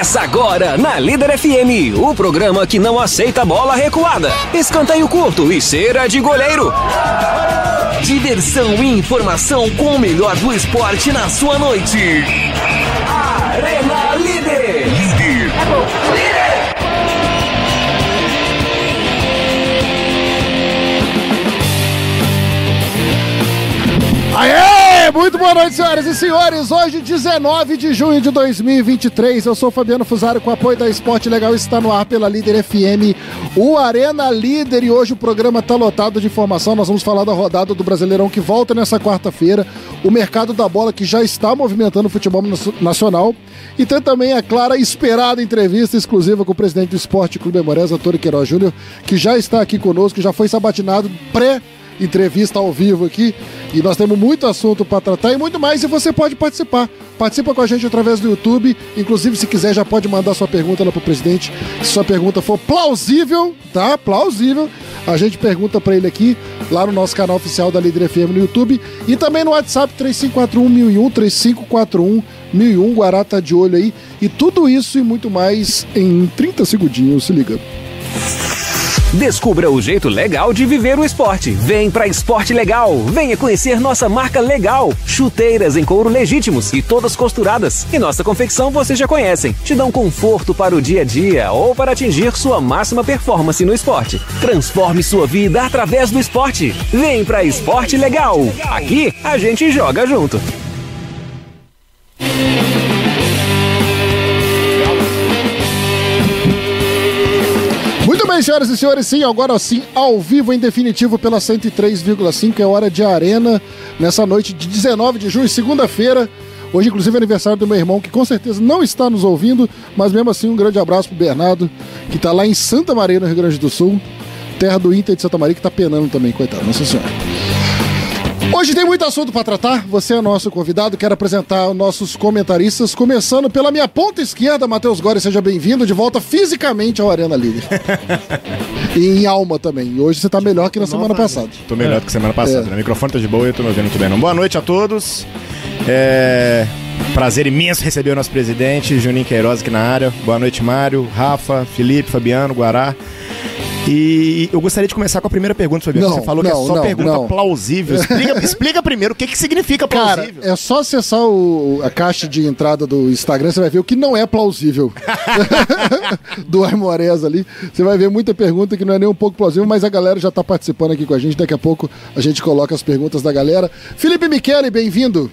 Começa agora na Líder FM, o programa que não aceita bola recuada, escanteio curto e cera de goleiro. Diversão e informação com o melhor do esporte na sua noite. Arena Líder. Líder. Aê! Muito boa noite, senhoras e senhores. Hoje, 19 de junho de 2023, eu sou Fabiano Fusaro com apoio da Esporte Legal. Está no ar pela Líder FM, o Arena Líder. E hoje o programa está lotado de informação. Nós vamos falar da rodada do Brasileirão que volta nessa quarta-feira, o mercado da bola que já está movimentando o futebol nacional. E tem também a clara esperada entrevista exclusiva com o presidente do Esporte Clube Memoresa, Tony Queiroz Júnior, que já está aqui conosco, já foi sabatinado pré entrevista ao vivo aqui. E nós temos muito assunto para tratar e muito mais. E você pode participar. Participa com a gente através do YouTube. Inclusive, se quiser, já pode mandar sua pergunta lá pro presidente. Se sua pergunta for plausível, tá? Plausível. A gente pergunta para ele aqui, lá no nosso canal oficial da Líder FM no YouTube. E também no WhatsApp 3541 3541 1001. Guará tá de olho aí. E tudo isso e muito mais em 30 segundinhos. Se liga. Descubra o jeito legal de viver o esporte. Vem pra Esporte Legal. Venha conhecer nossa marca legal. Chuteiras em couro legítimos e todas costuradas. E nossa confecção vocês já conhecem. Te dão conforto para o dia a dia ou para atingir sua máxima performance no esporte. Transforme sua vida através do esporte. Vem pra Esporte Legal. Aqui a gente joga junto. Bem, senhoras e senhores, sim, agora sim, ao vivo em definitivo pela 103,5, é hora de arena, nessa noite de 19 de junho, segunda-feira. Hoje, inclusive, é aniversário do meu irmão, que com certeza não está nos ouvindo, mas mesmo assim, um grande abraço pro Bernardo, que está lá em Santa Maria, no Rio Grande do Sul, terra do Inter de Santa Maria, que está penando também, coitado, nossa senhora. Hoje tem muito assunto para tratar. Você é nosso convidado. Quero apresentar os nossos comentaristas, começando pela minha ponta esquerda, Matheus Gore. Seja bem-vindo de volta fisicamente ao Arena Líder. e em alma também. Hoje você tá melhor que na semana passada. Tô melhor É. que semana passada. É. O microfone tá de boa e eu tô me ouvindo muito bem. Boa noite a todos. É... Prazer imenso receber o nosso presidente, Juninho Queiroz, aqui na área. Boa noite, Mário, Rafa, Felipe, Fabiano, Guará. E eu gostaria de começar com a primeira pergunta, Fabiano. Não, Você falou que não, é só não, pergunta não. plausível. Explica, explica primeiro o que, que significa Cara, plausível. é só acessar o- a caixa de entrada do Instagram, você vai ver o que não é plausível. do Aimorés ali. Você vai ver muita pergunta que não é nem um pouco plausível, mas a galera já tá participando aqui com a gente. Daqui a pouco a gente coloca as perguntas da galera. Felipe Michele, bem-vindo.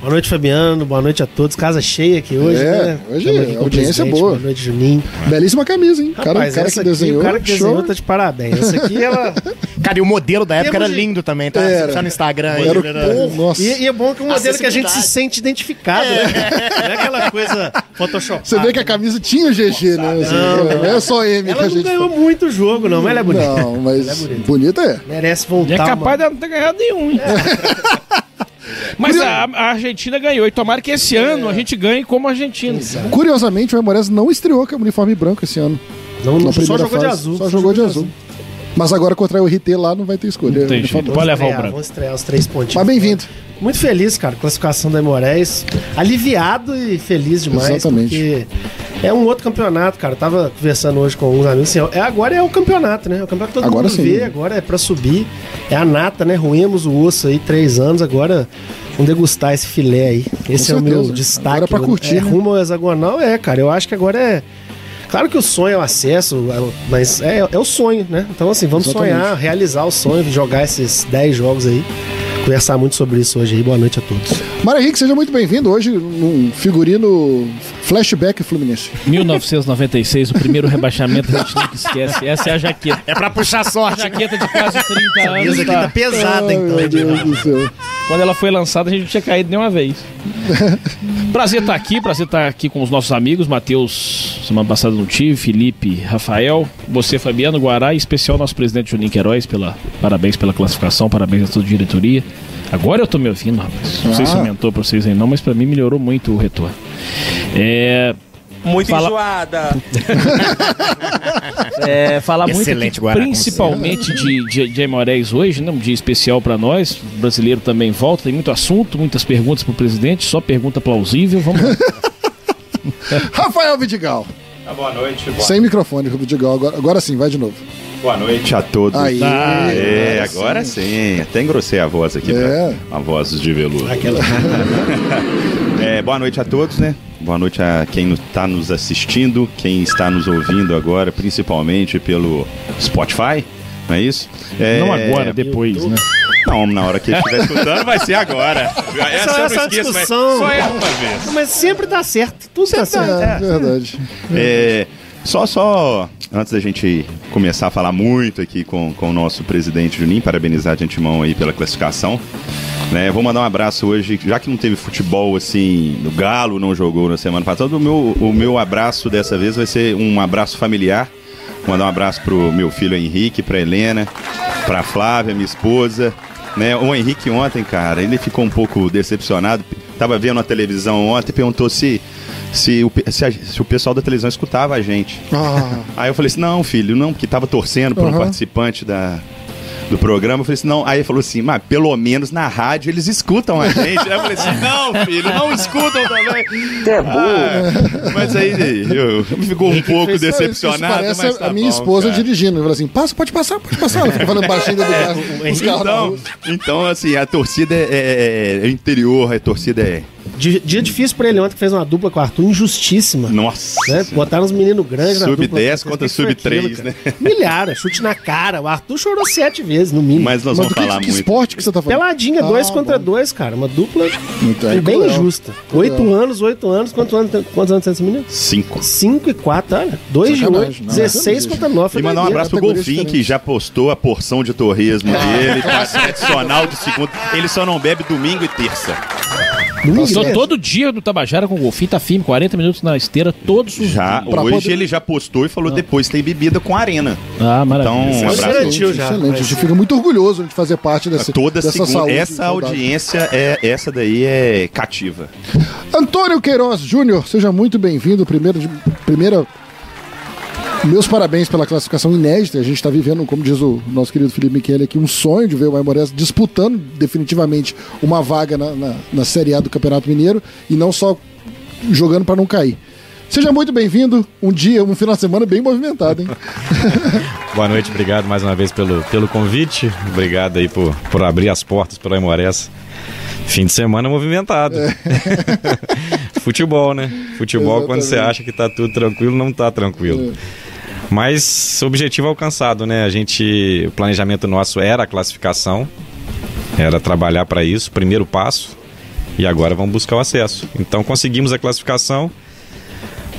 Boa noite, Fabiano. Boa noite a todos. Casa cheia aqui hoje, É, né? hoje a audiência é presidente. boa. Boa noite, Juninho. Belíssima camisa, hein? cara, Rapaz, o cara essa que desenhou. aqui, o cara que show. desenhou tá de parabéns. Essa aqui, ela... Cara, e o modelo da época era de- lindo também, tá? Era. Você tá no Instagram aí. Era né? Nossa. E, e é bom que é um modelo que a gente se sente identificado, né? Não é aquela coisa Photoshop. Você vê que a camisa tinha o GG, né? Assim, não, é só M que Ela a não gente ganhou muito jogo, não, mas ela é bonita. Não, mas Ela é bonita. bonita é. Merece E voltar. é capaz de mano. ela não ter ganhado nenhum, hein? Mas a, a Argentina ganhou. E tomara que esse ano a gente ganhe como Argentina. Curiosamente, o Aimorés não estreou com o uniforme branco esse ano. Não, não, só jogou de fase. azul. Só jogou de azul. Mas agora contra o RT lá não vai ter escolha. Não. Pode levar o estrear, branco. Vamos estrear os três pontinhos. Mas bem-vindo. Muito feliz, cara, classificação da Moraes. Aliviado e feliz demais. Exatamente. Porque é um outro campeonato, cara. Eu tava conversando hoje com uns amigos. Assim, é, agora é o campeonato, né? É o campeonato que todo Agora mundo sim. vê, agora é pra subir. É a nata, né? Ruímos o osso aí três anos, agora vamos degustar esse filé aí. Esse é o meu certeza. destaque. Agora é pra curtir, É, né? rumo ao hexagonal, é, cara. Eu acho que agora é. Claro que o sonho é o acesso, é mas é, é o sonho, né? Então, assim, vamos Exatamente. sonhar, realizar o sonho, jogar esses 10 jogos aí. Conversar muito sobre isso hoje aí. Boa noite a todos. Mário Henrique, seja muito bem-vindo. Hoje, num figurino flashback Fluminense. 1996, o primeiro rebaixamento, a gente nunca esquece. Essa é a jaqueta. É pra puxar A sorte. jaqueta de quase 30 anos. Essa aqui tá Tá? pesada, Ai, então. meu Deus do céu. Quando ela foi lançada, a gente não tinha caído nenhuma vez. prazer estar aqui, prazer estar aqui com os nossos amigos. Matheus, semana passada não tive, Felipe, Rafael, você, Fabiano, Guará, e em especial nosso presidente Juninho Queiroz, pela, parabéns pela classificação, parabéns a toda a diretoria. Agora eu tô me ouvindo, rapaz. Não sei se Ah. aumentou pra vocês aí não, mas pra mim melhorou muito o retorno. É, Muito Fala- enjoada. É, falar muito Excelente, aqui, Guará, principalmente de, de, de Aimorés hoje, né? um dia especial para nós. O brasileiro também volta, tem muito assunto, muitas perguntas pro presidente, só pergunta plausível. Vamos lá. Rafael Vidigal. Ah, boa noite. Boa, Sem microfone, Vidigal. Agora, agora sim, vai de novo. boa noite a todos. Aí. É, agora sim. Até engrossei a voz aqui, É. tá? A voz de veludo. Aquela... É, boa noite a todos, né? Boa noite a quem está nos assistindo, quem está nos ouvindo agora, principalmente pelo Spotify, não é isso? É, Não agora, depois, né? Não, na hora que estiver escutando, vai ser agora. Essa, essa não esqueço, discussão. só é uma vez. Mas sempre dá certo. Tudo dá certo. É, verdade. É, só, só antes da gente começar a falar muito aqui com, com o nosso presidente Juninho, parabenizar de antemão aí pela classificação. Né, vou mandar um abraço hoje, já que não teve futebol assim, o Galo não jogou na semana passada, o meu, o meu abraço dessa vez vai ser um abraço familiar. Vou mandar um abraço pro meu filho Henrique, pra Helena, pra Flávia, minha esposa. Né? O Henrique ontem, cara, ele ficou um pouco decepcionado. Tava vendo a televisão ontem e perguntou se, se, o, se, a- se o pessoal da televisão escutava a gente. Ah, Aí eu falei assim, não, filho, não, porque tava torcendo por um Aham. participante da, do programa. Eu falei assim, não. Aí ele falou assim, mas pelo menos na rádio eles escutam a gente. Aí eu falei assim, não, filho, não escutam também. É burro. mas aí eu, ficou um pouco isso- decepcionado. Isso parece mas tá a minha bom, esposa cara. dirigindo. Ela fala assim, passa, pode passar, pode passar. Ela fica falando baixinho do na Então, então, assim, a torcida é, é- é interior, a torcida é. Dia, dia difícil pra ele ontem, que fez uma dupla com o Arthur, injustíssima. Nossa. Né? Botaram os meninos grandes na Sub dupla. 10 Mas contra que foi sub aquilo, 3, cara? né? Milhares, chute na cara. O Arthur chorou sete vezes, no mínimo. Mas nós Mas vamos que, falar que muito. esporte que você tá falando? Peladinha, dois Ah, contra bom. dois, cara. Uma dupla Muito é bem cruel. injusta. Cruel. Oito anos, oito anos. Quantos anos, tem- quantos anos tem esse menino? Cinco. Cinco e quatro, olha. Dois de oito. não, 16 não contra nove. E mandar um abraço pro Golfinho, que já postou a porção de torresmo dele, tá tradicional de segundo. Ele só não bebe domingo e terça. Passou todo dia no Tabajara com o golfinho, tá firme, 40 minutos na esteira, todos os Já, Pra hoje poder- ele já postou e falou depois tem bebida com arena. Ah, maravilha. Então, um Você abraço. garantiu já. Excelente. A gente fica muito orgulhoso de fazer parte desse, Toda dessa segunda. saúde. Essa audiência, é, essa daí é cativa. Antônio Queiroz Júnior, seja muito bem-vindo. Primeiro primeira. Meus parabéns pela classificação inédita. A gente está vivendo, como diz o nosso querido Felipe Michele aqui, um sonho de ver o Aimorés disputando definitivamente uma vaga na, na, na Série A do Campeonato Mineiro e não só jogando para não cair. Seja muito bem-vindo. Um dia, um final de semana bem movimentado, hein? Boa noite, obrigado mais uma vez pelo, pelo convite. Obrigado aí por, por abrir as portas para Aimorés. Fim de semana movimentado. Futebol, né? Futebol, quando você Exatamente. acha que tá tudo tranquilo, não tá tranquilo. Mas objetivo alcançado, né? A gente, o planejamento nosso era a classificação, era trabalhar para isso, primeiro passo, e agora vamos buscar o acesso. Então conseguimos a classificação,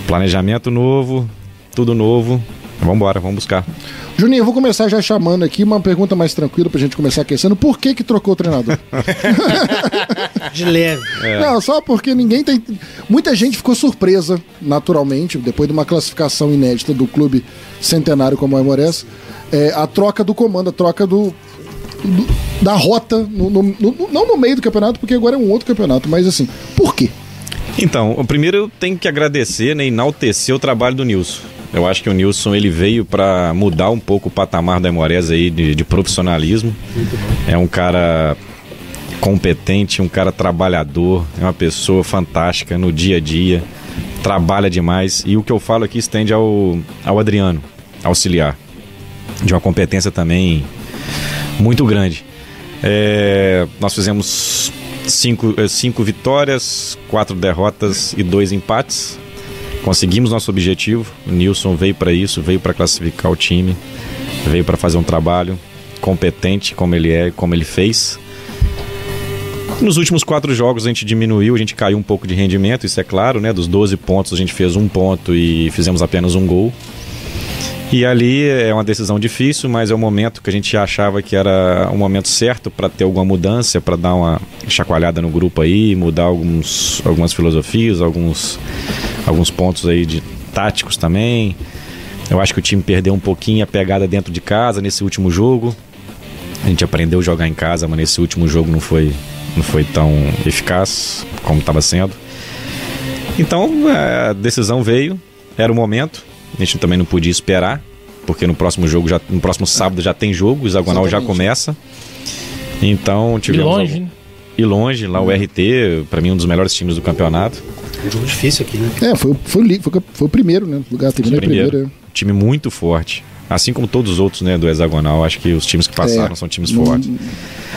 planejamento novo, tudo novo. Vamos embora, vamos buscar. Juninho, eu vou começar já chamando aqui uma pergunta mais tranquila pra gente começar aquecendo. Por que que trocou o treinador? De leve. Não, só porque ninguém tem. Muita gente ficou surpresa, naturalmente, depois de uma classificação inédita do clube centenário como o Aimorés, é, a troca do comando, a troca do. do- da rota, no- no- no- não no meio do campeonato, porque agora é um outro campeonato, mas assim, por quê? Então, o primeiro eu tenho que agradecer né, e enaltecer o trabalho do Nilson. Eu acho que o Nilson ele veio para mudar um pouco o patamar da Emorés aí de, de profissionalismo. É um cara competente, um cara trabalhador, é uma pessoa fantástica no dia a dia, trabalha demais. E o que eu falo aqui estende ao, ao Adriano, auxiliar, de uma competência também muito grande. É, nós fizemos cinco, eh, cinco vitórias, quatro derrotas e dois empates. Conseguimos nosso objetivo. O Nilson veio para isso, veio para classificar o time, veio para fazer um trabalho competente, como ele é, como ele fez. Nos últimos quatro jogos a gente diminuiu, a gente caiu um pouco de rendimento, isso é claro, né? Dos 12 pontos a gente fez um ponto e fizemos apenas um gol. E ali é uma decisão difícil, mas é o momento que a gente achava que era o momento certo para ter alguma mudança, para dar uma chacoalhada no grupo aí, mudar alguns, algumas filosofias, alguns, alguns pontos aí de táticos também. Eu acho que o time perdeu um pouquinho a pegada dentro de casa nesse último jogo. A gente aprendeu a jogar em casa, mas nesse último jogo não foi, não foi tão eficaz como estava sendo. Então é, a decisão veio, era o momento. A gente também não podia esperar, porque no próximo jogo, já, no próximo sábado já tem jogo, o hexagonal já começa. Então tivemos. longe, algum- né? ir longe. Lá o RT, pra mim, um dos melhores times do campeonato. Um jogo difícil aqui, né? É, foi, foi, foi, foi o primeiro, né? O lugar em Primeiro. primeiro. Time muito forte. Assim como todos os outros, né, do hexagonal. Acho que os times que passaram É. são times fortes.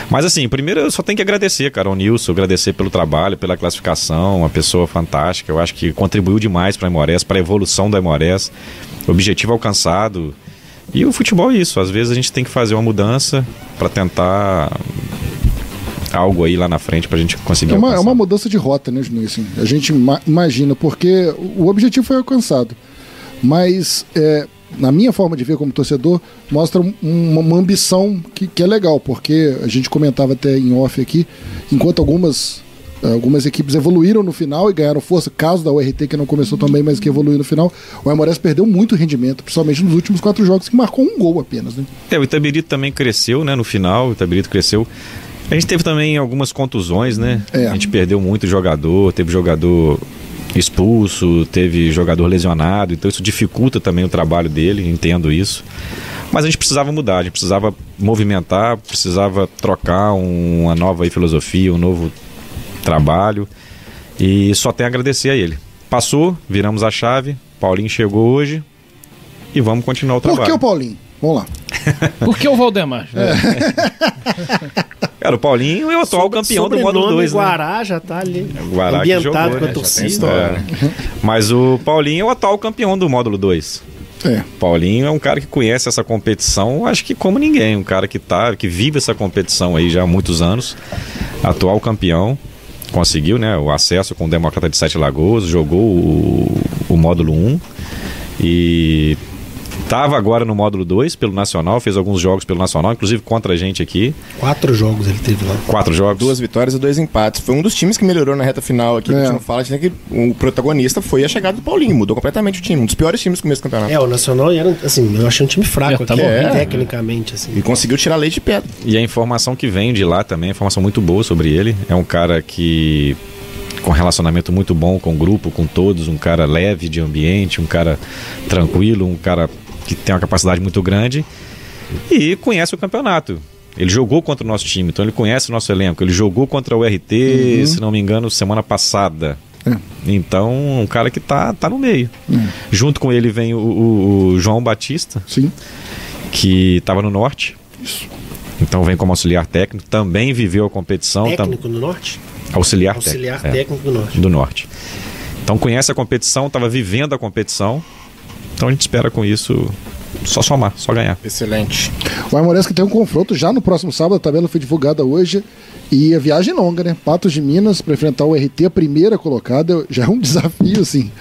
Mas assim, primeiro eu só tenho que agradecer, cara, ao Nilson, agradecer pelo trabalho, pela classificação, uma pessoa fantástica. Eu acho que contribuiu demais para a Imores, para a evolução da Imores. Objetivo alcançado. E o futebol é isso. Às vezes a gente tem que fazer uma mudança para tentar algo aí lá na frente pra gente conseguir É uma, é alcançar. uma mudança de rota, né, Juninho? Assim, a gente ima- imagina, porque o objetivo foi alcançado. Mas, é, na minha forma de ver como torcedor, mostra um- uma, uma ambição que, que é legal, porque a gente comentava até em off aqui, enquanto algumas, eh, algumas equipes evoluíram no final e ganharam força, caso da URT que não começou também, mas que evoluiu no final, o Aimorés perdeu muito rendimento, principalmente nos últimos quatro jogos, que marcou um gol apenas, né? É, o Itabirito também cresceu, né? No final, o Itabirito cresceu. A gente teve também algumas contusões, né? É. A gente perdeu muito jogador, teve jogador expulso, teve jogador lesionado, então isso dificulta também o trabalho dele, entendo isso. Mas a gente precisava mudar, a gente precisava movimentar, precisava trocar um- uma nova aí filosofia, um novo trabalho. E só tem a agradecer a ele. Passou, viramos a chave, Paulinho chegou hoje e vamos continuar o Por trabalho. que o Paulinho? Vamos lá. Por que o Valdemar? Cara, o Paulinho é o atual campeão do módulo 2, né? Guará já tá ali. Guará que ambientado jogou, com a né? torcida. É. Mas o Paulinho é o atual campeão do módulo 2. É. Paulinho é um cara que conhece essa competição, acho que como ninguém, um cara que tá, que vive essa competição aí já há muitos anos. Atual campeão, conseguiu, né, o acesso com o Democrata de Sete Lagoas, jogou o, o módulo 1 e tava agora no módulo 2 pelo Nacional, fez alguns jogos pelo Nacional, inclusive contra a gente aqui, Quatro jogos ele teve lá. quatro jogos. Duas vitórias e dois empates. Foi um dos times que melhorou na reta final aqui. que A É. gente não fala, a gente tem que. O protagonista foi a chegada do Paulinho, mudou completamente o time. Um dos piores times do começo do campeonato. É, o Nacional era, assim, eu achei um time fraco É, tá aqui, bom. tecnicamente, assim. E conseguiu tirar leite de pedra. E a informação que vem de lá também, é informação muito boa sobre ele. É um cara que com relacionamento muito bom com o grupo, com todos, um cara leve de ambiente, um cara tranquilo, um cara que tem uma capacidade muito grande e conhece o campeonato. Ele jogou contra o nosso time, então ele conhece o nosso elenco. Ele jogou contra o RT, se não me engano, semana passada. Então, um cara que tá, tá no meio. Junto com ele vem o, o- o João Batista, Sim. que estava no norte. Então vem como auxiliar técnico, também viveu a competição. tam- Técnico do Norte? auxiliar, Auxiliar técnico, é, técnico do Norte. do norte. Então conhece a competição, estava vivendo a competição. Então a gente espera com isso só somar, só ganhar. Excelente. O Aimorés que tem um confronto já no próximo sábado, a tabela foi divulgada hoje. E a viagem é longa, né? Patos de Minas para enfrentar o RT, a primeira colocada, já é um desafio, assim.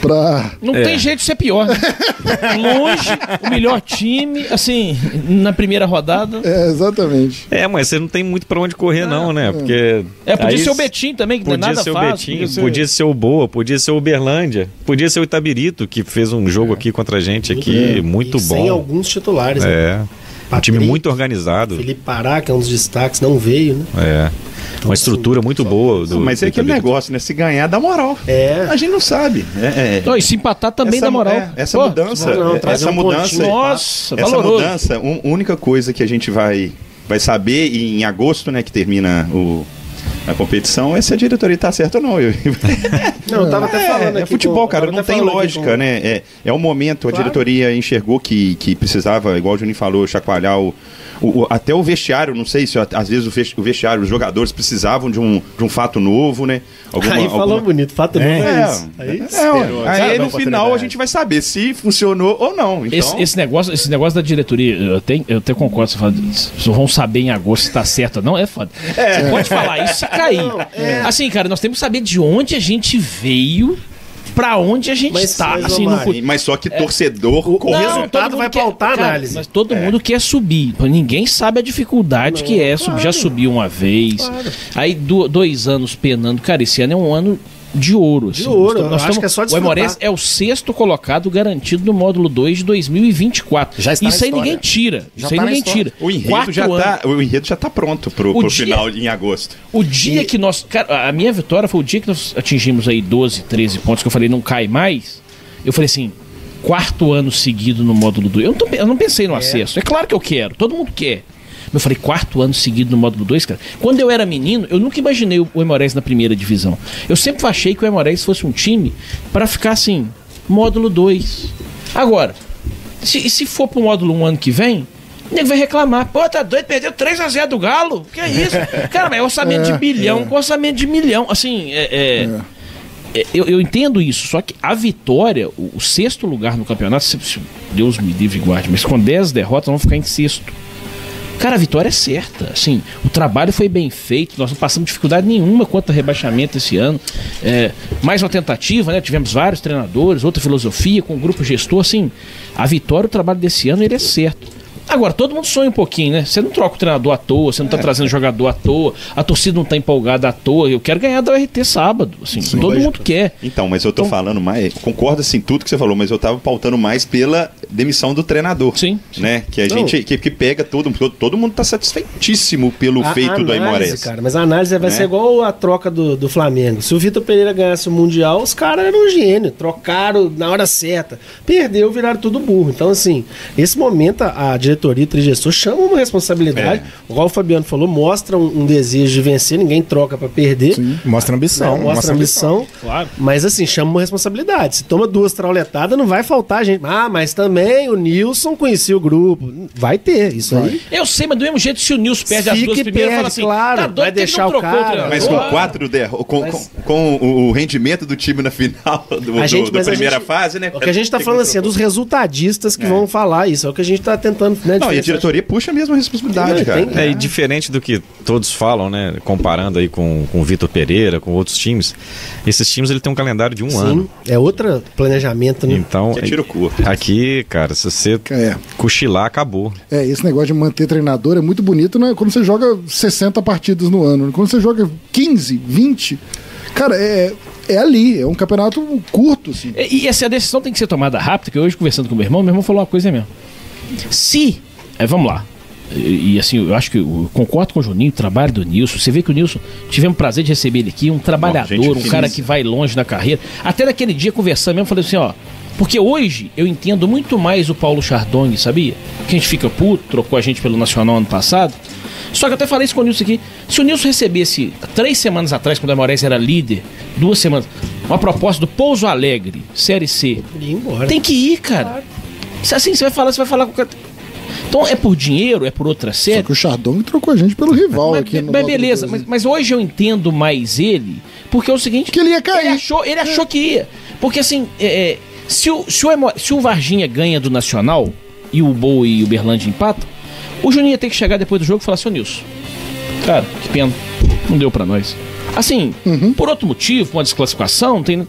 Pra. Não É. tem jeito de ser pior. Né? Longe, o melhor time, assim, na primeira rodada. É, exatamente. É, mas você não tem muito para onde correr não, né? Porque É, podia aí ser o Betim também, que não é Podia nada ser o fácil. Betim, podia ser... o Boa, podia ser o Uberlândia, podia ser o Itabirito, que fez um jogo aqui contra a gente aqui, muito E Sem bom. alguns titulares. né? É. Um time Patrick, muito organizado. Felipe Pará, que é um dos destaques, não veio, né? É. Uma estrutura muito boa. Do, Mas é aquele Itabirito. negócio, né? Se ganhar, dá moral. É. A gente não sabe. É, é. Não, e se empatar também essa, dá moral. é, essa Pô, mudança, não, não, é, essa um mudança, pontinho. Nossa, essa valoroso. mudança, um- a única coisa que a gente vai, vai saber em agosto, né, que termina o, a competição, é se a diretoria tá certa ou não. Eu- Não, eu tava até falando é, aqui. futebol, com- cara, não tem lógica, com- né? É, é o momento, a Claro. diretoria enxergou que, que precisava, igual o Juninho falou, chacoalhar o, o- o- até o vestiário, não sei se às vezes o ves- o vestiário, os jogadores precisavam de um, de um fato novo, né? Alguma- Aí falou alguma- bonito, fato novo é, É, isso. Aí, é, esperou. ué. Sabe, aí no final a gente vai saber se funcionou ou não. Então, Esse, esse negócio, esse negócio da diretoria, eu até, eu até concordo, você fala, só vão saber em agosto se tá certo ou não, é foda. Você pode falar isso se cair. Assim, cara, nós temos que saber de onde a gente veio, pra onde a gente Mas- tá. mas, assim, não pu- mas só que torcedor o com- resultado vai quer- pautar a cara, análise. Mas todo mundo quer subir. Ninguém sabe a dificuldade que é subir. Já subiu uma vez. Aí do- dois anos penando. Cara, esse ano é um ano de ouro. De assim. ouro, Nós eu acho que é só O desfrutar. Aimorés é o sexto colocado garantido no módulo 2 de 2024. Já está Isso aí ninguém tira. Já Isso aí tá na ninguém tira. O enredo, já ano. tá, o enredo já tá pronto pro, O pro dia- final em agosto. O dia que nós. Cara, a minha vitória foi o dia que nós atingimos aí 12, 13 pontos, que eu falei, não cai mais. Eu falei assim, quarto ano seguido no módulo 2. Eu não, tô- eu não pensei no acesso. É claro que eu quero, todo mundo quer. Eu falei, quarto ano seguido no módulo 2, cara. Quando eu era menino, eu nunca imaginei o Emorés na primeira divisão. Eu sempre achei que o Emorés fosse um time para ficar assim, módulo 2. Agora, se, se for pro módulo 1 um ano que vem, o nego vai reclamar. Pô, tá doido, perdeu 3x0 do Galo? Que é isso? Cara, mas é orçamento de bilhão com orçamento de milhão. Assim, é. é- é, eu, eu entendo isso, só que a vitória, o, o sexto lugar no campeonato, se- se- Deus me livre e guarde, mas com 10 derrotas vamos ficar em sexto. Cara, a vitória é certa. Assim, o trabalho foi bem feito, nós não passamos dificuldade nenhuma quanto a rebaixamento esse ano. É, mais uma tentativa, né? Tivemos vários treinadores, outra filosofia, com o grupo gestor, assim. A vitória, o trabalho desse ano, ele é certo. Agora, todo mundo sonha um pouquinho, né? Você não troca o treinador à toa, você não tá trazendo jogador à toa, a torcida não tá empolgada à toa. Eu quero ganhar da URT sábado. Assim, todo mundo quer. Então, mas eu tô falando mais. Concordo assim, tudo que você falou, mas eu tava pautando mais pela demissão do treinador. Sim, Né? Que a Não. gente. Que, que pega todo mundo. Todo mundo tá satisfeitíssimo pelo A- feito a do análise, Aimorés. cara, mas a análise vai Né? ser igual a troca do, do Flamengo. Se o Vitor Pereira ganhasse o Mundial, os caras eram um gênio, trocaram na hora certa. Perdeu, viraram tudo burro. Então, assim, esse momento a, a diretoria e o trigestor chamam uma responsabilidade. É. Igual o Fabiano falou, mostra um, um desejo de vencer, ninguém troca pra perder. Mostra ambição. Não, mostra ambição. Claro. Mas assim, chama uma responsabilidade. Se toma duas trauletadas, não vai faltar gente. Ah, mas também o Nilson conhecia o grupo. Vai ter, isso aí. Eu sei, mas do mesmo jeito, se o Nilson perde as Fica duas primeiras, perde, fala assim, claro, tá doido, vai deixar o cara. Mas com quatro derro com, Mas- com, com o, rendimento do time na final do, A gente- do- da primeira gente- fase, né? O que a gente tá falando assim, é dos resultadistas que É. vão falar isso. É o que a gente tá tentando, né? Não, e a diretoria puxa mesmo a responsabilidade, Não, cara. tem- É, e diferente do que todos falam, né? Comparando aí com, com o Vitor Pereira, com outros times, esses times ele tem um calendário de um Sim, ano. é outro planejamento, né? Então, Que é tiro curto. aqui, cara, se você É. cochilar, acabou. É, esse negócio de manter treinador é muito bonito, né? Quando você joga 60 partidas no ano. Quando você joga 15, 20, cara, é, é ali, é um campeonato curto, assim. E, e essa decisão tem que ser tomada rápido, que hoje, conversando com meu irmão, meu irmão falou uma coisa mesmo. Se. é, vamos lá. E, e, assim, eu acho que eu concordo com o Juninho, o trabalho do Nilson. Você vê que o Nilson, tivemos o prazer de receber ele aqui, um trabalhador, gente um cara que vai longe na carreira. Até naquele dia, conversando mesmo, eu falei assim: ó. Porque hoje eu entendo muito mais o Paulo Chardong, sabia? Que a gente fica puto, trocou a gente pelo Nacional ano passado. Só que eu até falei isso com o Nilson aqui. Se o Nilson recebesse três semanas atrás, quando o Moraes era líder, duas semanas, uma proposta do Pouso Alegre, Série C, tem que ir, cara. Se Assim, você vai falar, você vai falar com o cara. Então é por dinheiro, é por outra Só série. que o Chardong trocou a gente pelo rival Mas, aqui no mas beleza, 12. mas, mas hoje eu entendo mais ele, porque é o seguinte. Que ele ia cair. Ele achou, ele achou que ia. Porque assim, é, é, se, o, se, o, se o Varginha ganha do Nacional e o Boa e o Berlândia empatam, o Juninho ia ter que chegar depois do jogo e falar ô Nilson, cara, que pena, não deu pra nós. Assim, por outro motivo, uma desclassificação, não tem.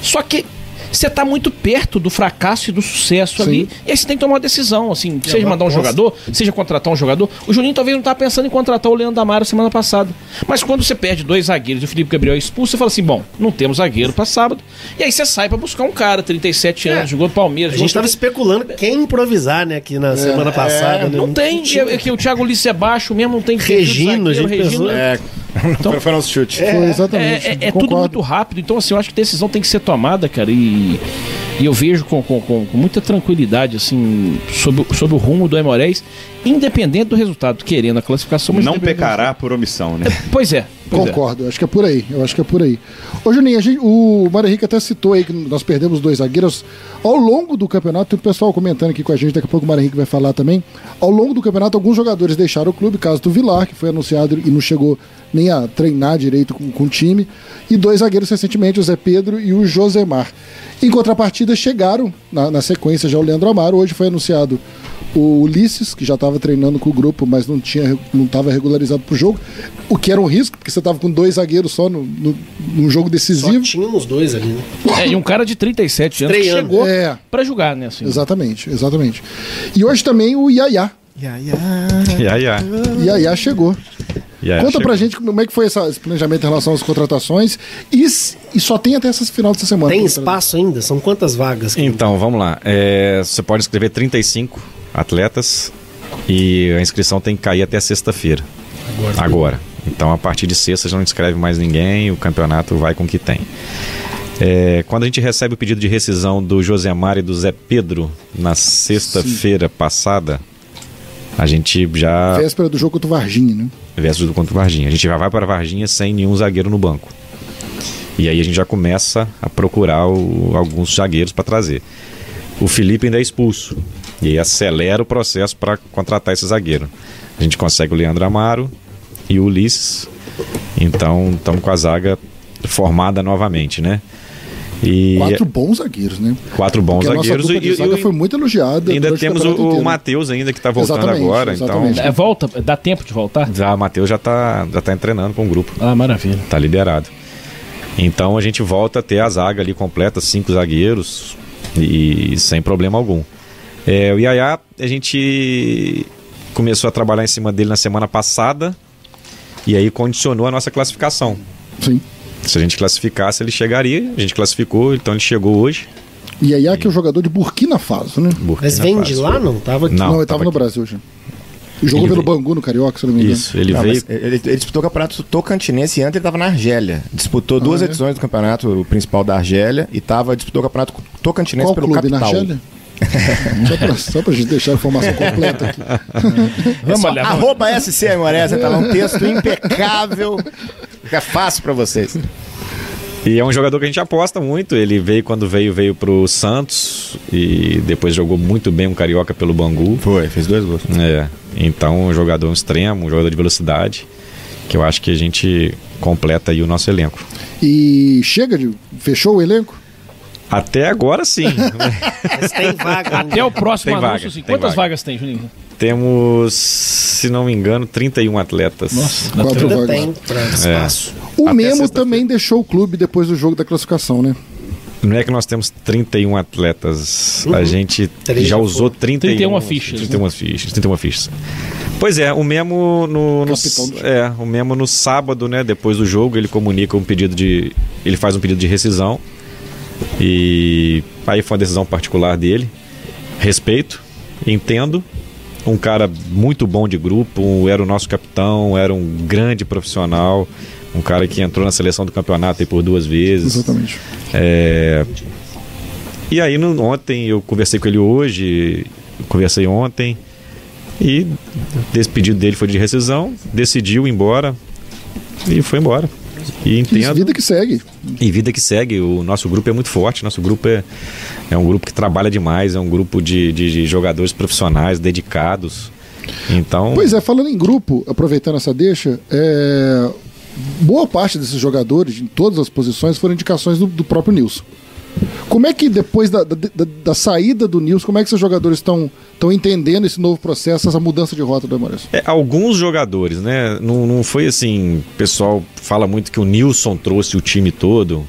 Só que você tá muito perto do fracasso e do sucesso ali. E aí você tem que tomar uma decisão, assim, seja mandar um jogador, seja contratar um jogador. O Juninho talvez não tá pensando em contratar o Leandro Amaro semana passada. Mas quando você perde dois zagueiros e o Felipe Gabriel é expulso, você fala assim: bom, não temos zagueiro pra sábado. E aí você sai pra buscar um cara, 37 anos, jogou no Palmeiras. A gente tava especulando quem improvisar, né, aqui na semana passada. né? Não tem, é que o Thiago Ulisses é baixo mesmo, não tem Regino, a gente pensou. É, Então, foi nosso chute. Foi exatamente. É, é- é tudo muito rápido, então assim, eu acho que decisão tem que ser tomada, cara, e, e eu vejo com, com, com- muita tranquilidade, assim, sobre, o- sobre o rumo do Aimorés, independente do resultado, querendo a classificação, mas Não pecará por omissão, né? Pois é, pois é. Concordo, eu acho que é por aí. Eu acho que é por aí. Ô, Juninho, a gente- o Mário Henrique até citou aí que nós perdemos dois zagueiros. Ao longo do campeonato, tem o pessoal comentando aqui com a gente, daqui a pouco o Mário Henrique vai falar também. Ao longo do campeonato, alguns jogadores deixaram o clube, caso do Vilar, que foi anunciado e não chegou nem a treinar direito com, com o time. E dois zagueiros recentemente, o Zé Pedro e o Josemar. Em contrapartida, chegaram na, na sequência já o Leandro Amaro. Hoje foi anunciado o Ulisses, que já estava treinando com o grupo, mas não tinha não estava regularizado para o jogo, o que era um risco, porque você estava com dois zagueiros só no, no, num jogo Só decisivo. tínhamos dois ali, né? É, e um cara de 37 anos que Estreando. chegou É. pra jogar, né, assim. Exatamente, exatamente. E hoje também o Yaya. aí, ah, Yaya chegou. Conta chegou. pra gente como é que foi essa- esse planejamento em relação às contratações. E, e só tem até essa final dessa semana. Tem espaço ainda? São quantas vagas? que- Então, vamos lá. É, você pode inscrever 35 atletas e a inscrição tem que cair até sexta-feira. Agora. Então, a partir de sexta já não inscreve mais ninguém, o campeonato vai com o que tem. É, quando a gente recebe o pedido de rescisão do Josemar e do Zé Pedro na sexta-feira passada, A gente já. Véspera do jogo contra o Varginha, né? Versus do contra o Varginha. A gente já vai para Varginha sem nenhum zagueiro no banco. E aí a gente já começa a procurar o- alguns zagueiros para trazer. O Felipe ainda é expulso. E aí acelera o processo para contratar esse zagueiro. A gente consegue o Leandro Amaro e o Ulisses. Então estamos com a zaga formada novamente, né? E Quatro bons zagueiros, né? quatro bons Porque a nossa zagueiros. dupla de e- e- zaga e- foi muito elogiada. ainda temos o, o. Matheus ainda que está voltando Exatamente, agora. exatamente. É, volta, dá tempo de voltar? Então, já, o Matheus já está já tá treinando com o grupo. Ah, maravilha. Tá liberado. Então a gente volta a ter a zaga ali completa, cinco zagueiros e sem problema algum. É, o Yaya, a gente começou a trabalhar em cima dele na semana passada e aí condicionou a nossa classificação. Sim. Se a gente classificasse, ele chegaria. A gente classificou, então ele chegou hoje. E aí, que é o jogador de Burkina Faso, né? Burkina Mas vem de Faso. lá, não? Tava aqui. Não, Não, ele tava tava no aqui. Brasil já. E jogou Ele pelo veio- Bangu no Carioca, se eu não me engano. Isso, ele Não, veio. ele, ele disputou o campeonato tocantinense e antes ele estava na Argélia. Disputou duas é? edições do campeonato principal da Argélia e tava, disputou o campeonato tocantinense Qual pelo clube? Na capital. Argélia? só, pra, só pra gente deixar a informação completa aqui. Vamos olhar. vamos- Arroba SC Aimoré, tá lá um texto impecável. Fica fácil pra vocês. E é um jogador que a gente aposta muito. Ele veio quando veio, veio pro Santos e depois jogou muito bem um carioca pelo Bangu. Foi, fez dois gols. É, então um jogador extremo, um jogador de velocidade, que eu acho que a gente completa aí o nosso elenco. E chega de. Fechou o elenco? Até agora sim. Mas tem vaga. ainda. Até o próximo Tem anúncio, vaga, tem Quantas vaga. vagas tem, Juninho? Temos, se não me engano, 31 atletas. Nossa, Quatro vagas. tem pra espaço. O Até Memo também deixou o clube depois do jogo da classificação, né? Não é que nós temos 31 atletas. A gente Três já já usou 31, 31 fichas, 31 fichas. 31 fichas. Pois é, o Memo no, no é, o Memo no sábado, né, depois do jogo, ele comunica um pedido de ele faz um pedido de rescisão. E aí foi uma decisão particular dele. Respeito, entendo. Um cara muito bom de grupo, era o nosso capitão, era um grande profissional, um cara que entrou na seleção do campeonato aí por duas vezes. Exatamente. É, E aí no- ontem eu conversei com ele hoje, conversei ontem e esse pedido dele foi de rescisão, decidiu ir embora e foi embora. E Que entendo. vida que segue. E vida que segue, o nosso grupo é muito forte, nosso grupo é, é um grupo que trabalha demais, é um grupo de, de- de jogadores profissionais, dedicados. Então, Pois é, falando em grupo, aproveitando essa deixa, é, boa parte desses jogadores, em todas as posições, foram indicações do, do próprio Nilson. Como é que depois da, da, da- da saída do Nilson, como é que esses jogadores estão estão entendendo esse novo processo, essa mudança de rota do Amoresso? É, alguns jogadores, né? Não, não foi assim. O pessoal fala muito que o Nilson trouxe o time todo.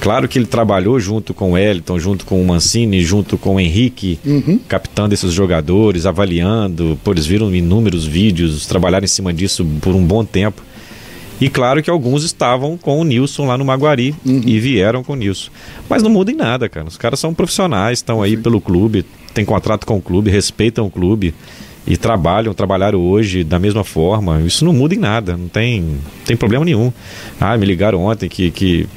Claro que ele trabalhou junto com o Wellington, junto com o Mancini, junto com o Henrique, capitão desses jogadores, avaliando. Pô, eles viram inúmeros vídeos, trabalharam em cima disso por um bom tempo. E claro que alguns estavam com o Nilson lá no Maguari e vieram com o Nilson. Mas não muda em nada, cara. Os caras são profissionais, estão aí pelo clube, têm contrato com o clube, respeitam o clube e trabalham, trabalharam hoje da mesma forma. Isso não muda em nada, não tem, tem problema nenhum. Ah, me ligaram ontem que, que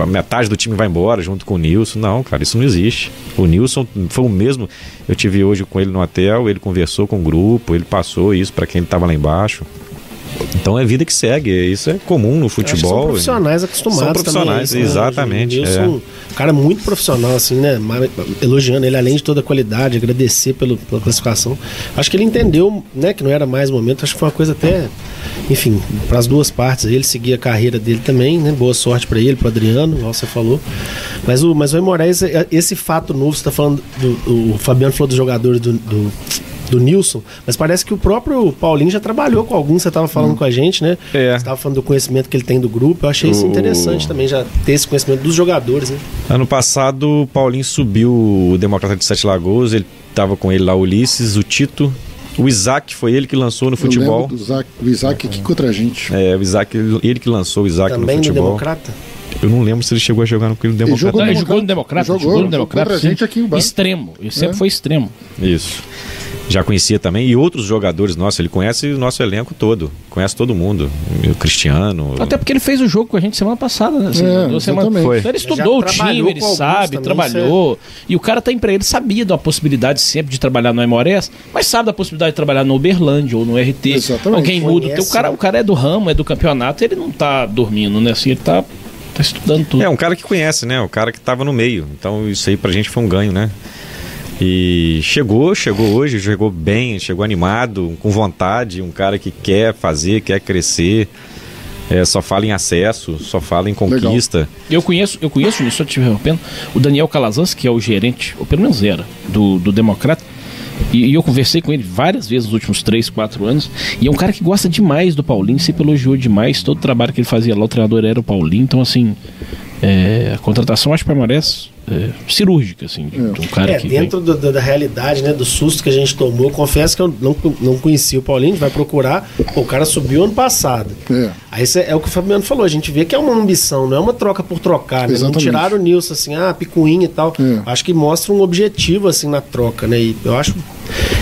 a metade do time vai embora junto com o Nilson. Não, cara, isso não existe. O Nilson foi o mesmo. Eu tive hoje com ele no hotel, ele conversou com o grupo, ele passou isso para quem estava lá embaixo. Então é vida que segue, isso é comum no futebol. São profissionais acostumados São profissionais, também, isso, né? exatamente, O Nilson, é. um cara muito profissional, assim, né? Elogiando ele, além de toda a qualidade, agradecer pelo, pela classificação. Acho que ele entendeu, né, que não era mais o momento. Acho que foi uma coisa até, enfim, para as duas partes. Ele seguir a carreira dele também, né? Boa sorte para ele, para Adriano, igual você falou. Mas o, mas o Moraes, esse fato novo, você tá falando, do, o Fabiano falou dos jogadores do, do do Nilson, mas parece que o próprio Paulinho já trabalhou com alguns, você estava falando com a gente, né? É. Você estava falando do conhecimento que ele tem do grupo, eu achei isso O- interessante também, já ter esse conhecimento dos jogadores, né? Ano passado, o Paulinho subiu o Democrata de Sete Lagoas, ele tava com ele lá, o Ulisses, o Tito, o Isaac, foi ele que lançou no Eu futebol. Isaac, o Isaac aqui contra a gente. É, o Isaac, ele que lançou o Isaac também no futebol. Democrata. Eu não lembro se ele chegou a jogar no Democrata. Ele jogou Não, no ele jogou no Democrata. Democrata, Jogou, jogou no jogou Democrata. contra a sim. gente aqui em. Extremo, ele sempre É. foi extremo. Isso. Já conhecia também. E outros jogadores nossos, ele conhece o nosso elenco todo. Conhece todo mundo. O Cristiano. Até porque ele fez o jogo com a gente semana passada, né? Assim, É, duas semanas- exatamente. Foi. Então ele estudou Já o time, ele sabe, também, trabalhou. E o cara tá empreendendo. Ele sabia da possibilidade sempre de trabalhar no Aimorés, mas sabe da possibilidade de trabalhar no Uberlândia ou no RT. Exatamente. Alguém muda. O cara, o cara é do ramo, é do campeonato, ele não tá dormindo, né? Assim, ele tá, tá estudando tudo. É, um cara que conhece, né? O cara que tava no meio. Então isso aí pra gente foi um ganho, né? E chegou, chegou hoje, chegou bem, chegou animado, com vontade, um cara que quer fazer, quer crescer, é, só fala em acesso, só fala em conquista. Eu conheço, eu conheço, só te interrompendo, o Daniel Calazans, que é o gerente, ou pelo menos era, do, do Democrata. E, e eu conversei com ele várias vezes nos últimos 3, 4 anos. E é um cara que gosta demais do Paulinho, sempre elogiou demais todo o trabalho que ele fazia lá. O treinador era o Paulinho. Então, assim, é, a contratação acho que permanece é, cirúrgica, assim, de, de um cara É, que. dentro do- do- da realidade, né, do susto que a gente tomou, confesso que eu não, não conhecia o Paulinho, a gente vai procurar, pô, o cara subiu ano passado. É. Aí cê- é o que o Fabiano falou, a gente vê que é uma ambição, não é uma troca por trocar, né? Não tiraram o Nilson assim, ah, picuinha e tal. É. Acho que mostra um objetivo, assim, na troca, né? E eu acho,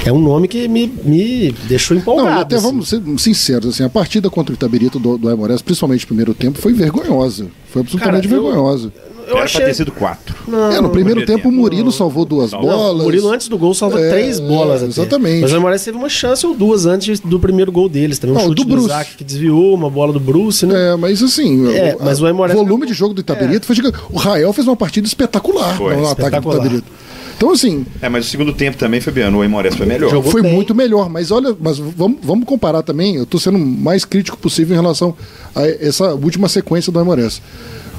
é um nome que me, me deixou empolgado. Não, até assim. vamos ser sinceros, assim, a partida contra o Itabirito do, do Aimorés, principalmente no primeiro tempo, foi vergonhosa. Foi absolutamente Cara, eu- vergonhosa. Eu Era achei... pra ter sido quatro. Não, é, no primeiro tempo o Murilo salvou duas Não, bolas. o Murilo antes do gol salva É, três bolas é, até. exatamente. Mas o Moraes teve uma chance ou duas antes do primeiro gol deles. Também um Não, chute do do, Bruce. Isaac que desviou, uma bola do Bruce, né? É, mas assim, É, o, mas o Aimorés- volume de jogo do Itabirito foi gigante. O Rael fez uma partida espetacular Foi, no ataque do espetacular. Itabirito. Então, assim, É, mas o segundo tempo também, Fabiano, o Aimorés foi melhor. Jogou foi bem. muito melhor. Mas olha, mas vamos, vamos comparar também. Eu tô sendo o mais crítico possível em relação a essa última sequência do Aimorés.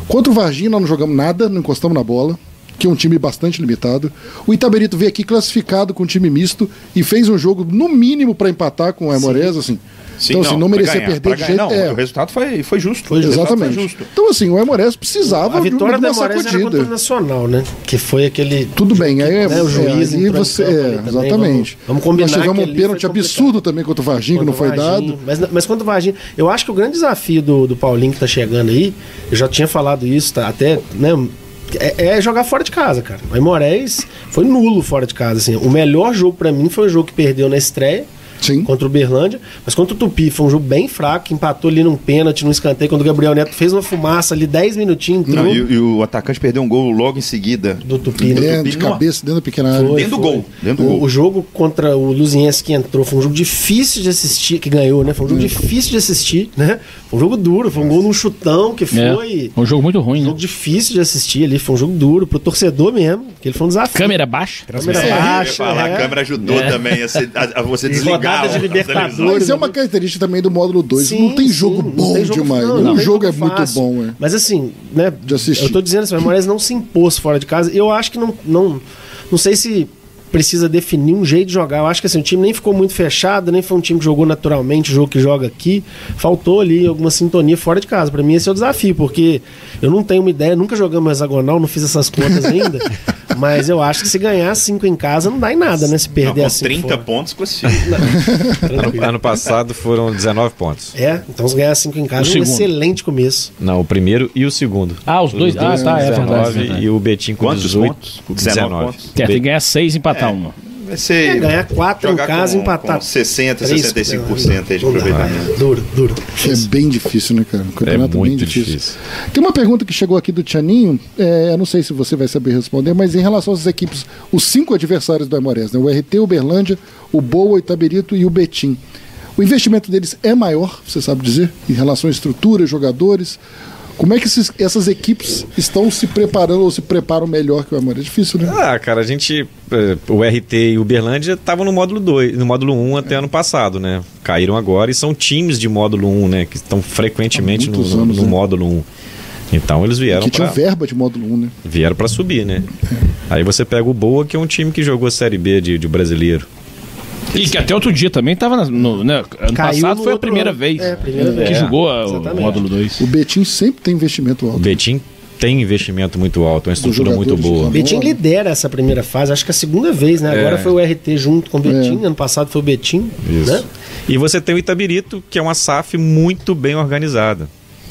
Contra o Varginha, nós não jogamos nada, não encostamos na bola. Que é um time bastante limitado. O Itaberito veio aqui classificado com um time misto e fez um jogo, no mínimo, para empatar com o Aimorés, assim. Sim, então, assim, não merecia ganhar, perder de ganhar. jeito Não, é, o resultado foi, foi justo. Resultado Exatamente. Foi justo. Então, assim, o Aimorés precisava A vitória de uma Moraes era sacudida. contra o Nacional, né? Que foi aquele. Tudo bem, aí é, né, o juiz é, aí entrou em você, é, também, exatamente. Vamos, vamos combinar Nós tivemos que um pênalti foi absurdo também contra o Varginho, que não foi Varginho. dado. Mas, mas contra o Varginho, eu acho que o grande desafio do, do Paulinho que tá chegando aí, eu já tinha falado isso, tá, até, né? É, é jogar fora de casa, cara. O Aimorés foi nulo fora de casa. Assim. O melhor jogo pra mim foi o jogo que perdeu na estreia, Sim. contra o Berlândia, mas contra o Tupi foi um jogo bem fraco, empatou ali num pênalti, num escanteio, quando o Gabriel Neto fez uma fumaça ali, 10 minutinhos, entrou Não, e, e o atacante perdeu um gol logo em seguida. do Tupi. né? É, de cabeça, dentro da pequena área. Foi, Dentro do foi. gol, dentro do o, gol. o jogo contra o Luziense que entrou foi um jogo difícil de assistir, que ganhou, né? Foi um Hum. jogo difícil de assistir, né? Foi um jogo duro, foi um gol num chutão que É, foi. um jogo muito ruim, Um né? jogo difícil de assistir ali, foi um jogo duro pro torcedor mesmo, que ele foi um desafio. Câmera baixa. Câmera É, baixa, falar, é. a câmera ajudou também a, se- a- a você E desligar. rodada de Libertadores. Mas é uma característica também do módulo 2. Sim, não tem sim, jogo não bom tem jogo- demais. não, né? não o jogo é muito bom, é. Mas assim, né? De assistir. Eu tô dizendo assim, o Moraes não se impôs fora de casa. Eu acho que não, não. Não sei se precisa definir um jeito de jogar. Eu acho que assim, o time nem ficou muito fechado, nem foi um time que jogou naturalmente, o jogo que joga aqui. Faltou ali alguma sintonia fora de casa. Pra mim esse é o desafio, porque eu não tenho uma ideia, nunca jogamos hexagonal, não fiz essas contas ainda. mas eu acho que se ganhar cinco em casa não dá em nada, né? Se Não, perder com assim. 30 fora. pontos classifica. Ano, ano passado foram 19 pontos. É, então se ganhar cinco em casa O é um excelente começo. Não, o primeiro e o segundo. Ah, os dois. Ah, tá, é verdade. 19 verdade. e o Betim com Quantos 18. pontos? com 19 19. pontos. É, tem que ganhar seis e empatar uma. Vai ser. É, ganhar quatro em jogar casa e com- empatar. Com 60, três, 65% aí de aproveitamento. Duro, duro. É bem difícil, né, cara? O É campeonato é, bem muito difícil. difícil. Tem uma pergunta que chegou aqui do Tianinho, é, eu não sei se você vai saber responder, mas em relação às equipes, os cinco adversários do Aimorés, né? o RT, o Berlândia, o Boa, o Itaberito e o Betim. O investimento deles é maior, você sabe dizer, em relação à estrutura, jogadores. Como é que esses- essas equipes estão se preparando ou se preparam melhor que o Aimorés? É difícil, né? Ah, cara, a gente. eh, O RT e o Berlândia estavam no módulo 2, no módulo 1 um até ano passado, né? Caíram agora e são times de módulo 1, um, né? Que estão frequentemente no, no- anos, no né? módulo 1. Um. Então eles vieram que tinham pra, verba de módulo 1, né? vieram pra subir, né? Aí você pega o Boa, que é um time que jogou Série B de, de brasileiro. E que até outro dia também tava na- no, né? Ano Caiu passado no foi a outro primeira ano. vez É, a primeira que vez. jogou a- o módulo 2. O Betim sempre tem investimento O alto. Betim tem investimento muito alto, uma estrutura muito boa. O Betim lidera essa primeira fase, acho que é a segunda vez, né? Agora É. foi o RT junto com o Betim, É. ano passado foi o Betim, Isso. né? E você tem o Itabirito, que é uma SAF muito bem organizada.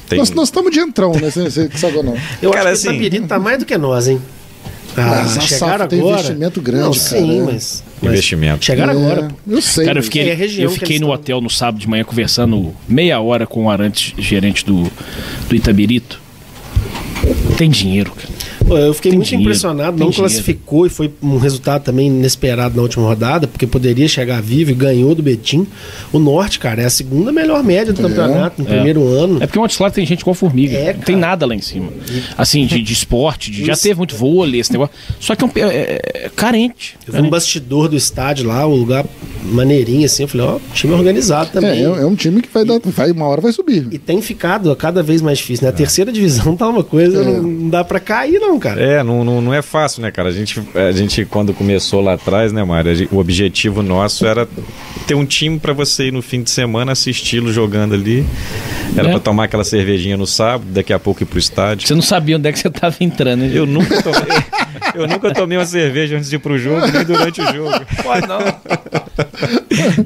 Tem... Nós, nós estamos de entrão, né? Você, você sabe ou não? Eu Cara, acho que assim- o Itabirito tá mais do que nós, hein? Ah, Mas chegaram tem agora. investimento grande, não, cara, Sim, é. mas Mas Investimento. Chegaram É, agora, pô. Eu sei. Cara, eu fiquei, É eu que fiquei no estão. hotel no sábado de manhã conversando meia hora com o Arantes, gerente do, do Itabirito. Tem dinheiro, cara. Eu fiquei Tem muito dinheiro, impressionado, não dinheiro. classificou e foi um resultado também inesperado na última rodada, porque poderia chegar vivo e ganhou do Betim. O Norte, cara, é a segunda melhor média do campeonato no É. primeiro ano. É porque o Montes tem gente com formiga. É, não tem nada lá em cima. Assim, de, de esporte, de- já teve muito vôlei, esse negócio. Só que é, um, é- é carente. Eu vi um bastidor do estádio lá, um lugar maneirinho assim. Eu falei, ó, time organizado É, também. é, é um time que vai dar. Vai, uma hora vai subir. E tem ficado cada vez mais difícil, né? A terceira divisão tá uma coisa, É. não, não dá pra cair, não, cara. É, não, não, não é fácil, né, cara? A gente, a gente, quando começou lá atrás, né, Mário? gente- O objetivo nosso era ter um time pra você ir no fim de semana assisti-lo jogando ali. Era É. pra tomar aquela cervejinha no sábado, daqui a pouco ir pro estádio. Você não sabia onde é que você tava entrando, né? Eu nunca tomei, eu nunca tomei uma cerveja antes de ir pro jogo, nem durante o jogo. Pode não.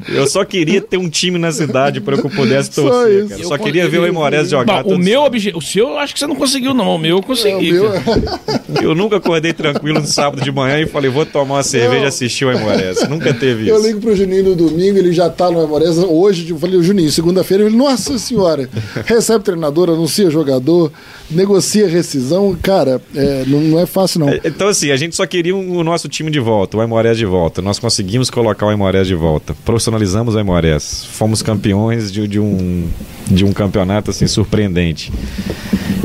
Eu só queria ter um time na cidade pra que eu pudesse Só torcer. Eu Eu só queria ver o Aimorés jogar. Bom, o meu sábado. obje... O seu eu acho que você não conseguiu, não. O meu eu É, consegui. meu- cara. Eu nunca acordei tranquilo no sábado de manhã e falei, vou tomar uma cerveja e assistir o Aimorés. Nunca teve Eu isso. ligo pro Juninho no domingo, ele já tá no Amorés. Hoje, eu falei, Juninho, segunda-feira, ele, nossa senhora, recebe treinador, anuncia jogador, negocia rescisão. Cara, é, não, não é fácil, não. É, Então, assim, a gente só queria o nosso time de volta, o Aimorés de volta. Nós conseguimos colocar o Aimorés de volta. Profissionalizamos o Aimorés. Fomos campeões de, de um, de um campeonato, assim, surpreendente.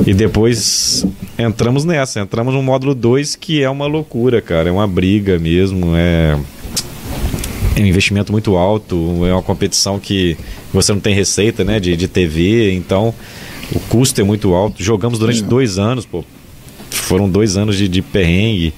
E depois entramos nessa, entramos no módulo 2, que é uma loucura, cara. É uma briga mesmo, é... É um investimento muito alto, é uma competição que você não tem receita, né, de, de TV, então o custo é muito alto. Jogamos durante dois anos, pô. Foram dois anos de, de perrengue.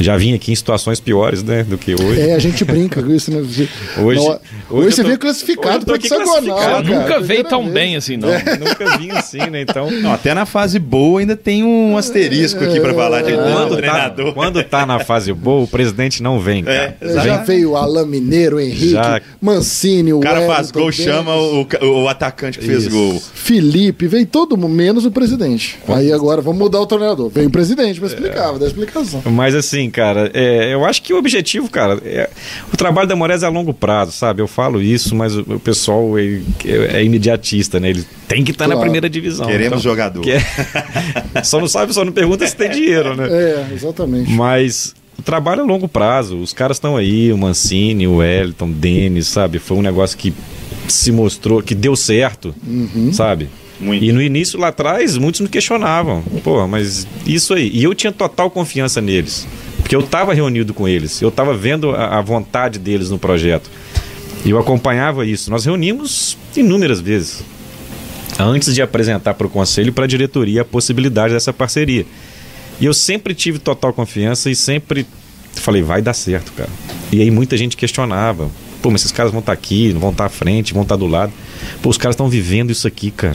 Já vim aqui em situações piores, né, do que hoje. É, a gente brinca com isso, né? Hoje- Não, hoje hoje, você tô- veio classificado para hexagonal. classificado. cara, Nunca veio tão vez. bem assim, não. Nunca vim assim, né? Então. Não, até na fase boa ainda tem um asterisco aqui pra falar de Quando tá, treinador. quando tá na fase boa, o presidente não vem, cara. É, Já veio o Alain Mineiro, o Henrique, Já. Mancini, o O cara Wellington faz gol, Denis, chama o, o atacante que fez Isso. gol. Felipe, veio todo mundo, menos o presidente. Aí agora vamos mudar o treinador. Vem o presidente É. pra explicar, vou dar explicação. Mas assim, cara, é, eu acho que o objetivo, cara, é- o trabalho da Moraes é a longo prazo, sabe? Eu falo isso, mas o, o pessoal é, é imediatista, né? Ele tem que estar na Claro. primeira divisão. Queremos Então, jogador. que é- só não sabe, só não pergunta se tem dinheiro, né? É, exatamente. Mas o trabalho é a longo prazo. Os caras estão aí, o Mancini, o Wellington, o Denis, sabe? Foi um negócio que se mostrou, que deu certo, sabe? Muito. E no início, lá atrás, muitos me questionavam. Pô, mas isso aí. E eu tinha total confiança neles. Porque eu estava reunido com eles. Eu estava vendo a, a vontade deles no projeto. E eu acompanhava isso. Nós reunimos inúmeras vezes. Antes de apresentar para o conselho e para a diretoria a possibilidade dessa parceria. E eu sempre tive total confiança e sempre falei, vai dar certo, cara. E aí muita gente questionava. Pô, mas esses caras vão estar aqui, não vão estar à frente, vão estar do lado. Pô, os caras estão vivendo isso aqui, cara.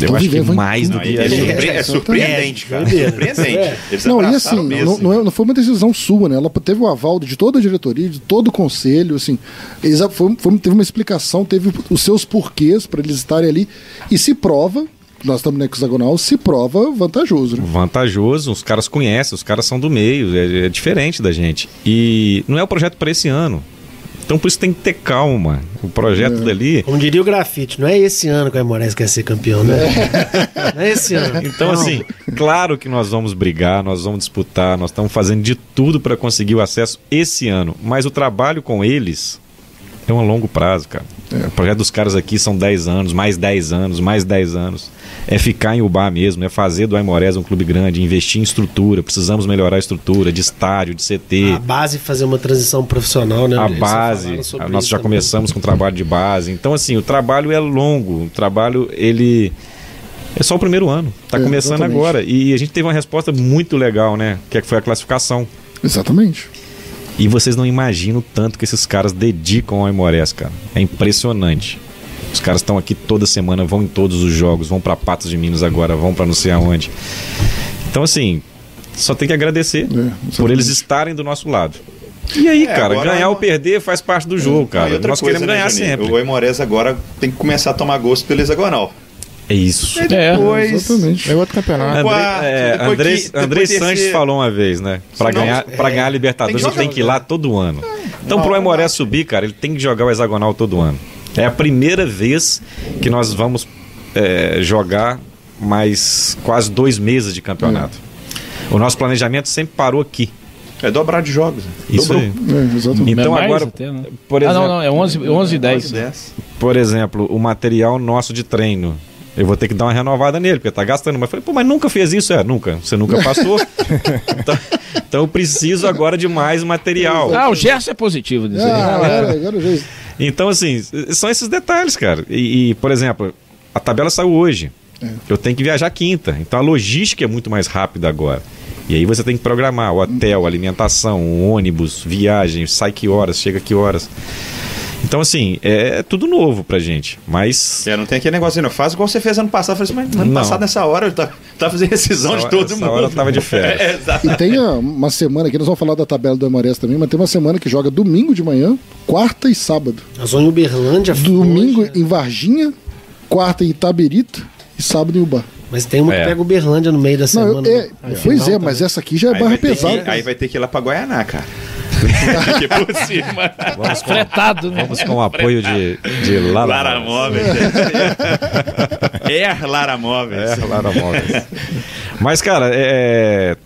Eu Tão acho que vivendo, vão- mais do que é, a gente. surpre- é surpreendente, cara. Surpreendente. É. Eles Não, e assim, não, não, é- não foi uma decisão sua, né? Ela teve o aval de toda a diretoria, de todo o conselho, assim. Eles, foi, foi- teve uma explicação, teve os seus porquês para eles estarem ali. E se prova, nós estamos no hexagonal, se prova vantajoso, né? vantajoso, os caras conhecem, os caras são do meio, é, é diferente da gente. E não é o projeto para esse ano. Então por isso tem que ter calma. O projeto dali. Como diria o grafite, não é esse ano que o Aimorés quer ser campeão, né? Não é esse ano. Então, Não. assim, claro que nós vamos brigar, nós vamos disputar, nós estamos fazendo de tudo para conseguir o acesso esse ano. Mas o trabalho com eles é um longo prazo, cara. O projeto dos caras aqui são 10 anos, mais 10 anos, mais 10 anos. É ficar em Ubá mesmo, é fazer do Aimorés um clube grande, investir em estrutura. Precisamos melhorar a estrutura de estádio, de CT. A base fazer uma transição profissional, né? a Eles base, a- nós já também. começamos com o trabalho de base. Então, assim, o trabalho é longo. O trabalho, ele. É só o primeiro ano. Está É, começando exatamente. agora. E a gente teve uma resposta muito legal, né? Que é que foi a classificação. Exatamente. E vocês não imaginam o tanto que esses caras dedicam ao Aimorés, cara. É impressionante. Os caras estão aqui toda semana, vão em todos os jogos, vão para Patos de Minas agora, vão para não sei aonde. Então, assim, só tem que agradecer por exatamente. eles estarem do nosso lado. E aí, É, cara, ganhar é ou perder faz parte do jogo, e cara. Nós coisa, queremos né, ganhar sempre. O Aimorés agora tem que começar a tomar gosto pelo hexagonal. É isso. E É, depois... Exatamente. É outro campeonato. André, é, depois André, que- André Sanches terceiro. falou uma vez, né? Pra Senão, ganhar, pra é, ganhar a Libertadores, tem que tem que ir lá todo ano. Então, pro Aimoré subir, cara, ele tem que jogar o hexagonal todo ano. É a primeira vez que nós vamos é, jogar mais quase dois meses de campeonato. O nosso planejamento sempre parou aqui. É dobrar de jogos. Isso Dobrou. aí. É. Então Mais agora, até, né? por Ah, exemplo, não, não, é 11, 11 e 10. 10. por exemplo, o material nosso de treino. Eu vou ter que dar uma renovada nele, porque tá gastando. Mas eu falei, pô, mas nunca fez isso? É, nunca. Você nunca passou. então, então eu preciso agora de mais material. Ah, o Gerson é positivo nisso aí. Ah, agora, agora eu vejo. Então, assim, são esses detalhes, cara. E, e, por exemplo, a tabela saiu hoje. Eu tenho que viajar quinta. Então a logística é muito mais rápida agora. E aí você tem que programar o hotel, alimentação, o ônibus, viagem, sai que horas, chega que horas. Então, assim, é tudo novo pra gente. Mas. É, não tem aquele negócio, não. Faz igual você fez ano passado. Eu falei assim, mas ano Não. passado, nessa hora, eu tava, tava fazendo rescisão Essa de todo hora- mundo. essa hora eu tava de férias. É, exato. E tem ah, uma semana aqui, nós vamos falar da tabela do Aimorés também, mas tem uma semana que joga domingo de manhã, quarta e sábado. Vamos em Uberlândia. Domingo hoje, em Varginha, quarta em Itabirito e sábado em Ubar. Mas tem uma É. que pega Uberlândia no meio da Não, semana. eu- é, né? pois Final é, também. mas essa aqui já é Aí barra pesada. que, aí vai ter que ir lá pra Guaianá, cara. que por cima. Vamos com, Fretado, né? vamos com o apoio de, de Lara, Lara Móveis. É Lara Móveis. É, Lara Móveis. Mas, cara, é,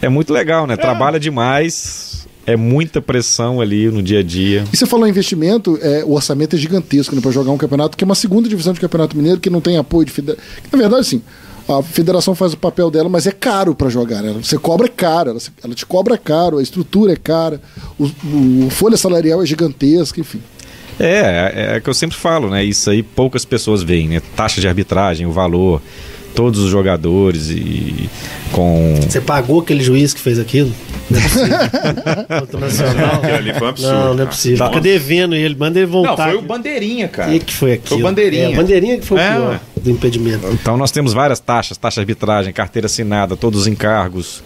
é muito legal, né? Trabalha demais, é muita pressão ali no dia a dia. E você falou em investimento, é, o orçamento é gigantesco né, para jogar um campeonato, que é uma segunda divisão de campeonato mineiro que não tem apoio de federação. Na verdade, assim, a federação faz o papel dela, mas é caro para jogar. Né? Você cobra caro, ela, ela te cobra caro, a estrutura é cara, o, o folha salarial é gigantesca, enfim. É, é, é que eu sempre falo, né? Isso aí poucas pessoas veem, né? Taxa de arbitragem, o valor, todos os jogadores e com. Você pagou aquele juiz que fez aquilo? Não é possível. O ali foi um absurdo. Não, não é cara. possível. Fica devendo ele, manda ele voltar. Não, foi o. Bandeirinha, cara. O que, que foi aquilo? Foi o Bandeirinha. É, bandeirinha que foi É, o pior ué. Do impedimento. Então nós temos várias taxas, taxa de arbitragem, carteira assinada, todos os encargos,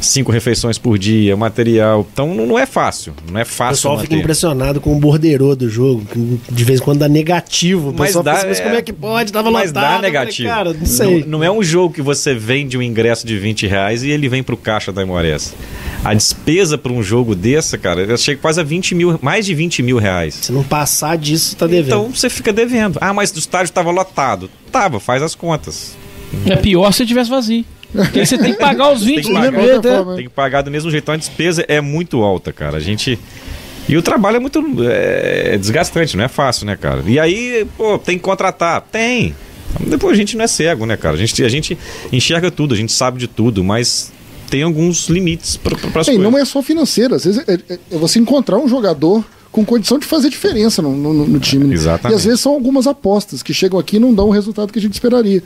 cinco refeições por dia, material. Então não é fácil, não é O fácil. pessoal fica manter. impressionado com o borderô do jogo, que de vez em quando dá negativo. O Mas pessoal dá, assim, mas é. como é que pode? Tava Mas lotado. dá Eu falei, negativo. Cara, não. Não, não é um jogo que você vende um ingresso de 20 reais e ele vem pro caixa da Imores. A despesa para um jogo dessa, cara, eu chega quase a 20 mil, mais de 20 mil reais. Se não passar disso, tá devendo. Então você fica devendo. Ah, mas o estádio estava lotado. Tava, faz as contas. É pior se tivesse vazio. Porque aí você tem que pagar os 20 que do pagar. né? Tem que pagar do mesmo jeito. Então a despesa é muito alta, cara. A gente. E o trabalho é muito é, desgastante, não é fácil, né, cara? E aí, pô, tem que contratar? Tem. Depois a gente não é cego, né, cara? A gente, a gente enxerga tudo, a gente sabe de tudo, mas tem alguns limites para as É, e coisas. não é só financeiro, às vezes é, é- é você encontrar um jogador com condição de fazer diferença no, no- no time. né? Exatamente. E às vezes são algumas apostas que chegam aqui e não dão o resultado que a gente esperaria.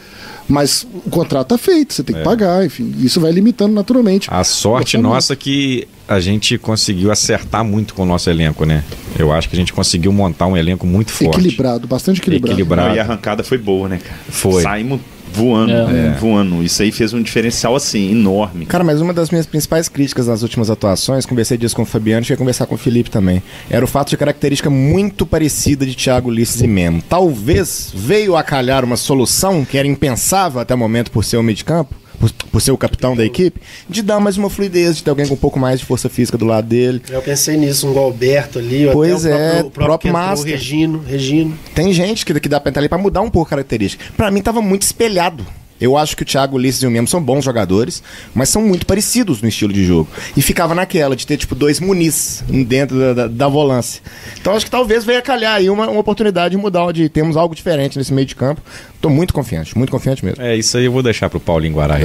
Mas o contrato tá feito, você tem que pagar, enfim. Isso vai limitando naturalmente. É. A sorte nossa é que a gente conseguiu acertar muito com o nosso elenco, né? Eu acho que a gente conseguiu montar um elenco muito forte. Equilibrado, bastante equilibrado. Equilibrado. E a arrancada foi boa, né, cara? Foi. Saímos voando, É. né? voando. Isso aí fez um diferencial, assim, enorme. Cara, mas uma das minhas principais críticas nas últimas atuações, conversei disso com o Fabiano, cheguei a conversar com o Felipe também, era o fato de característica muito parecida de Thiago Ulisses e Memo. Talvez veio a calhar uma solução que era impensável até o momento por ser o meio de campo, por, por ser o capitão da equipe, de dar mais uma fluidez, de ter alguém com um pouco mais de força física do lado dele. Eu pensei nisso, um Galberto ali, Pois até o é, próprio, o próprio, próprio o Master. Regino, Regino. Tem gente que, que dá pra entrar ali pra mudar um pouco a característica. Pra mim tava muito espelhado. Eu acho que o Thiago Ulisses e o Memo são bons jogadores, mas são muito parecidos no estilo de jogo. E ficava naquela de ter, tipo, dois Muniz dentro da, da, da volância. Então acho que talvez venha calhar aí uma, uma oportunidade de mudar, de termos algo diferente nesse meio de campo. Tô muito confiante, muito confiante mesmo. É, isso aí eu vou deixar pro Paulinho Guará.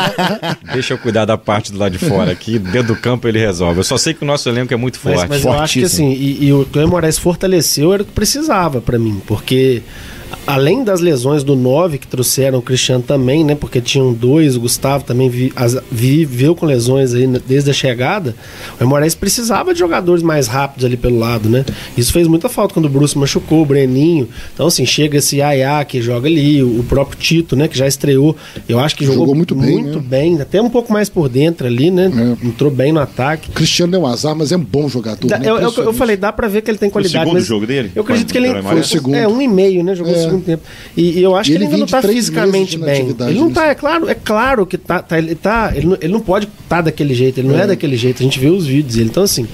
Deixa eu cuidar da parte do lado de fora aqui. Dentro do campo ele resolve. Eu só sei que o nosso elenco é muito Mas, forte. mas eu acho que assim, e, e o Cleber Moraes fortaleceu era o que precisava pra mim, porque além das lesões do 9 que trouxeram o Cristiano também, né? Porque tinham dois, o Gustavo também vi- as- viveu com lesões aí desde a chegada. O Moraes precisava de jogadores mais rápidos ali pelo lado, né? Isso fez muita falta quando o Bruce machucou, o Breninho. Então, assim, chega esse Yaya que joga ali, o, o próprio Tito, né? Que já estreou. Eu acho que jogou, Jogou muito bem, muito né? bem, até um pouco mais por dentro ali, né? É. Entrou bem no ataque. O Cristiano deu um azar, mas é um bom jogador. Dá- né? eu, eu- eu falei, dá pra ver que ele tem qualidade. segundo mas jogo dele? Eu acredito que ele Foi o segundo. É, um e meio, né? Jogou É, É. segundo tempo. E, e eu acho E que ele ele ainda não tá meses fisicamente bem. Ele não né? tá, é claro, é claro que tá, tá- ele tá, ele não, ele não pode estar daquele jeito, ele não é. daquele jeito. A gente vê os vídeos dele. Então assim,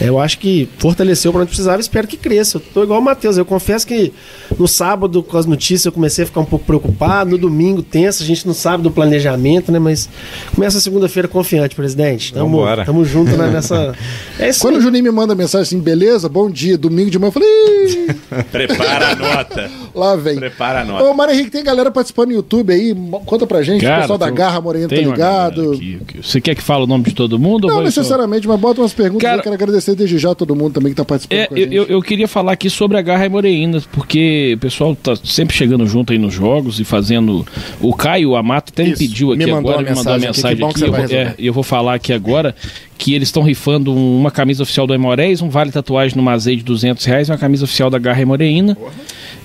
é, eu acho que fortaleceu para onde precisava, espero que cresça. Eu tô igual o Matheus, eu confesso que no sábado com as notícias eu comecei a ficar um pouco preocupado, no domingo tenso, a gente não sabe do planejamento, né, mas começa a segunda-feira confiante, presidente. Tamo, Vambora. tamo junto né, nessa É isso Quando aí. o Juninho me manda mensagem assim, beleza, bom dia, domingo de manhã, eu falei, "Ih, Prepara a nota. Lá vem. Prepara a nota. Ô, Mário Henrique, tem galera participando no YouTube aí, conta pra gente, o pessoal da tem- Garra Morena tá ligado. aqui, aqui. Você quer que fale o nome de todo mundo? Não só- necessariamente, mas bota umas perguntas. Cara- eu quero agradecer desde já a todo mundo também que tá participando É, com a eu, gente. eu, eu queria falar aqui sobre a Garra e Moreína, porque o pessoal tá sempre chegando junto aí nos jogos e fazendo. O Caio Amato até me Isso. pediu aqui Me agora, me mandou uma mensagem aqui, que mensagem bom aqui. que você eu, é, eu vou falar aqui agora que eles estão rifando uma camisa oficial do Aimorés, um vale tatuagem no Mazei de 200 reais e uma camisa oficial da Garra e Moreína.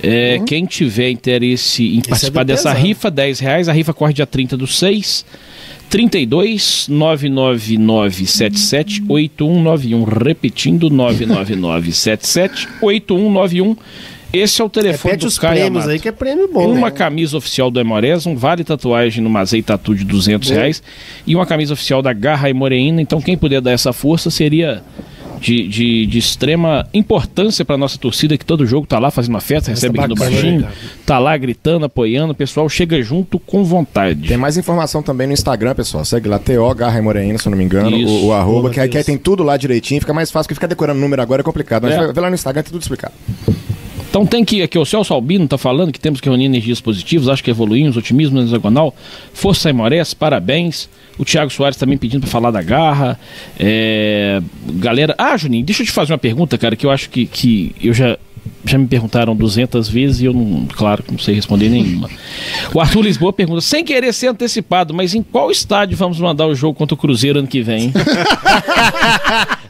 É, Quem tiver interesse em participar é dessa pesado. rifa, 10 reais. A rifa corre dia 30 do 6. 32 99977 8191. Repetindo, 99977 8191. Esse é o telefone Repete do os Caio prêmios Amato. aí, que é prêmio bom. Uma né? camisa oficial do Emores, um vale tatuagem no Mazei Tatu de 200 reais e uma camisa oficial da Garra e Moreína. Então, quem puder dar essa força seria de, de, de extrema importância para nossa torcida, que todo jogo tá lá fazendo uma festa, recebe aqui no baixinho, né, tá lá gritando, apoiando. O pessoal chega junto com vontade. Tem mais informação também no Instagram, pessoal. Segue lá, TO Garra e se eu não me engano. Isso. O, o arroba, Boa, que, aí- que aí tem tudo lá direitinho. Fica mais fácil, porque ficar decorando número agora é complicado. Mas É. vai- vai lá no Instagram, tem tudo explicado. Então tem que, aqui o Celso Albino tá falando que temos que reunir energias positivas, acho que evoluímos, otimismo na hexagonal, força Aimorés, parabéns. O Thiago Soares também pedindo para falar da garra. É, galera, ah, Juninho, deixa eu te fazer uma pergunta, cara, que eu acho que, que eu já já me perguntaram 200 vezes e eu não, claro, que não sei responder nenhuma. O Arthur Lisboa pergunta, sem querer ser antecipado, mas em qual estádio vamos mandar o jogo contra o Cruzeiro ano que vem?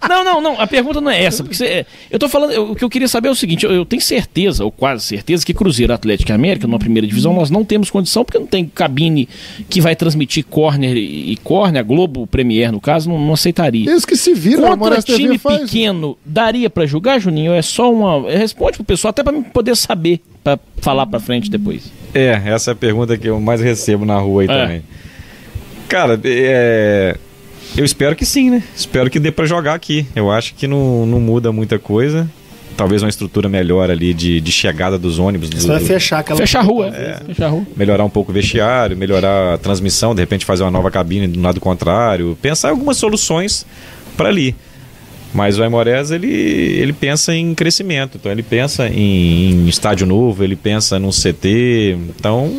Não, não, não. A pergunta não é essa. Porque você- eu tô falando. eu- o que eu queria saber é o seguinte: eu, eu tenho certeza, ou quase certeza, que Cruzeiro Atlético e América, numa primeira divisão, nós não temos condição, porque não tem cabine que vai transmitir corner e, e corner, a Globo Premier, no caso, não, não aceitaria. Eles que se viram, Contra time pequeno, daria pra jogar, Juninho? É só uma. Responde pro pessoal, até pra mim poder saber, pra falar pra frente depois. É, essa é a pergunta que eu mais recebo na rua aí É. também. Cara, é, eu espero que sim, né? Espero que dê pra jogar aqui. Eu acho que não, não muda muita coisa. Talvez uma estrutura melhor ali de, de chegada dos ônibus. Você do- vai fechar aquela. Fechar a rua, fechar a rua. melhorar um pouco o vestiário, melhorar a transmissão, de repente fazer uma nova cabine do lado contrário, pensar em algumas soluções para ali. Mas o Aimorés, ele, ele pensa em crescimento, então ele pensa em, em estádio novo, ele pensa num CT, então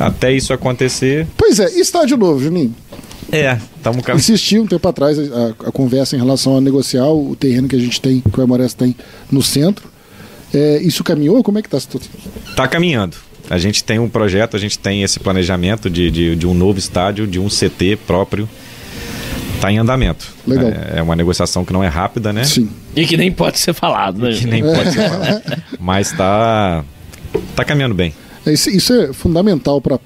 até isso acontecer... Pois é, e estádio novo, Juninho. É, estamos... Insistiu um tempo atrás a, a conversa em relação a negociar o terreno que a gente tem, que o Amores tem no centro. É, isso caminhou? Como é que tá a situação? Tá caminhando. A gente tem um projeto, a gente tem esse planejamento de, de, de um novo estádio, de um CT próprio. Tá em andamento. Legal. É, é uma negociação que não é rápida, né? Sim. E que nem pode ser falado, né? Que nem pode ser falado. Mas tá, tá caminhando bem. É, Isso, isso é fundamental para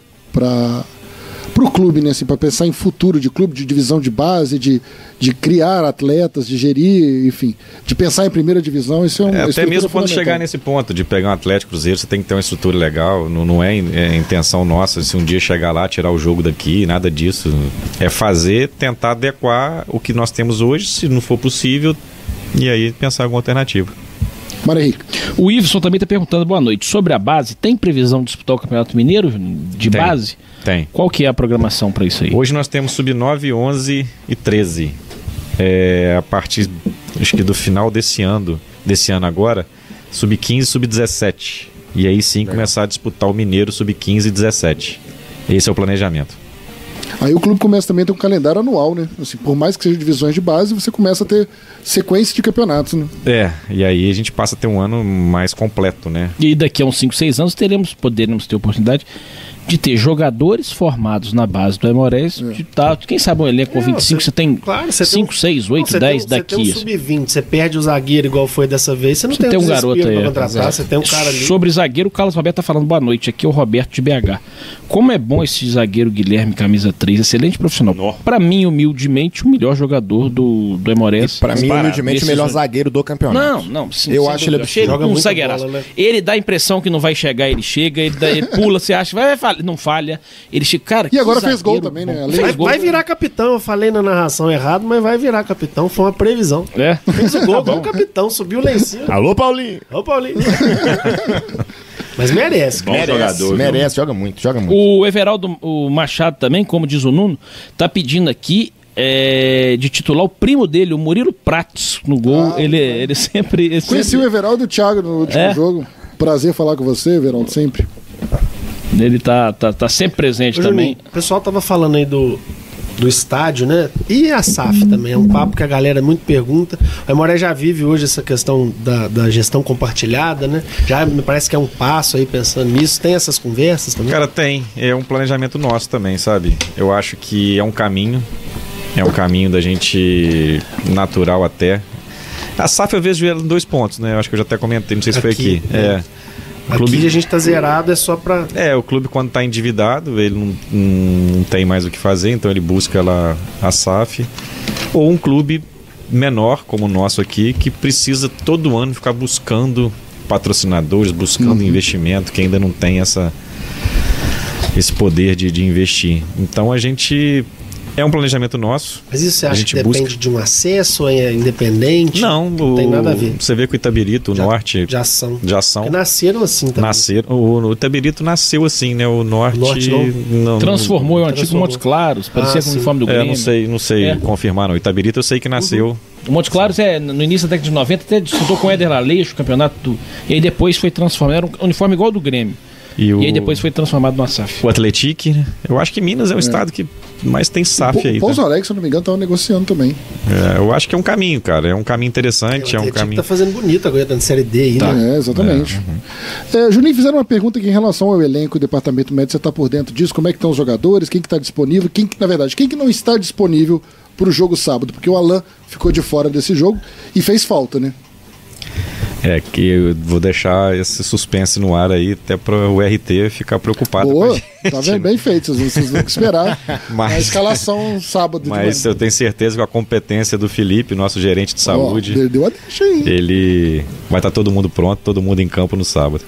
o clube, né? Assim, para pensar em futuro de clube, de divisão de base, de, de criar atletas, de gerir, enfim, de pensar em primeira divisão. Isso é um É, até estrutura mesmo quando chegar nesse ponto de pegar um Atlético Cruzeiro, você tem que ter uma estrutura legal. Não, não é, é intenção nossa se um dia chegar lá, tirar o jogo daqui, nada disso. É fazer, tentar adequar o que nós temos hoje, se não for possível, e aí pensar em alguma alternativa. Mário Henrique. O Iveson também está perguntando, boa noite, sobre a base, tem previsão de disputar o Campeonato Mineiro de Tem. base? Tem. Qual que é a programação para isso aí? Hoje nós temos sub-9, 11 e 13. É, a partir acho que do final desse ano, desse ano agora, sub-15 e sub-17. E aí sim começar a disputar o Mineiro sub-15 e 17. Esse é o planejamento. Aí o clube começa também a ter um calendário anual, né? Assim, por mais que seja divisões de base, você começa a ter sequência de campeonatos, né? É, e aí a gente passa a ter um ano mais completo, né? E daqui a uns 5, 6 anos teremos, poderemos ter oportunidade de ter jogadores formados na base do Aimorés, de tá, quem sabe um elenco com Não, 25, você- você tem Claro, você 5, tem um- 6, Não, 8, você 10 tem, um- daqui. Você tem um assim. sub-20, você perde o zagueiro igual foi dessa vez, você não Você tem, tem um garoto aí, pra é. contratar, você tem um cara ali. Sobre zagueiro, o Carlos Roberto tá falando boa noite. Aqui é o Roberto de BH. Como é bom esse zagueiro Guilherme, camisa 3, excelente profissional. Pra mim, humildemente, o melhor jogador do, do Emorés. Pra mim, humildemente, o melhor zagueiro do campeonato. Não, não. Sim, Eu acho ele Achei Joga um zagueiraço. bola, né? Ele dá a impressão que não vai chegar, ele chega, ele, dá- ele pula, você acha, vai, vai falha, não falha. Ele chega, cara. E agora fez gol também, né? Fez Vai, gol. vai virar capitão, eu falei na narração errado, mas vai virar capitão, foi uma previsão. É. Fez o gol como capitão, subiu lá em cima. Alô, Paulinho! Ô, Paulinho. mas merece. Bom merece, jogador, viu? merece, joga muito, joga muito. O Everaldo o Machado também, como diz o Nuno, tá pedindo aqui é, de titular o primo dele, o Murilo Prates, no gol. ele, ele sempre. ele Conheci sempre- o Everaldo e o Thiago no último É? jogo. Prazer falar com você, Everaldo, sempre. Ele tá, tá, tá sempre presente Ô, também. Juninho, o pessoal tava falando aí do, do estádio, né? E a SAF também, é um papo que a galera muito pergunta. O Emoré já vive hoje essa questão da, da gestão compartilhada, né? Já me parece que é um passo aí pensando nisso. Tem essas conversas também? Cara, tem. É um planejamento nosso também, sabe? Eu acho que é um caminho. É um caminho da gente natural até. A SAF eu vejo ela em dois pontos, né? Eu acho que eu já até comentei, não sei se foi Aqui, aqui. É. O Aqui clube, a gente tá zerado, é só pra. é, o clube quando está endividado, ele não, não tem mais o que fazer, então ele busca lá a SAF. Ou um clube menor, como o nosso aqui, que precisa todo ano ficar buscando patrocinadores, buscando investimento, que ainda não tem essa esse poder de, de investir. Então a gente é um planejamento nosso. Mas isso você A acha gente que depende busca- de um acesso ou é independente? Não, não o- tem nada a ver. Você vê que o Itabirito, o Já- norte, Já são. já são. Porque nasceram assim também. Nasceram. O, o Itabirito nasceu assim, né? O norte. O norte não- não- Transformou o antigo Transformou. Montes Claros, parecia Ah, com o uniforme do É, Grêmio. não sei, não sei É. confirmar, não. O Itabirito eu sei que nasceu. O Montes Claros é, no início da década de 90, até disputou com o Éder Aleixo, o campeonato do. E aí depois foi transformado. Era um uniforme igual ao do Grêmio. E, o, E aí depois foi transformado no SAF. o Atletique, né? Eu acho que Minas é o estado que mais tem SAF O aí. Pouso Tá? Alegre, se eu não me engano, tava negociando também. É, eu acho que é um caminho, cara. É um caminho O interessante, é um Atlético caminho. tá fazendo bonito agora, tá na Série D aí, né? É, exatamente. É, Juninho, fizeram uma pergunta aqui em relação ao elenco e departamento médico. Você está por dentro disso? Como é que estão os jogadores? Quem que está disponível? Quem que, na verdade, quem que não está disponível para o jogo sábado? Porque o Alan ficou de fora desse jogo e fez falta, né? É que eu vou deixar esse suspense no ar aí, até para o RT ficar preocupado. Boa, gente, tá vendo? né? Bem feito. Vocês, vão esperar Mas- a escalação sábado. Mas eu tenho certeza que a competência do Felipe, nosso gerente de saúde, deu- deu a deixa aí. ele vai estar todo mundo pronto, todo mundo em campo no sábado.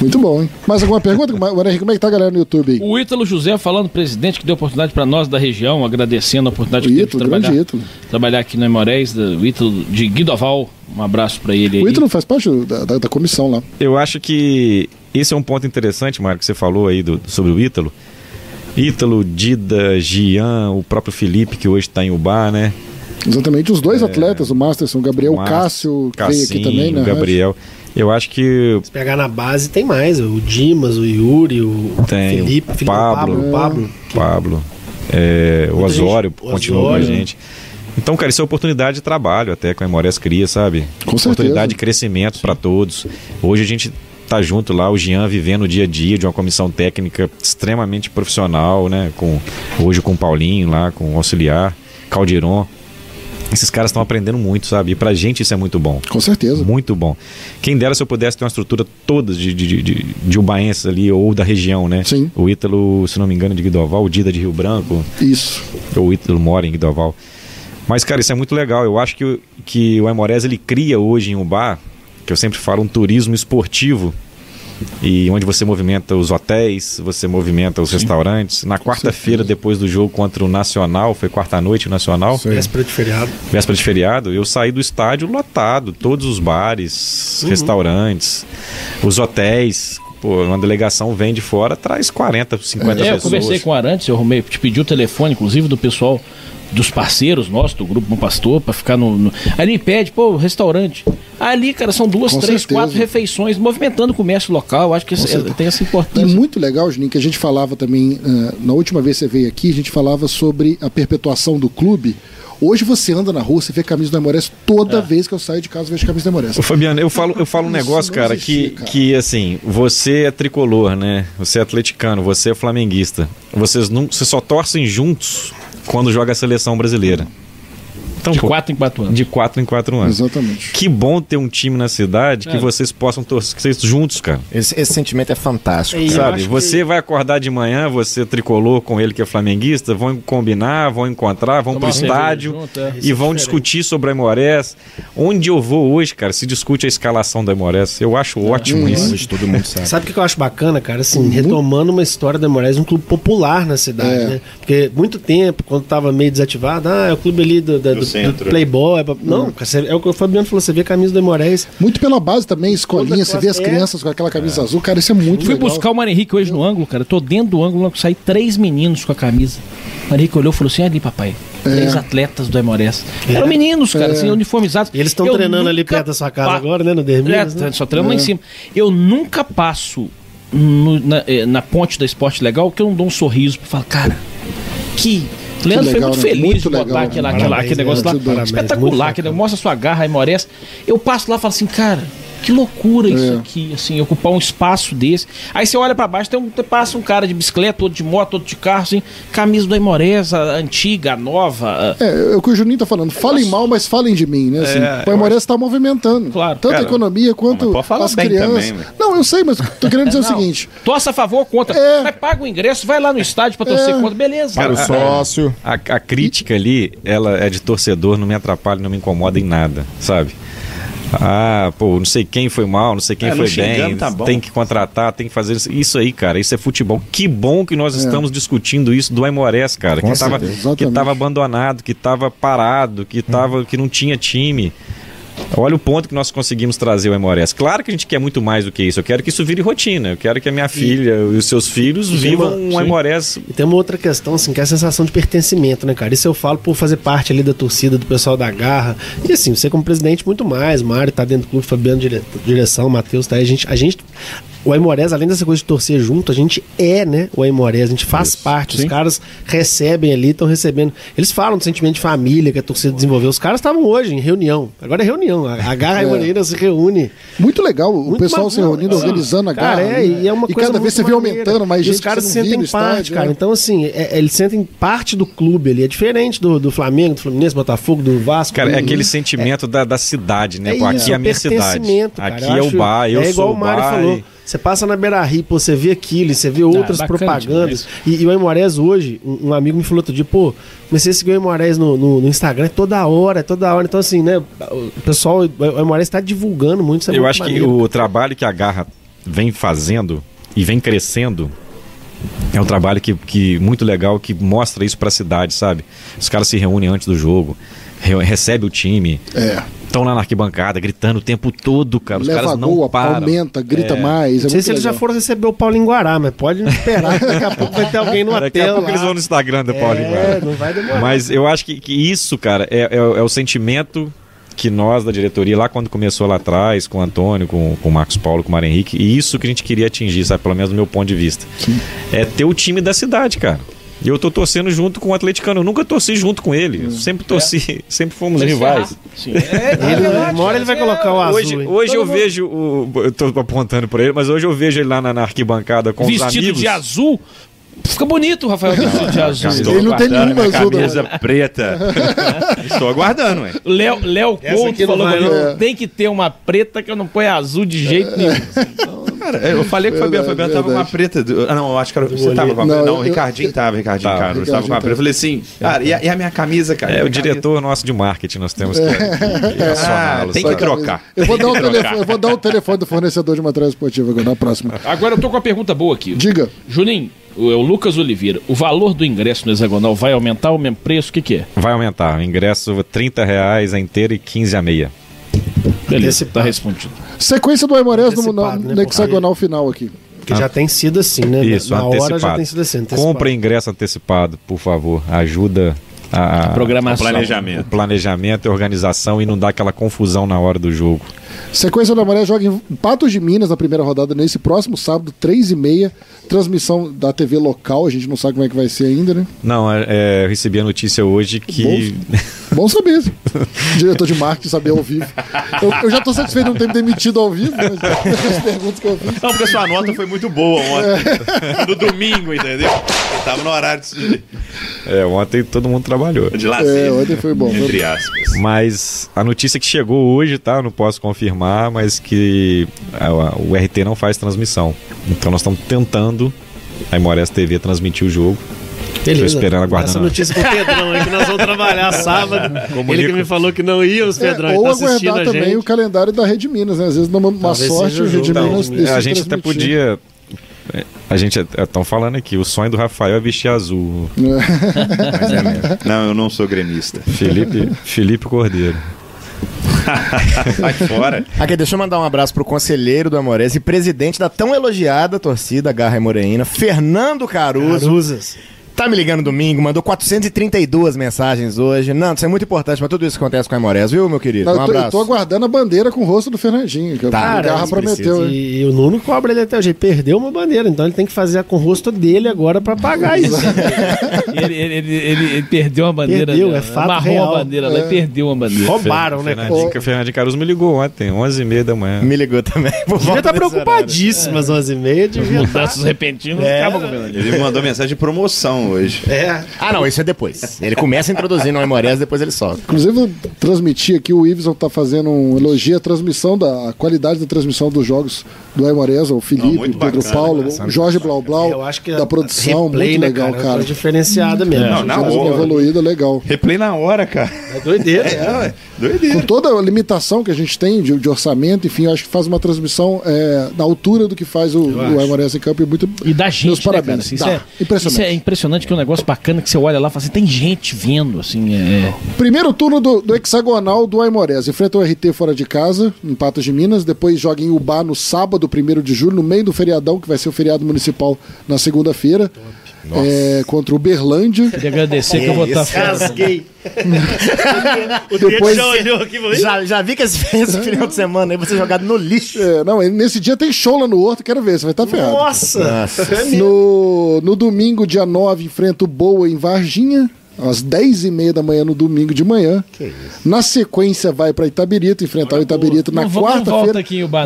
Muito bom, hein? Mais alguma pergunta? Guarani, Como é que tá a galera no YouTube aí? O Ítalo José falando, presidente, que deu oportunidade para nós da região, agradecendo a oportunidade O que teve de Ítalo, trabalhar, Ítalo. trabalhar aqui no Emorés, do- o Ítalo de Guidoval. Um abraço para ele aí. O Ítalo faz parte da, da- da comissão lá. Eu acho que esse é um ponto interessante, Mário, que você falou aí do- sobre o Ítalo. Ítalo, Dida, Gian, o próprio Felipe, que hoje está em Ubá, né? Exatamente, os dois atletas, o Masterson, o Gabriel, o Cássio, que veio aqui também, né? o Gabriel. Eu acho que Se pegar na base, tem mais. O Dimas, o Yuri, o Tem, Felipe, o Felipe Pablo. Pablo, Pablo. Pablo, é, o Osório gente- continua com a gente. Então, cara, isso é oportunidade de trabalho até com a Emores Cria, sabe? Com certeza. oportunidade de crescimento para todos. Hoje a gente tá junto lá, o Jean vivendo o dia a dia de uma comissão técnica extremamente profissional, né? Com, hoje com o Paulinho lá, com o auxiliar, Caldiron. Esses caras estão aprendendo muito, sabe? E pra gente isso é muito bom. Com certeza. Muito bom. Quem dera se eu pudesse ter uma estrutura toda de, de, de, de ubaenses ali, ou da região, né? Sim. O Ítalo, se não me engano, de Guidoval, o Dida de Rio Branco, Isso. ou o Ítalo mora em Guidoval. Mas, cara, isso é muito legal. Eu acho que, o- que o Aimorés, ele cria hoje em Ubá, que eu sempre falo, um turismo esportivo, e onde você movimenta os hotéis, você movimenta os restaurantes. Na quarta-feira, depois do jogo contra o Nacional, foi quarta-noite o Nacional, aí. Véspera de feriado. véspera de feriado, eu saí do estádio lotado, todos os bares, restaurantes, os hotéis. Pô, uma delegação vem de fora, traz 40, 50 É, eu pessoas. conversei com o Arantes, eu arrumei, te pedi o telefone, inclusive, do pessoal, dos parceiros nossos, do Grupo Bom Pastor, pra ficar no, no- Aí ele me pede, pô, restaurante. Ali, cara, são duas, Com três, certeza. quatro refeições, movimentando o comércio local. Acho que certeza. tem essa E importância. muito legal, Juninho, que a gente falava também, eh, na última vez que você veio aqui, a gente falava sobre a perpetuação do clube. Hoje você anda na rua, você vê camisa do Aimorés toda vez que eu saio de casa, eu vejo camisa do Aimorés. Ô, Fabiano, eu falo, eu falo um negócio, cara, existia, que, cara. que assim, você é tricolor, né? Você é atleticano, você é flamenguista. Vocês não, vocês só torcem juntos quando joga a seleção brasileira. Então, De pô, 4 em 4 anos. de quatro em quatro anos. Exatamente. Que bom ter um time na cidade que É. vocês possam torcer juntos, cara. Esse, esse sentimento é fantástico. E Sabe, acho que- você vai acordar de manhã, você tricolor com ele que é flamenguista, vão combinar, vão encontrar, vão Tomar pro estádio junto, é. e vão discutir sobre a Aimorés. Onde eu vou hoje, cara, se discute a escalação da Aimorés. Eu acho ótimo isso. Hoje todo mundo sabe. Sabe o que eu acho bacana, cara? Assim, retomando uma história da Moraes, um clube popular na cidade, É. né? Porque muito tempo, quando tava meio desativado, ah, é o clube ali do, Do do, centro. Playboy. é pra- Não, você- é o que o Fabiano falou, você vê a camisa do Moraes. Muito pela base também, escolinha, você vê as é. crianças com aquela camisa azul, cara, isso é muito Fui legal. buscar o Mário Henrique hoje no ângulo, cara. Eu tô dentro do ângulo, saí três meninos com a camisa. O Mário Henrique olhou e falou assim: ali, papai. Três atletas do Aimorés. Eram meninos, cara, assim, uniformizados. E eles estão treinando ali perto da sua casa pa- agora, né? No É, Derminas, né? só treinando lá em cima. Eu nunca passo no- na, eh, na ponte da Esporte Legal que eu não dou um sorriso pra falar, cara, que. Leandro foi legal, muito né? feliz Muito de botar legal, aquela, né? aquela- Parabéns, aquele negócio né? lá. Espetacular, que mostra sua garra, Aimorés. Eu passo lá e falo assim, cara, que loucura isso É. aqui, assim, ocupar um espaço desse. Aí você olha pra baixo, tem um, passa um cara de bicicleta, outro de moto, outro de carro, assim, camisa do Aimorés, a antiga, a nova. a- É, é o que o Juninho tá falando. Falem mal, mas falem de mim, né? Assim, É, o Aimorés tá movimentando. Claro. Tanto a Cara, economia quanto falar as bem crianças. também, velho. não, eu sei, mas tô querendo dizer o Não, seguinte. Torça a favor ou contra. É. Mas paga o ingresso, vai lá no estádio pra torcer É. contra, beleza. Para o sócio. A, a crítica ali, ela é de torcedor, não me atrapalha, não me incomoda em nada, sabe? Ah, pô, não sei quem foi mal, não sei quem É, foi bem, tá tem que contratar, tem que fazer isso. Isso aí, cara, isso é futebol. Que bom que nós estamos discutindo isso do Aimorés, cara, Com que tava, certeza, que tava abandonado, que tava parado, que, tava, que não tinha time. Olha o ponto que nós conseguimos trazer o Aimorés. Claro que a gente quer muito mais do que isso. Eu quero que isso vire rotina. Eu quero que a minha filha e os seus filhos vivam uma- um E tem uma outra questão, assim, que é a sensação de pertencimento, né, cara? Isso eu falo por fazer parte ali da torcida, do pessoal da Garra. E assim, você como presidente, muito mais. Mário tá dentro do clube, Fabiano, dire- direção, Matheus tá aí. A gente, a gente. O Aimorés, além dessa coisa de torcer junto, a gente é, né, o Aimorés, a gente faz parte. Os caras recebem ali, estão recebendo. Eles falam do sentimento de família que a torcida desenvolveu. Os caras estavam hoje em reunião. Agora é reunião. A, a Garra Aimoreira se reúne. Muito legal o Muito pessoal se reunindo, assim. organizando a Cara, garra. é, né? e é uma e coisa cada vez você vê aumentando mais E gente. os caras se sentem parte, estádio, cara. né? Então, assim, é- eles sentem parte do clube ali. É diferente do, do Flamengo, do Fluminense, Botafogo, do Vasco. Cara, é do- aquele sentimento da, da cidade, né? É Pô, isso, aqui é a minha cidade. cara. Aqui Eu é o bar, eu é igual sou o Mário bar. falou. e- Você passa na Beira Rio, pô, você vê aquilo, você vê outras bacana propagandas. E, e o Aimorés hoje, um, um amigo me falou outro dia, pô, comecei a seguir o Aimorés no, no, no Instagram, é toda hora, é toda hora. Então, assim, né, o pessoal, o Aimorés tá divulgando muito, isso é Eu muito acho que maneiro. o trabalho que a Garra vem fazendo e vem crescendo é um trabalho que, que muito legal, que mostra isso pra cidade, sabe? Os caras se reúnem antes do jogo, recebe o time, É. estão lá na arquibancada gritando o tempo todo, cara. Os Leva caras não gol, param. aumenta, grita É. mais. É Não sei se eles já foram receber o Paulo em Guará, mas pode esperar que daqui a pouco vai ter alguém no Daqui a pouco lá. eles vão no Instagram do Paulo É, Iguara. não vai demorar. Mas eu acho que, que isso, cara, é, é, é o sentimento que nós da diretoria, lá quando começou lá atrás, com o Antônio, com, com o Marcos Paulo, com o Mário Henrique, e isso que a gente queria atingir, sabe? Pelo menos do meu ponto de vista. É ter o time da cidade, cara. E eu tô torcendo junto com o atleticano. Eu nunca torci junto com ele. Eu sempre torci, sempre fomos rivais. Sim. É, Ele, uma hora ele vai colocar o azul. Hoje, hein? hoje eu mundo- vejo o. Eu tô apontando por ele, mas hoje eu vejo ele lá na, na arquibancada com os Vestido amigos. de azul. Fica bonito, Rafael, vestido de azul. Ele não tem nenhuma azul, não. Camisa preta. Estou aguardando, ué. Léo, Léo Essa Couto não falou vai, comigo, não. tem que ter uma preta que eu não ponho azul de jeito nenhum. Cara, eu falei com o Fabiano, o Fabiano tava com uma verdade. preta. do- ah, não, eu acho que era, você tava com a Não, preta. Não, eu- o Ricardinho tava, Ricardinho Tava, Carlos tava com a preta. Eu falei assim, cara, e a, e a minha camisa, cara? É, Minha o diretor nosso de marketing, nós temos que, que camisa- Ah, acioná-lo, tem que sabe? trocar. Eu vou, dar o que telefone, eu vou dar o telefone do fornecedor de material esportivo agora, na próxima. Agora eu tô com uma pergunta boa aqui. Diga. Juninho, o, é o Lucas Oliveira. O valor do ingresso no hexagonal vai aumentar o mesmo preço? O que, que é? Vai aumentar. O ingresso 30 reais a inteira e 15 a meia. Beleza, tá respondido. Sequência do Aimorés no, Antecipado, no, né, no hexagonal final aqui. Porque já tem sido assim, né? Isso, Na hora antecipado. já tem sido assim. antecipado. Compre ingresso antecipado, por favor. Ajuda a, a- Programação. planejamento. o planejamento e a organização e não dá aquela confusão na hora do jogo. Sequência da Maré joga em Patos de Minas na primeira rodada nesse próximo sábado, 3 e meia. Transmissão da TV local, a gente não sabe como é que vai ser ainda, né? Não, é, é, eu recebi a notícia hoje que. Bom saber. Diretor de marketing saber ao vivo. Eu, eu já tô satisfeito de não ter me demitido ao vivo, mas as perguntas que eu fiz. Não, porque sua nota foi muito boa ontem. No domingo, entendeu? Eu tava no horário de, É, ontem todo mundo trabalhou. De É, lazer. ontem foi bom. Entre aspas. Mas a notícia que chegou hoje, tá? Não posso confirmar, mas que a- a- o RT não faz transmissão. Então nós estamos tentando a Imores TV transmitir o jogo. Tô esperando, aguardando. Essa notícia pro Pedrão aí que nós vamos trabalhar sábado. Comunico. Ele que me falou que não ia, os É, Pedrão. ele ou tá aguardar também gente. o calendário da Rede Minas, né? Às vezes, numa uma Talvez sorte, o Rede. Minas Então, decide a gente até podia. É, A gente estão falando aqui, o sonho do Rafael é vestir azul. Mas é mesmo. Não, eu não sou gremista. Felipe, Felipe Cordeiro. Sai fora. Aqui, deixa eu mandar um abraço pro conselheiro do Amores e presidente da tão elogiada torcida Garra e Moreína, Fernando Caruso. Caruzas. Tá me ligando domingo, mandou 432 mensagens hoje. Não, isso é muito importante pra tudo isso que acontece com a Amores, viu, meu querido? Não, um eu, tô, eu abraço. tô aguardando a bandeira com o rosto do Fernandinho, que Tá, a Garra cara, prometeu. E, e o Nuno cobra ele até hoje. Ele perdeu uma bandeira, então ele tem que fazer com o rosto dele agora pra pagar isso. Ele, ele, ele, ele- ele perdeu uma bandeira. Perdeu, dela. é fato Amarrou real. a bandeira lá e perdeu uma bandeira. Roubaram, né, cara? Fernandinho, Fernandinho Caruso me ligou ontem, 11h30 da manhã. Me ligou também. Devia desse preocupadíssimo às 11h30. Devia estar. Mudanças repentinas É. acabam com o Fernandinho. Ele me mandou mensagem de promoção hoje. É. Ah, não, isso é depois. Ele começa introduzindo o Amores, depois ele sobe. Inclusive, eu transmiti aqui, o Iveson tá fazendo um elogio à transmissão, da a qualidade da transmissão dos jogos do Aimoreza, o Felipe, Não, o Pedro bacana, Paulo, né? o Jorge Blau Blau, Eu acho que da produção, replay, muito né, legal, cara. cara. É diferenciada mesmo. Não, na hora. evoluída, legal. Replay na hora, cara. É doideira. É. Com Doideira. toda a limitação que a gente tem de, de orçamento, enfim, eu acho que faz uma transmissão é, na altura do que faz o, o Aimoreza em campo e muito. E da gente, Meus né, cara? parabéns. Assim, isso, Dá. é, Impressionante. isso é impressionante, que é um negócio bacana que você olha lá e fala assim, tem gente vendo, assim, é... Primeiro turno do, do hexagonal do Aimorés. Enfrenta o RT fora de casa, em Patos de Minas. Depois joga em Ubá no sábado, 1 de julho, no meio do feriadão, que vai ser o feriado municipal na segunda-feira. É, contra o Berlândia. Queria agradecer que eu vou estar fora. Rasguei. o Depois- já olhou aqui e falou, "Ih, Já, já vi que esse, esse final de semana aí vai ser jogado no lixo. É, não, nesse dia tem show lá no Horto, quero ver, você vai estar ferrado. Nossa! É mesmo. No, no domingo, dia 9, enfrenta o Boa em Varginha, às 10h30 da manhã no domingo de manhã. Na sequência, vai para Itabirito, enfrentar o Itabirito na não volta quarta-feira.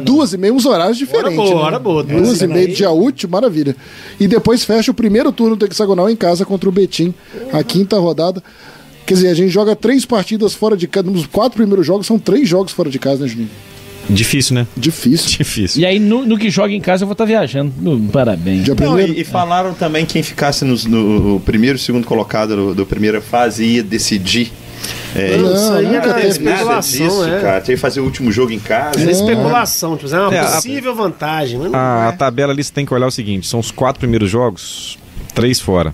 Duas e meia, uns horários diferentes. boa, né? hora boa, duas e e meia, meia. dia útil, maravilha. E depois fecha o primeiro turno do hexagonal em casa contra o Betim, a quinta rodada. Quer dizer, a gente joga três partidas fora de casa. Nos quatro primeiros jogos são três jogos fora de casa, né, Juninho? Difícil, né? Difícil. Difícil. E aí, no, no que joga em casa, eu vou estar viajando. No- parabéns. Dia Não, primeiro. e, e falaram também quem ficasse nos- no, primeiro e segundo colocado do, do primeira fase ia decidir. É, Não, Isso aí era especulação, disso, é. cara. Tinha que fazer o último jogo em casa. Era especulação, tipo, é uma É, a- possível vantagem. Mas não A é. tabela ali você tem que olhar o seguinte: são os quatro primeiros jogos, três fora.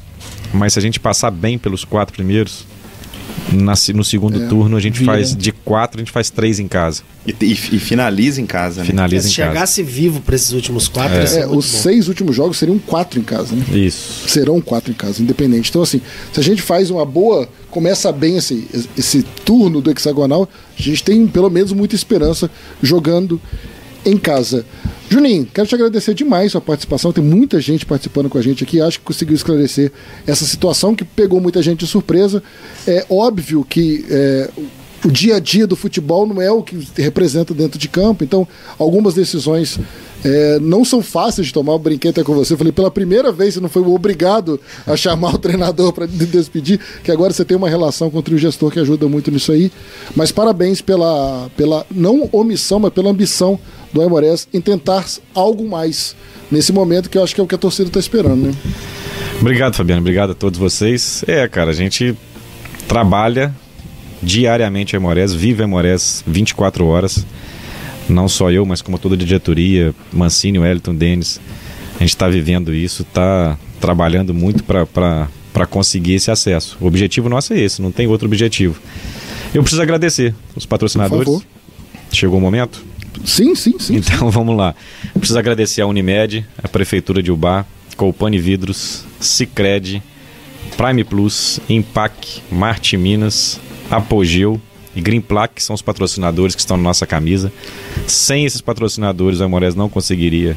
Mas se a gente passar bem pelos quatro primeiros, na no segundo turno a gente Vira. faz de quatro, a gente faz três em casa. E, e- e finaliza em casa, né? Finaliza Se em casa. chegasse vivo pra esses últimos quatro, É, muito os bom. seis últimos jogos seriam quatro em casa, né? Isso. serão quatro em casa, independente. Então, assim, se a gente faz uma boa, começa bem esse, esse turno do hexagonal, a gente tem pelo menos muita esperança jogando em casa. Juninho, quero te agradecer demais a sua participação. Tem muita gente participando com a gente aqui. Acho que conseguiu esclarecer essa situação que pegou muita gente de surpresa. É óbvio que é, o dia a dia do futebol não é o que representa dentro de campo. Então, algumas decisões é, não são fáceis de tomar. Eu brinquei até com você. Falei, pela primeira vez você não foi obrigado a chamar o treinador para despedir, que agora você tem uma relação com o trio gestor que ajuda muito nisso aí. Mas parabéns pela, pela não omissão, mas pela ambição do Aimorés em tentar algo mais nesse momento que eu acho que é o que a torcida está esperando, né? Obrigado, Fabiano. Obrigado a todos vocês. É, cara, a gente trabalha diariamente a Emorés, vive a Emorés 24 horas. Não só eu, mas como toda a diretoria, Mancini, Wellington, Denis. A gente está vivendo isso, está trabalhando muito para conseguir esse acesso. O objetivo nosso é esse, não tem outro objetivo. Eu preciso agradecer os patrocinadores. Chegou o momento? Sim, sim, sim. Então vamos lá. Preciso agradecer a Unimed, a Prefeitura de Ubá, Colpane Vidros, Cicred, Prime Plus, Impac, Marte Minas, Apogeu e Green Plaque, que são os patrocinadores que estão na nossa camisa. Sem esses patrocinadores, o Aimorés não conseguiria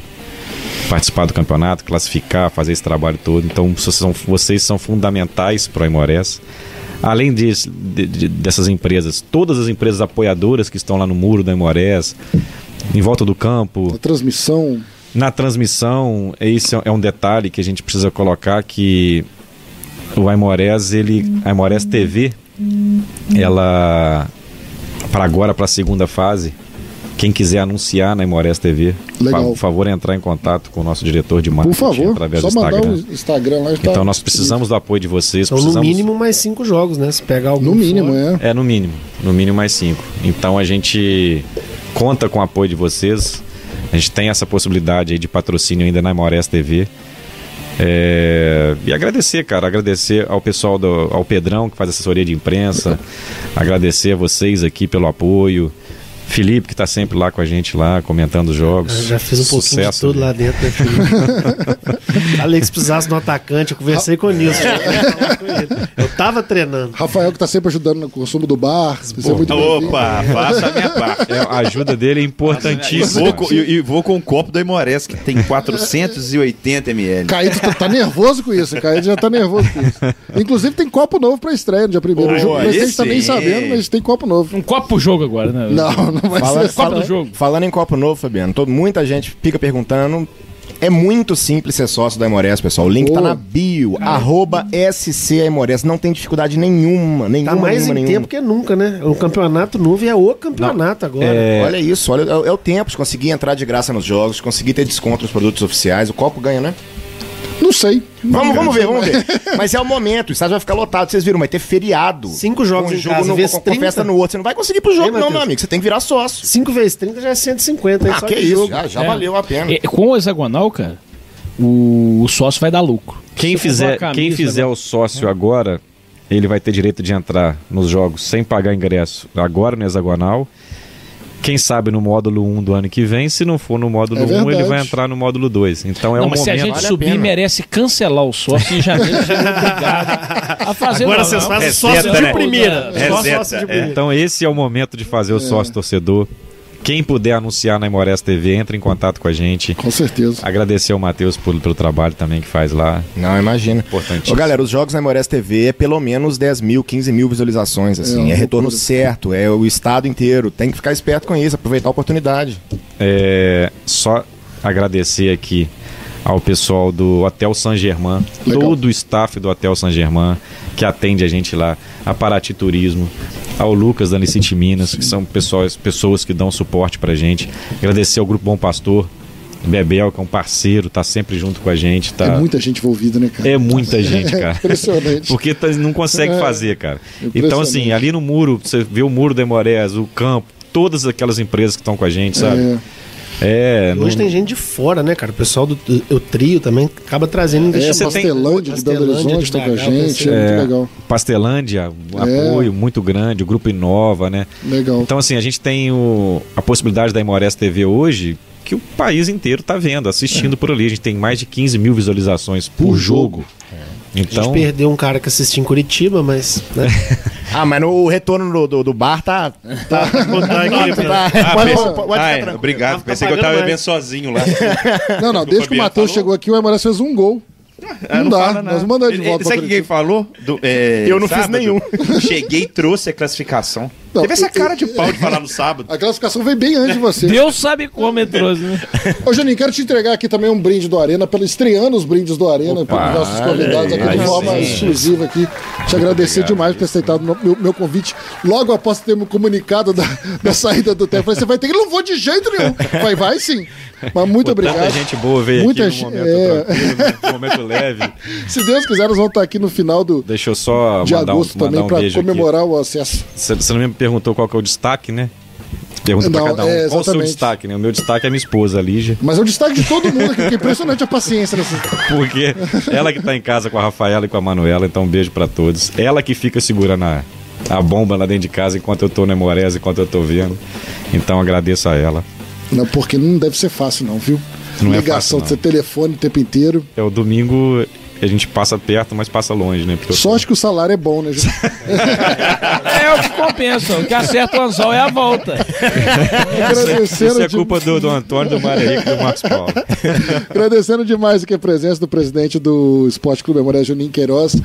participar do campeonato, classificar, fazer esse trabalho todo. Então, vocês são, vocês são fundamentais para o Aimorés. Além disso, de- de- dessas empresas, todas as empresas apoiadoras que estão lá no muro do Aimorés, em volta do campo, A transmissão. na transmissão, esse é um detalhe que a gente precisa colocar que o Aimorés, ele, a Aimorés TV, ela para agora para a segunda fase, quem quiser anunciar na Aimorés TV, Legal. por favor, entrar em contato com o nosso diretor de Por marketing favor, através só do mandar Instagram. o Instagram lá. tá Então nós precisamos do apoio de vocês, Então, no precisamos mínimo, mais cinco jogos, né? Se pegar algum No mínimo, fora. é. é, no mínimo. No mínimo mais cinco. Então a gente conta com o apoio de vocês. A gente tem essa possibilidade aí de patrocínio ainda na Imores TV. É, E agradecer, cara, agradecer ao pessoal do ao Pedrão que faz assessoria de imprensa, agradecer a vocês aqui pelo apoio. Felipe que está sempre lá com a gente lá, comentando os jogos. Eu já fiz um pouquinho de Sucesso, tudo né? lá dentro, né, que se precisasse de um atacante, eu conversei com o Nilson. eu ele. Eu tava treinando. Rafael que tá sempre ajudando no consumo do bar. Isso é muito. Opa, faça a minha parte. É, a ajuda dele é E importantíssima. vou, com, e, e vou com um copo do Aimorés que tem 480 ml. Caído tá, tá nervoso com isso. Caído já tá nervoso com isso. Inclusive tem copo novo pra estreia no dia primeiro. O Boa, Ju- tá nem sabendo, mas tem copo novo. Um copo pro jogo agora, né? Não, não vai Fala- ser só. do jogo. Falando em copo novo, Fabiano, todo, muita gente fica perguntando. É muito simples ser sócio da Aimorés, pessoal. O link tá Boa. na bio, arroba SC Aimorés. Não tem dificuldade nenhuma, nenhuma, Tá mais nenhuma, em nenhuma. tempo que nunca, né? O campeonato novo é o campeonato agora. Olha isso, olha, é, é o tempo de conseguir entrar de graça nos jogos, de conseguir ter desconto nos produtos oficiais. O copo ganha, né? Não sei. Vamos, vamos ver, vamos ver. Mas é o momento, o estádio vai ficar lotado, vocês viram, vai ter feriado. Cinco jogos um em jogo casa, no, vezes com, com 30. festa no outro. Você não vai conseguir ir pro jogo, Hein, não, meu amigo. Você tem que virar sócio. 5 vezes 30 já é 150. hein, Ah, só que de isso, jogo. já, já É. valeu a pena. É, com o hexagonal, cara, o, o sócio vai dar lucro. Quem fizer, camisa, quem fizer agora- o sócio agora, ele vai ter direito de entrar nos jogos sem pagar ingresso agora no hexagonal. Quem sabe no módulo 1 do ano que vem, se não for no módulo É 1, ele vai entrar no módulo 2. Então é não, um mas se a momento. gente vale a subir, pena. merece cancelar o sócio e já mesmo ser obrigado a fazer Agora vocês fazem sócio de né? sócio de é. primeira. Então esse é o momento de fazer o sócio torcedor. Quem puder anunciar na Imores TV, entre em contato com a gente. Com certeza. Agradecer ao Matheus pelo, pelo trabalho também que faz lá. Não, imagina. Importante. Galera, os jogos na Aimorés TV é pelo menos 10 mil, 15 mil visualizações, assim. É É, retorno certo, é o estado inteiro. Tem que ficar esperto com isso, aproveitar a oportunidade. É, só agradecer aqui ao pessoal do Hotel San Germain, Legal. todo o staff do Hotel San Germain que atende a gente lá, a Paraty Turismo, ao Lucas da Licite Minas, que são pessoas, pessoas que dão suporte pra gente. Agradecer ao Grupo Bom Pastor, Bebel, que é um parceiro, tá sempre junto com a gente. Tá... É muita gente envolvida, né, cara? É muita gente, cara. Impressionante. Porque tá- não consegue É. fazer, cara. Então, assim, ali no muro, você vê o muro da Emorés, o campo, todas aquelas empresas que estão com a gente, sabe? É. É, Hoje não- tem gente de fora, né, cara? O pessoal do o trio também acaba trazendo É, você tem- Pastelândia de Belo Pastelândia Horizonte de tá com a gente, é, É. muito legal. Pastelândia, um É. apoio muito grande, o Grupo Inova, né? Legal. Então, assim, a gente tem o- a possibilidade da Imores TV hoje que o país inteiro tá vendo, assistindo por ali. A gente tem mais de 15 mil visualizações por, Por jogo. A gente Então, perdeu um cara que assistia em Curitiba, mas. Né? Ah, mas no, o retorno do, do, do bar tá. tá, obrigado. Tá Pensei que eu tava mais. bebendo sozinho lá. Não, não, desde que o Matheus chegou aqui, o Emerson fez um gol. Ah, Não dá, fala nada. nós mandar de volta Sabe o que quem falou? Do- é, Eu não fiz sábado? nenhum. Cheguei e trouxe a classificação. Não, Teve essa eu- cara de pau de falar no sábado. A classificação veio bem antes de você. Deus sabe como entrou, né? Ô, Juninho, quero te entregar aqui também um brinde do Arena, pelo estreando os brindes do Arena, para os nossos convidados aqui de forma exclusiva aqui. Te agradecer demais por ter aceitado no- meu, meu convite. Logo após ter me comunicado da, da saída do tempo, falei, você vai ter que não vou de jeito nenhum. Vai, vai sim. Mas muito pô, obrigado. tanta gente boa veio Muita aqui gente- num momento é. tranquilo, num momento leve. Se Deus quiser, nós vamos estar aqui no final do, Deixa eu só de mandar um, agosto mandar também um para beijo aqui. comemorar o acesso. Você não me perguntou qual que é o destaque, né? Pergunta pra Não, cada um. é, qual o seu destaque, né? O meu destaque é minha esposa, a Lígia. Mas é o destaque de todo mundo aqui, que é impressionante a paciência nessa. Porque ela que tá em casa com a Rafaela e com a Manuela, então um beijo pra todos. Ela que fica segurando a, a bomba lá dentro de casa enquanto eu tô na Emorés, enquanto eu tô vendo. Então agradeço a ela. Não, porque não deve ser fácil, não, viu? Não é Ligação, fácil, não. de ter telefone o tempo inteiro. É o domingo a gente passa perto, mas passa longe, né? Porque acho que o salário é bom, né? É é o que compensa. O que acerta o anzol é a volta. Agradecendo, Isso é de- culpa do, do Antônio, do Henrique e do Marcos Paulo. agradecendo demais aqui a presença do presidente do Esporte Clube Memória, Juninho Queiroz.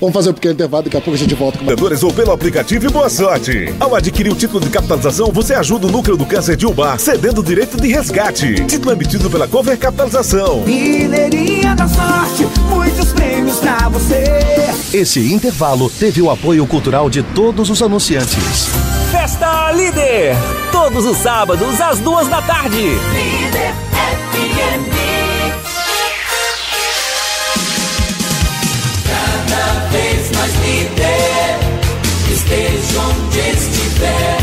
Vamos fazer um pequeno intervalo, daqui a pouco a gente volta com Vendedores ou pelo aplicativo e boa sorte. Ao adquirir o título de capitalização, você ajuda o núcleo do câncer de Ubar, cedendo o direito de resgate. Título emitido pela Cover Capitalização. Mineirinha da sorte, muitos prêmios pra você. Esse intervalo teve o apoio cultural de todos os anunciantes. Festa Líder! Todos os sábados, às duas da tarde. Líder FM. Cada vez mais líder, esteja onde estiver.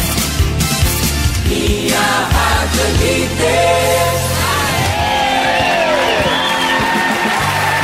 Minha rádio é líder.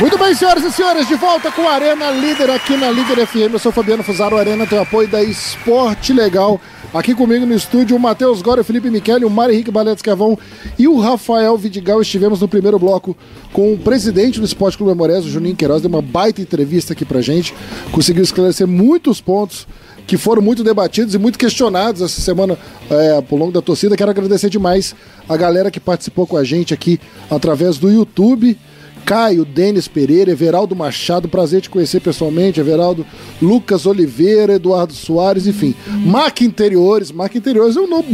Muito bem, senhoras e senhores, de volta com a Arena Líder aqui na Líder FM. Eu sou Fabiano Fusaro, Arena tem o apoio da Esporte Legal. Aqui comigo no estúdio, o Matheus Gória, o Felipe Michele, o Mário Henrique Balete Escavão e o Rafael Vidigal. Estivemos no primeiro bloco com o presidente do Esporte Clube Memorias, o Juninho Queiroz, deu uma baita entrevista aqui pra gente. Conseguiu esclarecer muitos pontos que foram muito debatidos e muito questionados essa semana é, longo da torcida. Quero agradecer demais a galera que participou com a gente aqui através do YouTube. Caio, Denis Pereira, Everaldo Machado, prazer te conhecer pessoalmente, Everaldo, Lucas Oliveira, Eduardo Soares, enfim. Mac Interiores, Mac Interiores é um nome,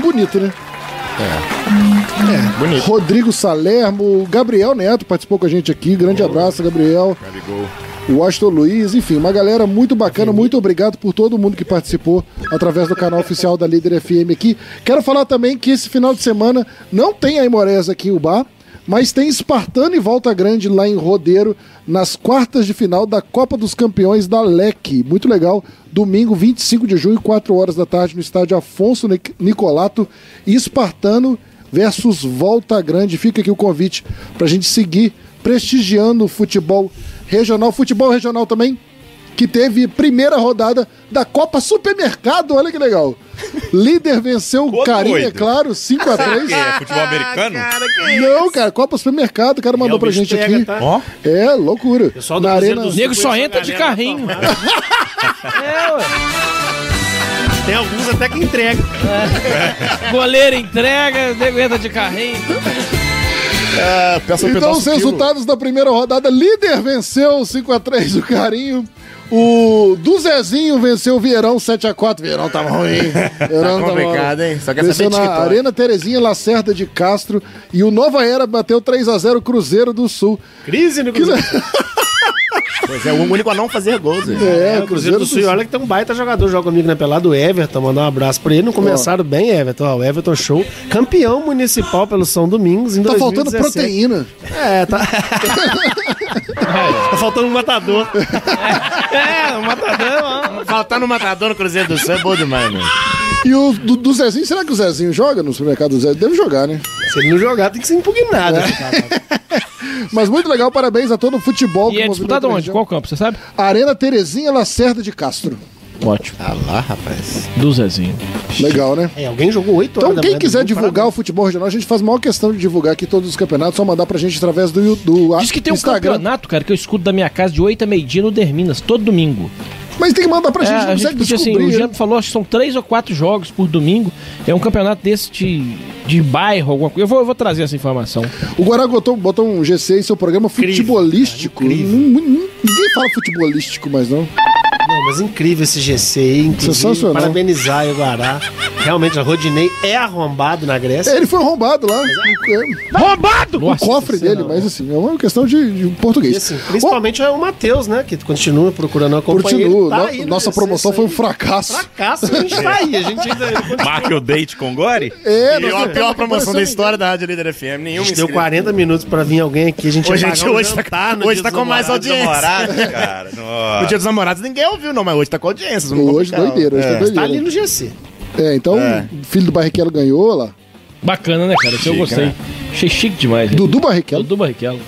bonito, né? É. bonito. Rodrigo Salermo, Gabriel Neto participou com a gente aqui, grande abraço, Gabriel. O Washington Luiz, enfim, uma galera muito bacana. Muito obrigado por todo mundo que participou através do canal oficial da Líder FM aqui. Quero falar também que esse final de semana não tem a Imorés aqui, o bar, mas tem Espartano e Volta Grande lá em Rodeiro, nas quartas de final da Copa dos Campeões da LEC. Muito legal. Domingo, 25 de junho, 4 horas da tarde, no estádio Afonso Nic- Nicolato. Espartano versus Volta Grande. Fica aqui o convite para a gente seguir prestigiando o futebol regional. Futebol regional também, que teve primeira rodada da Copa Supermercado. Olha que legal. Líder venceu o Ô, Carinho, é doido. claro, 5x3. É futebol americano? Não, cara, Copa Supermercado, o cara mandou o pra gente aqui. tá? Ó, É, loucura. Pessoal do Na arena. do O nego só entra de galera carrinho. É, ué. Tem alguns até que entregam. Goleiro entrega, nego entra de carrinho. é, peça Então, os resultados da primeira rodada: líder venceu 5x3 o Carinho. O do Zezinho venceu o Vieirão 7x4. Vieirão tava ruim. Vieirão tava complicado, hein? Só quer Venceu de na TikTok. Arena Terezinha Lacerda de Castro. E o Nova Era bateu 3x0 Cruzeiro do Sul. Crise no Cruzeiro. Pois é, o único a não fazer gols. É, É, o Cruzeiro do Sul. E olha que tem um baita jogador, joga comigo na pelada, o Everton. Mandar um abraço pra ele. Não começaram bem, Everton. Ó, o Everton Show. Campeão municipal pelo São Domingos em Tá 2017. faltando proteína. É, tá. tá faltando um matador. É, o matador, ó. Faltar no matador no Cruzeiro do Sul é bom demais, mano. E o do, do Zezinho, será que o Zezinho joga no supermercado do Zezinho? Deve jogar, né? Se ele não jogar, tem que ser impugnado. Mas muito legal, parabéns a todo o futebol E que é disputado onde? região. Qual campo, você sabe? Arena Terezinha Lacerda de Castro. Ótimo. Ah lá, rapaz. Do Zezinho. Legal, né? É, alguém jogou 8 horas Então, quem quiser divulgar o parabéns. futebol regional, a gente faz a maior questão de divulgar aqui todos os campeonatos, só mandar pra gente através do, do Diz que tem um Instagram. campeonato, cara, que eu escuto da minha casa de 8 a meio-dia no Derminas, todo domingo. Mas tem que mandar pra É, gente, não a gente consegue podia, assim, descobrir. o né? Jean falou, acho que são três ou quatro jogos por domingo. É um campeonato desse de, de bairro, alguma coisa. Eu vou, eu vou trazer essa informação. O Guará botou, botou um GC em seu programa futebolístico. ninguém fala futebolístico mais, não. Não, mas incrível esse GC aí. Inclusive, parabenizar o Guará. Realmente, a Rodinei é arrombado na Grécia. É, Ele foi arrombado lá. É, Roubado! o cofre dele, mas assim, é uma questão de, de português. Assim, principalmente é o Matheus, né? Que continua procurando a companhia. Continua. Tá No- nossa GC, promoção foi um fracasso. Fracasso, a gente tá aí. A gente ainda. Marque o date com Gore? É, E a pior promoção da história da Rádio Líder FM. A Nenhuma gente deu inscrita. 40 minutos pra vir alguém aqui. A gente Hoje, a pagar um hoje tá- hoje Dia tá dos com mais audiência. Cara. No. Dia dos Namorados ninguém ouviu, não, mas hoje tá com audiência. Hoje doideira, hoje tá É. doideira. Tá ali no GC. É, então, É. o filho do Barrichello ganhou lá. Bacana, né, cara? Isso eu Chique, gostei. né? Achei chique demais. né? Dudu Barrichello. Dudu Barrichello.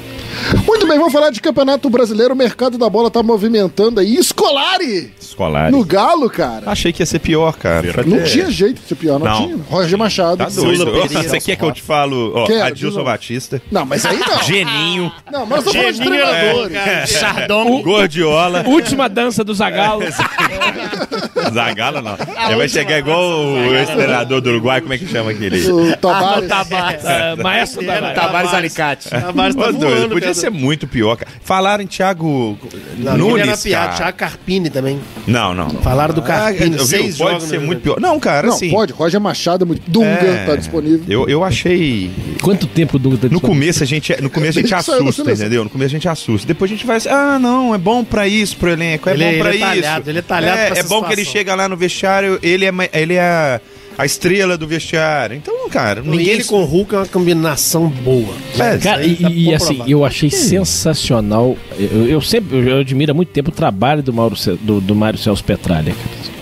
Muito bem, vamos falar de Campeonato Brasileiro. O mercado da bola tá movimentando aí. Escolari Escolar. no Galo, cara. Achei que ia ser pior, cara. Não até- tinha jeito de ser pior, não, Não. tinha. Roger Machado. Tá doido. Você quer que eu te falo? Ó, Quero, Adilson Batista. Não, mas aí não. Geninho. Não, mas estamos falando de Geninho é treinadores. Chardon. Gordiola. Última dança do Zagalo. Zagalo não. Ele vai chegar igual o ex-treinador do Uruguai, como é que chama aquele? O Tavares. É, maestro da Tavares Alicate. Tavares tá doido, voando, podia cara. ser muito pior, cara. Falaram em Thiago Não, Nunes, era piada. cara. Thiago Carpini também. Não, não. não. Falaram do Carpini, Ah, viu? seis Pode jogos ser muito pior. Não, cara, Não, assim... pode. Roger Machado é muito. Dunga é, tá disponível. Eu, eu achei... Quanto tempo do tá No disponível? começo a gente, no começo a gente Ele assusta, entendeu? No começo a gente assusta. Depois a gente vai assim, ah, não, é bom pra isso, pro elenco, é Ele- bom ele pra é isso. talhado, ele é talhado É, pra é bom que ele situação. chega lá no vestiário, ele é, ele é a, estrela do vestiário. Então, cara, Ninguém ele com o Hulk é uma combinação boa. É, Cara, aí e, tá e, assim, eu achei sensacional. Eu, eu sempre eu, admiro há muito tempo o trabalho do, Mauro, do, do Mário Celso Petralha. cara.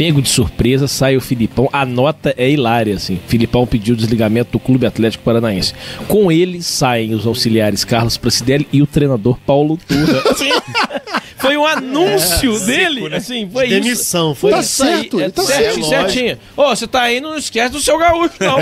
Pego de surpresa, sai o Filipão. A nota é hilária, assim. Filipão pediu o desligamento do Clube Atlético Paranaense. Com ele saem os auxiliares Carlos Pracidelli e o treinador Paulo Turra. Assim, foi um anúncio dele, assim, foi isso. Demissão, foi Tá isso. certo, aí, ele tá certinho, certo. certinho. Ô, você tá indo, não esquece do seu gaúcho, não.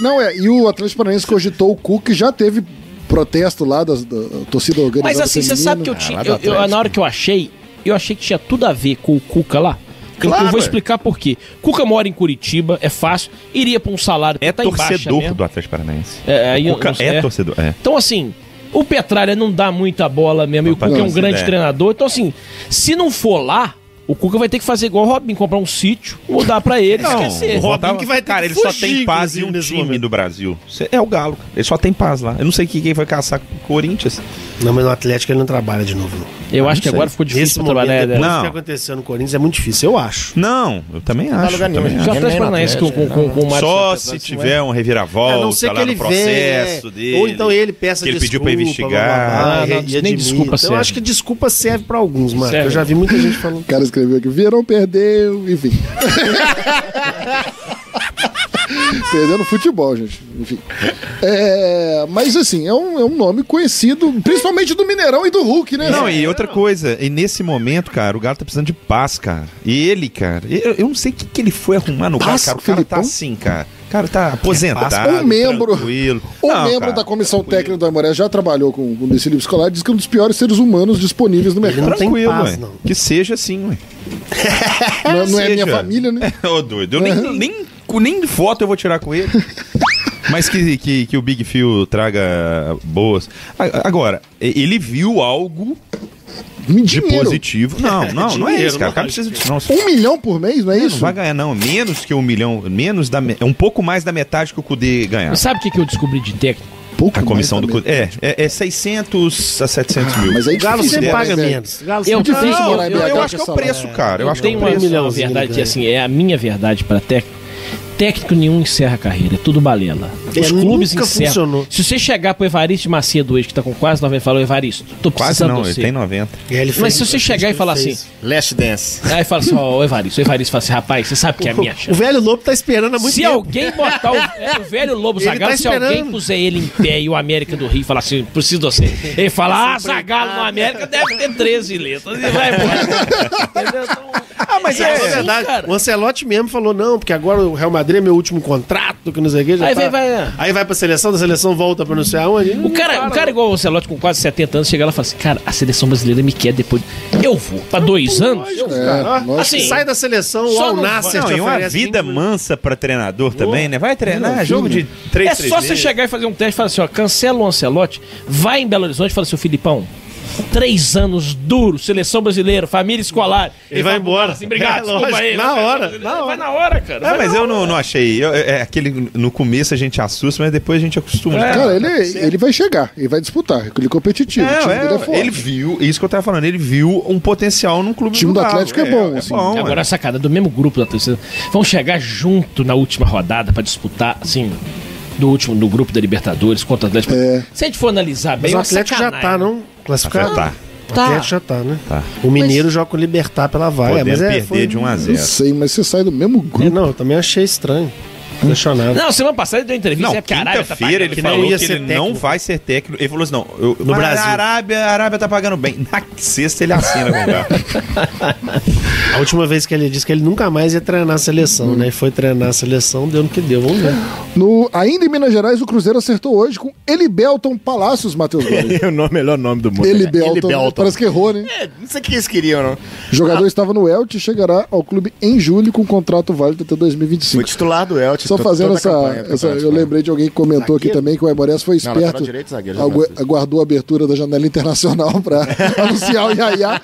Não, é. E o Atlético Paranaense cogitou o Cuca e já teve protesto lá das- da, torcida organizada. Mas assim, você feminina. sabe que eu tinha. eu- eu- na hora que eu achei, eu achei que tinha tudo a ver com o Cuca lá. Eu- Claro, eu vou explicar por quê. Cuca mora em Curitiba, é fácil, iria pra um salário É tá torcedor do Atlético Paranaense. É, aí eu Cuca não sei, é é. torcedor, é. Então, assim, o Petralha não dá muita bola mesmo, e o Não, Cuca é um não, grande é. treinador. Então, assim, se não for lá, o Cuca vai ter que fazer igual o Robin, comprar um sítio, mudar pra ele, esquecer. o Robinho Robinho que vai ter cara, que ele só tem paz em um nesse time momento. do Brasil. É o Galo. cara. Ele só tem paz lá. Eu não sei que quem vai caçar com o Corinthians. Não, mas no Atlético ele não trabalha de novo, não. Eu Ah, acho não que sei. agora ficou Nesse difícil pra momento, trabalhar. depois né? Não. do que aconteceu no Corinthians, é muito difícil, eu acho. Não, eu também acho. lugar nenhum, também né? Já no Paranaense com, com, com, com o Mário Só se Petralha, tiver um reviravolta não que lá ele no processo venha, dele. ou então ele peça que ele pediu pra investigar. Ah, não, nem desculpa Então, serve. Eu acho que desculpa serve pra alguns, mano. Eu já vi muita gente falando. Cara escreveu aqui: Verão perdeu, enfim. Perdeu no futebol, gente. Enfim. É, mas assim, é um, é um nome conhecido, principalmente do Mineirão e do Hulk, né? Não, e outra coisa, e nesse momento, cara, o Galo tá precisando de paz, cara. E ele, cara, eu, eu não sei o que, que ele foi arrumar no Galo, Paz, cara. O cara Filipão? tá assim, cara. O cara tá aposentado, Um membro, tranquilo. um Não, membro cara, da comissão tranquilo. técnica do Amoré já trabalhou com o Decilívio Escolar diz que é um dos piores seres humanos disponíveis no mercado. não tem Tranquilo, paz, ué. não. Que seja assim, ué. Não, não é minha Seja. família, né? Ô, doido, eu nem, nem, nem foto eu vou tirar com ele. Mas que, que, que o Big Phil traga boas. Agora, ele viu algo de Dinheiro. positivo. Não, não, não é Dinheiro, isso, cara. O cara precisa de. Não, Um milhão por mês, não é não isso? vai ganhar, não. Menos que um milhão. Menos da. me- Um pouco mais da metade que o Kudê ganhar. Sabe o que, que eu descobri de técnico? Pouco A comissão do. Kudê. É, é, é 600 a 700 mil. Mas aí O Galo sempre né, paga velho? menos. O Galo Eu Não, morar em eu, eu com acho que é o preço, cara. Eu acho que é Tem o preço. uma milhãozinho verdade ele que assim, é a minha verdade para técnico. Técnico nenhum encerra a carreira, é tudo balela. Os É, clubes nunca encerram. funcionou. Se você chegar pro Evaristo de Macedo hoje, que tá com quase 90, falou, Evaristo, tô Quase precisando não, de ele você. tem 90. E aí ele Mas fez- se você chegar e falar assim, Last Dance. aí fala assim, ó, o Evaristo, o Evaristo fala assim, rapaz, você sabe que é a minha O chance. velho Lobo tá esperando há muito Se tempo. alguém botar o, é, o velho Lobo Ele Zagalo, tá se alguém puser ele em pé e o América do Rio falar assim, preciso de você. Ele fala, ah, Zagalo no América deve ter 13 letras. E vai embora. Entendeu? Então, Ah, mas é, assim, verdade. cara. O Ancelotti mesmo falou, não, porque agora o Real Madrid é meu último contrato, que não sei o que. Já Aí tá- vai- vai- Aí vai pra seleção, da seleção volta pra não sei aonde. O cara, o cara igual o Ancelotti com quase 70 anos chega lá e fala assim, cara, a seleção brasileira me quer depois. Eu vou. Pra dois anos? Eu vou. É, lógico. Assim, sai da seleção, o só Al não Nasser Não, te e uma vida mansa pra treinador também, né? Vai treinar, Não, jogo de 3, É só você chegar e fazer um teste e falar assim, ó, cancela o Ancelotti, vai em Belo Horizonte e fala assim, ô Filipão, três anos duro, seleção brasileira, família escolar. Ele vai embora. Assim, Obrigado, É, lógico, aí. na vai, hora, na hora. Vai na hora, cara. Ah, mas na eu não, não achei. Eu- é aquele, no começo a gente assusta, mas depois a gente acostuma. É. Cara, ele, ele vai chegar, ele vai disputar, ele é competitivo. o É, time é, dele é forte. ele viu, isso que eu tava falando, ele viu um potencial num clube O time do Galo. Atlético é bom, assim. Agora a sacada do mesmo grupo da torcida. Vão chegar junto na última rodada pra disputar, assim, do último, do grupo da Libertadores contra o Atlético. É. Se a gente for analisar bem, Mas o é Atlético já tá, não? Classificado? Já tá. O Tá. Atlético já tá, né? Tá. O Mineiro joga com o Libertar pela vaga. Podendo Mas é, perder foi- de 1 a Não 0 sei, mas você sai do mesmo É, grupo. não, eu também achei estranho. Questionável. Não, semana passada ele deu entrevista Não, é tá quinta-feira ele não falou ia que ser ele não técnico. vai ser técnico. Ele falou assim: não, eu, No Brasil. A Arábia, a Arábia tá pagando bem. Na sexta ele assina com o cara. A última vez que ele disse que ele nunca mais ia treinar a seleção, né? E foi treinar a seleção, deu no que deu. Vamos ver. No, ainda em Minas Gerais, o Cruzeiro acertou hoje com Elibelton Palácios, Matheus Gomes. É o nome- melhor nome do mundo. Elibelton, Elibelton. parece que errou, né? É, não sei o que eles queriam, não. O jogador estava no Elche e chegará ao clube em julho com contrato válido até Foi 2025. titular do Elche. Só fazendo essa, essa- Eu lembrei de alguém que comentou aqui também que o Emorés foi Não, esperto. lateral direito, zagueiro, agu- zagueiro. aguardou a abertura da janela internacional para anunciar o Yaya.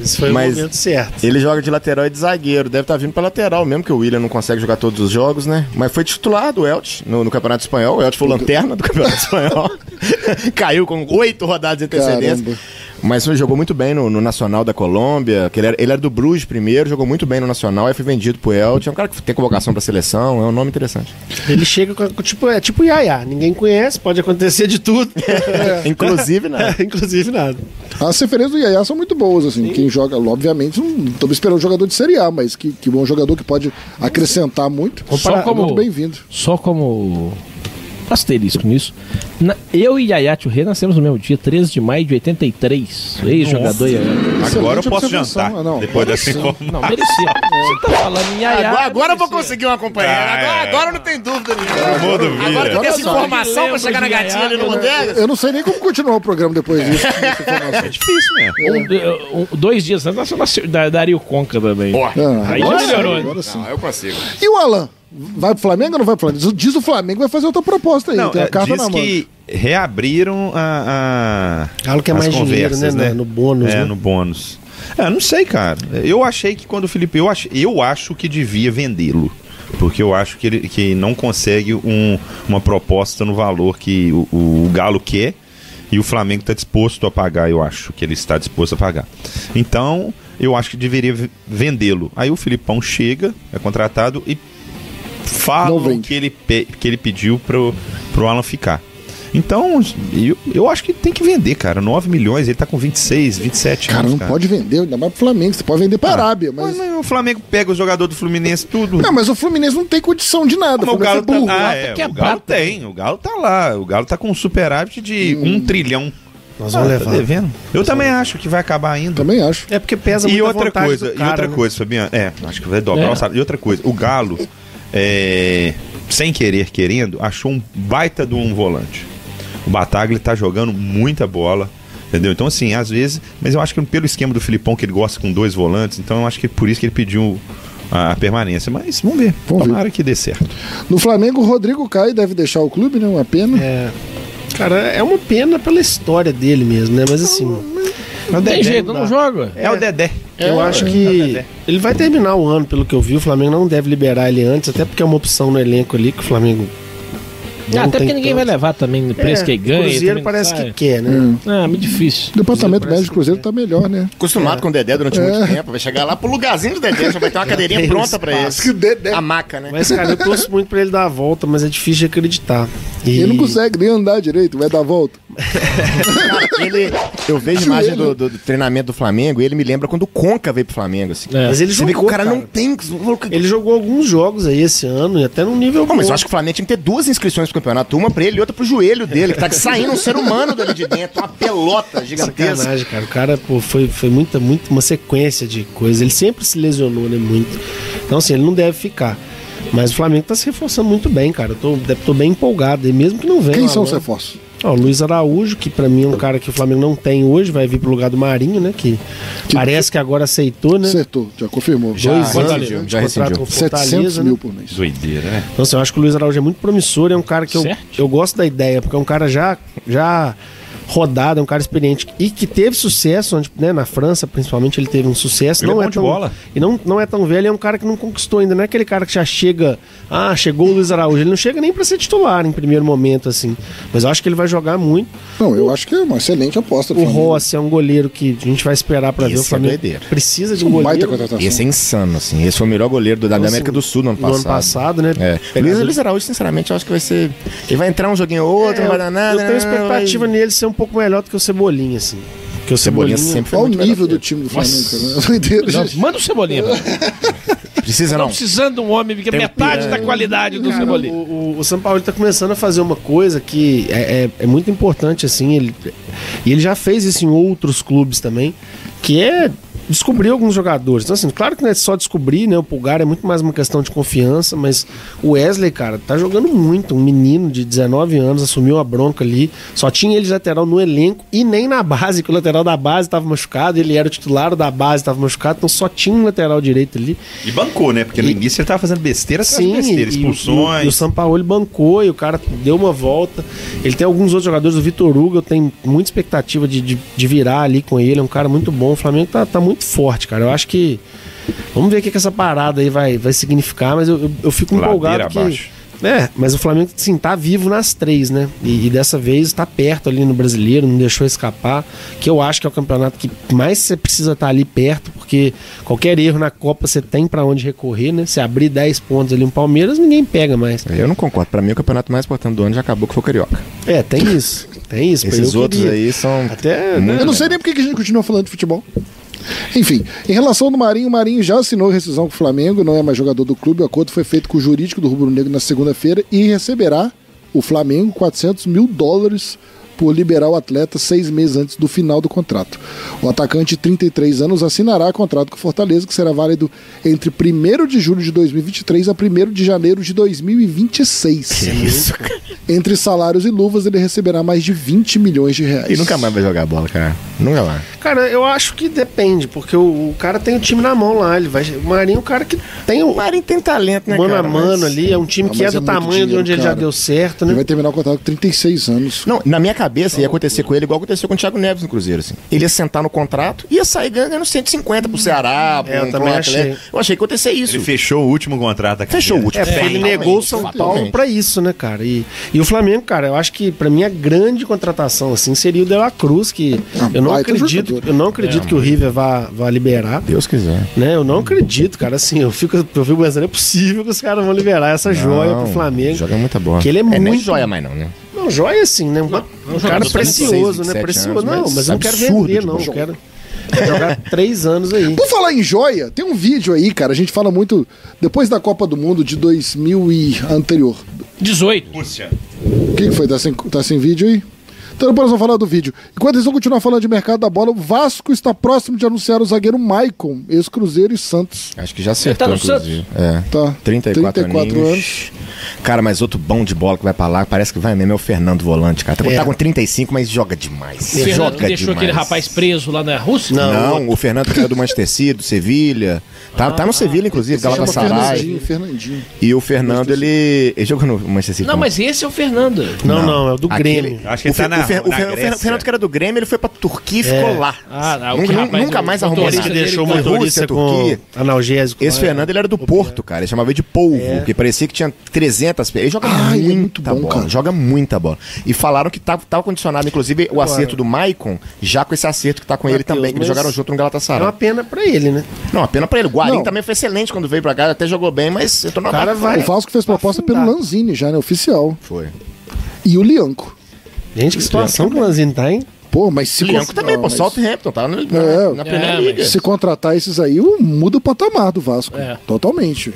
Esse foi Mas- o momento certo. Ele joga de lateral e de zagueiro. Deve estar vindo pra lateral mesmo, que o William não consegue jogar todos os jogos, né? Mas foi titular do Elche no, no Campeonato Espanhol. O Elche foi lanterna do Campeonato Espanhol. Caiu com oito rodadas de antecedência. Caramba. Mas foi- jogou muito bem no, no Nacional da Colômbia. Que ele, era, ele era do Bruges primeiro, jogou muito bem no Nacional, aí foi vendido pro Elche. É um cara que tem convocação pra seleção, é um nome interessante. Ele chega com, tipo, é tipo Yaya. Ninguém conhece, pode acontecer de tudo. Inclusive, né? Inclusive nada. As referências do Yaya são muito boas, assim. Quem joga, obviamente, não estamos esperando um jogador de Série A, mas que, que bom jogador que pode acrescentar muito. Só como- Muito bem-vindo. Só como asterisco nisso. Na- eu e Yaya Touré nascemos no mesmo dia, 13 de maio de 83. Ex-jogador Yaya. Agora eu posso jantar. Não, depois dessa informação. Não, merecia. Você tá falando em Yaya. Agora, agora eu vou conseguir uma companheira. Ah, Agora, é. agora não tem dúvida nenhuma. Agora que tem essa informação pra chegar na gatinha ali no Bodega. Eu não sei nem como continuar o programa depois disso. É difícil mesmo. Um, um- dois dias antes nasceu nasceu da Dario Conca também. Ah, Aí já melhorou. agora sim. Não, eu consigo. E o Alan? Vai pro Flamengo ou não vai pro Flamengo? Diz o Flamengo que vai fazer outra proposta aí. Não, tem a é, carta diz na mão. que reabriram a, a Galo quer as mais dinheiro, conversas, né, no bônus, É, né? no bônus. É, não sei, cara. Eu achei que quando o Felipe. Eu, ach, eu acho que devia vendê-lo. Porque eu acho que ele que não consegue um- uma proposta no valor que o, o Galo quer e o Flamengo está disposto a pagar, eu acho que ele está disposto a pagar. Então, eu acho que deveria vendê-lo. Aí o Filipão chega, é contratado e Não fala vende. que ele, que ele pediu pro, pro Alan ficar. Então, eu, eu acho que tem que vender, cara. 9 milhões, ele tá com 26, 27 Cara, anos. não pode vender, ainda mais pro Flamengo. Você pode vender pra Arábia, mas. Mas, o Flamengo pega o jogador do Fluminense, tudo. Não, mas o Fluminense não tem condição de nada. Mas o Galo é burro. tá, ah, é, é o Galo tem, o Galo tá lá. O Galo tá com um superávit de um trilhão. Nós Ah, vamos tá levar. devendo. Eu também acho que vai acabar ainda. Também acho. É porque pesa E muito a outra coisa, do e cara, outra né? coisa, Fabiano, é, acho que vai dobrar É. E outra coisa, o Galo, é, sem querer, querendo, achou um baita de um volante. O Bataglia tá jogando muita bola, entendeu? Então, assim, às vezes, mas eu acho que pelo esquema do Filipão, que ele gosta com dois volantes, então eu acho que por isso que ele pediu a, a permanência. Mas vamos ver, Vamos ver. tomara que dê certo. No Flamengo, o Rodrigo Caio deve deixar o clube, né? Uma pena. É. Cara, é uma pena pela história dele mesmo, né? Mas assim, Não tem jeito, não joga. É, o Dedé. eu acho que ele vai terminar o ano, pelo que eu vi. O Flamengo não deve liberar ele antes, até porque é uma opção no elenco ali que o Flamengo. Não até porque ninguém vai tanto. levar também no preço É, que ganha. O Cruzeiro parece que quer, né? Ah, muito difícil. O departamento médico do Cruzeiro tá melhor, né? Acostumado com o Dedé durante muito tempo. Vai chegar lá pro lugarzinho do Dedé, já vai ter uma cadeirinha tem pronta pra ele. Dedé. A maca, né? Mas, cara, eu torço muito pra ele dar a volta, mas é difícil de acreditar. E... Ele não consegue nem andar direito, vai dar a volta. Ele, eu vejo imagem do, do- do treinamento do Flamengo e ele me lembra quando o Conca veio pro Flamengo, assim. É. Mas ele Você vê que o jogou, cara, cara. não tem. Ele jogou alguns jogos aí esse ano, e até num nível mas bom. eu acho que o Flamengo tinha que ter duas inscrições campeonato. Uma pra ele e outra pro joelho dele, que tá saindo um ser humano dali de dentro, uma pelota gigantesca. Sacanagem, cara. O cara, pô, foi, foi muita, muito, uma sequência de coisas. Ele sempre se lesionou, né? Muito. Então, assim, ele não deve ficar. Mas o Flamengo tá se reforçando muito bem, cara. Eu tô, tô bem empolgado. E mesmo que não venha. Quem são os reforços? Ó, o Luiz Araújo, que pra mim é um cara que o Flamengo não tem hoje, vai vir pro lugar do Marinho, né? Que, parece que agora aceitou, né? Acertou, já confirmou. Dois Já anos rescindiu, de já contrato rescindiu. com o 700 Fortaleza, né? mil por mês. Doideira, né? Então, assim, eu acho que o Luiz Araújo é muito promissor, é um cara que eu, eu gosto da ideia, porque é um cara já, já rodado, é um cara experiente e que teve sucesso, onde, né, na França, principalmente, ele teve um sucesso. Ele é não bom de tão, bola. E não, não é tão velho, é um cara que não conquistou ainda. Não é aquele cara que já chega, ah, chegou o Luiz Araújo. Ele não chega nem pra ser titular em primeiro momento, assim. Mas eu acho que ele vai jogar muito. Não, eu acho que é uma excelente aposta do O Flamengo. Rossi é um goleiro que a gente vai esperar pra ver. O é Flamengo doideira. precisa de um Um baita goleiro. contratação. Esse é insano, assim. Esse foi o melhor goleiro do- da, da Então, América assim, do Sul no ano No ano passado. passado, né? É. Luiz, Luiz Araújo, sinceramente, eu acho que vai ser. Ele vai entrar um joguinho ou outro, É, não vai dar nada. eu tenho expectativa Vai- nele ser um pouco melhor do que o Cebolinha, assim. Porque o Cebolinha Cebolinha... sempre foi Olha o muito melhor nível que do time do Flamengo, cara. É Não, manda o Cebolinha. Precisa Tô não. precisando de um homem que é metade da qualidade do Cara, Cebolinha. o, o, o São Paulo está começando a fazer uma coisa que é, é, é muito importante, assim, ele, e ele já fez isso em outros clubes também, que é descobrir alguns jogadores. Então, assim, claro que não é só descobrir, né? O Pulgar é muito mais uma questão de confiança, mas o Wesley, cara, tá jogando muito. Um menino de 19 anos assumiu a bronca ali, só tinha ele de lateral no elenco e nem na base, que o lateral da base estava machucado, ele era o titular da base, estava machucado, então só tinha um lateral direito ali. E bancou, né? Porque no E- início ele tava fazendo besteira Sim, besteira, e, e o- expulsões. e o São Paulo ele bancou e o cara deu uma volta. Ele tem alguns outros jogadores, o Vitor Hugo, eu tenho muita expectativa de, de, de virar ali com ele, é um cara muito bom. O Flamengo tá, tá muito forte, cara. Eu acho que. Vamos ver o que, que essa parada aí vai, vai significar, mas eu, eu, eu fico Ladeira empolgado que. abaixo. É, mas o Flamengo, sim, tá vivo nas três, né? E, e dessa vez tá perto ali no brasileiro, não deixou escapar. Que eu acho que é o campeonato que mais você precisa estar ali perto, porque qualquer erro na Copa você tem pra onde recorrer, né? Se abrir 10 pontos ali no Palmeiras, ninguém pega mais. Eu não concordo. Pra mim, o campeonato mais importante do ano já acabou, que foi o Carioca. É, tem isso. Tem isso. Esses outros queria. aí são... Até. Muito? Eu não sei nem por que que a gente continua falando de futebol. Enfim, em relação do Marinho, o Marinho já assinou rescisão com o Flamengo, não é mais jogador do clube. O acordo foi feito com o jurídico do Rubro Negro na segunda-feira e receberá o Flamengo 400 mil dólares por liberar o atleta seis meses antes do final do contrato. O atacante de 33 anos assinará contrato com o Fortaleza, que será válido entre 1 de julho de 2023 a 1 de janeiro de 2026. Isso, Entre salários e luvas, ele receberá mais de 20 milhões de reais. E nunca mais vai jogar bola, cara. Nunca mais. Cara, eu acho que depende, porque o, o cara tem o time na mão lá. Ele vai, o Marinho é um cara que tem o Marinho tem talento, né, mano cara? a mano Mas- ali. É um time Ah, que é do é muito tamanho de dinheiro, onde ele já cara. deu certo, Ele né? vai terminar o contrato com 36 anos. Não, na minha cabeça ia acontecer com ele igual aconteceu com o Thiago Neves no Cruzeiro, assim. Ele ia sentar no contrato e ia sair ganhando 150 pro Ceará, pro, É, eu também achei. Eu achei que ia acontecer isso. Ele fechou o último contrato da Fechou o último. É, porque ele negou o São Paulo pra isso, né, cara? E, e o Flamengo, cara, eu acho que pra mim a grande contratação, assim, seria o De La Cruz, que Ah, eu não acredito, eu não acredito que o River vá, vá liberar. Deus quiser. Né, eu não acredito, cara. Assim, eu fico, eu fico pensando, é possível que os caras vão liberar essa joia pro Não, Flamengo. Joga muita bola. Que ele é nem muito- joia mais não, né? Não, joia assim, né? Um, um cara precioso, 26, né? 27 Precioso. anos, não, mas mas eu não quero vender, de não. Eu quero jogar três anos aí. Por falar em joia, tem um vídeo aí, cara. A gente fala muito depois da Copa do Mundo de 2000 e anterior. 18. O que, que foi? Tá sem, tá sem vídeo aí? Então depois nós vamos falar do vídeo. Enquanto eles vão continuar falando de mercado da bola, o Vasco está próximo de anunciar o zagueiro Maicon, ex-Cruzeiro e Santos. Acho que já acertou, Ele tá no inclusive. É. Tá. 34, 34 aninhos. anos. Cara, mas outro bom de bola que vai pra lá, parece que vai mesmo, é o Fernando Volante, cara. Tá, É. tá com 35, mas joga demais. O Fernando joga que deixou demais. aquele rapaz preso lá na Rússia? Não, o Fernando que é do Manchester City, do Sevilha. Tá, tá no Sevilha, inclusive, Galatasaray. Fernandinho, Fernandinho. E o Fernando, ele, ele jogou no Manchester City. Não, como- mas esse é o Fernando. Não, não, é o do Aquele- Grêmio. Acho que ele tá na, Fer- o Fer- o. Fernando que era do Grêmio, ele foi pra Turquia e ficou lá. Ah, não, nunca que rapaz, nunca mais arrumou nada. que deixou motorista Rússia, com Turquia. analgésico. Esse lá. Fernando, ele era do Porto, cara. Ele chamava ele de polvo, É. porque parecia que tinha 300 pe- Ele joga Ah, é muito bom, bola. cara. Joga muita bola. E falaram que tava, tava condicionado, inclusive, o acerto do Maicon, já com esse acerto que tá com ele também, que eles jogaram junto no É Galatasaray. uma pena pra ele, né? Não, a pena pra ele. O Guarim Não. também foi excelente quando veio pra cá, até jogou bem, mas eu tô na O cara vai. O Vasco fez proposta pelo. Lanzini já, né? Oficial. Foi. E o Lianco. Gente, que situação que o Lanzini tá, hein? Pô, mas se O Lianco con- também, Ah, pô. mas Southampton, tá no- na, É. na primeira É, liga. Se contratar esses aí, muda o patamar do Vasco. É. Totalmente.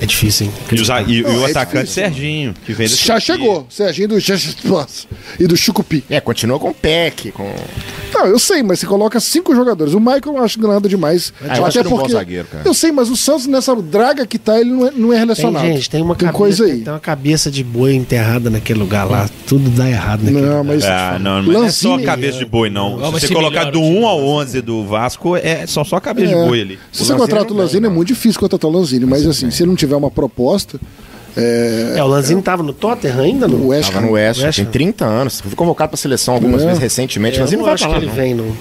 É difícil, hein? E, os- e- e Não, o é atacante difícil. Serginho, que veio Já chegou. Serginho do e do Chucupi. É, continua com o Peck, com... Não, eu sei, mas você coloca cinco jogadores. O Michael eu não acho nada demais. Ah, eu acho ele um bom zagueiro, cara. Eu sei, mas o Santos, nessa draga que tá, ele não é, não é Tem, relacionado. gente, tem uma Tem cabeça, coisa aí. Tem uma cabeça de boi enterrada naquele lugar lá. Tudo dá errado naquele Não, lugar. mas. Ah, não, mas não é só Lanzini- cabeça de boi, não. Se você colocar do o time 1 ao do 11 do Vasco, é, são só cabeça É. de boi ali. Se O você Lanzini contrata o não Lanzini, é muito difícil contratar o Lanzini. Mas assim, se ele não tiver uma proposta, é, É, o Lanzini tava no Tottenham ainda, não? o West Tava no West, West tem Ham. 30 anos. Foi convocado pra seleção algumas É. vezes recentemente, mas ele não não vai acho pra lá, que ele não. vem, não.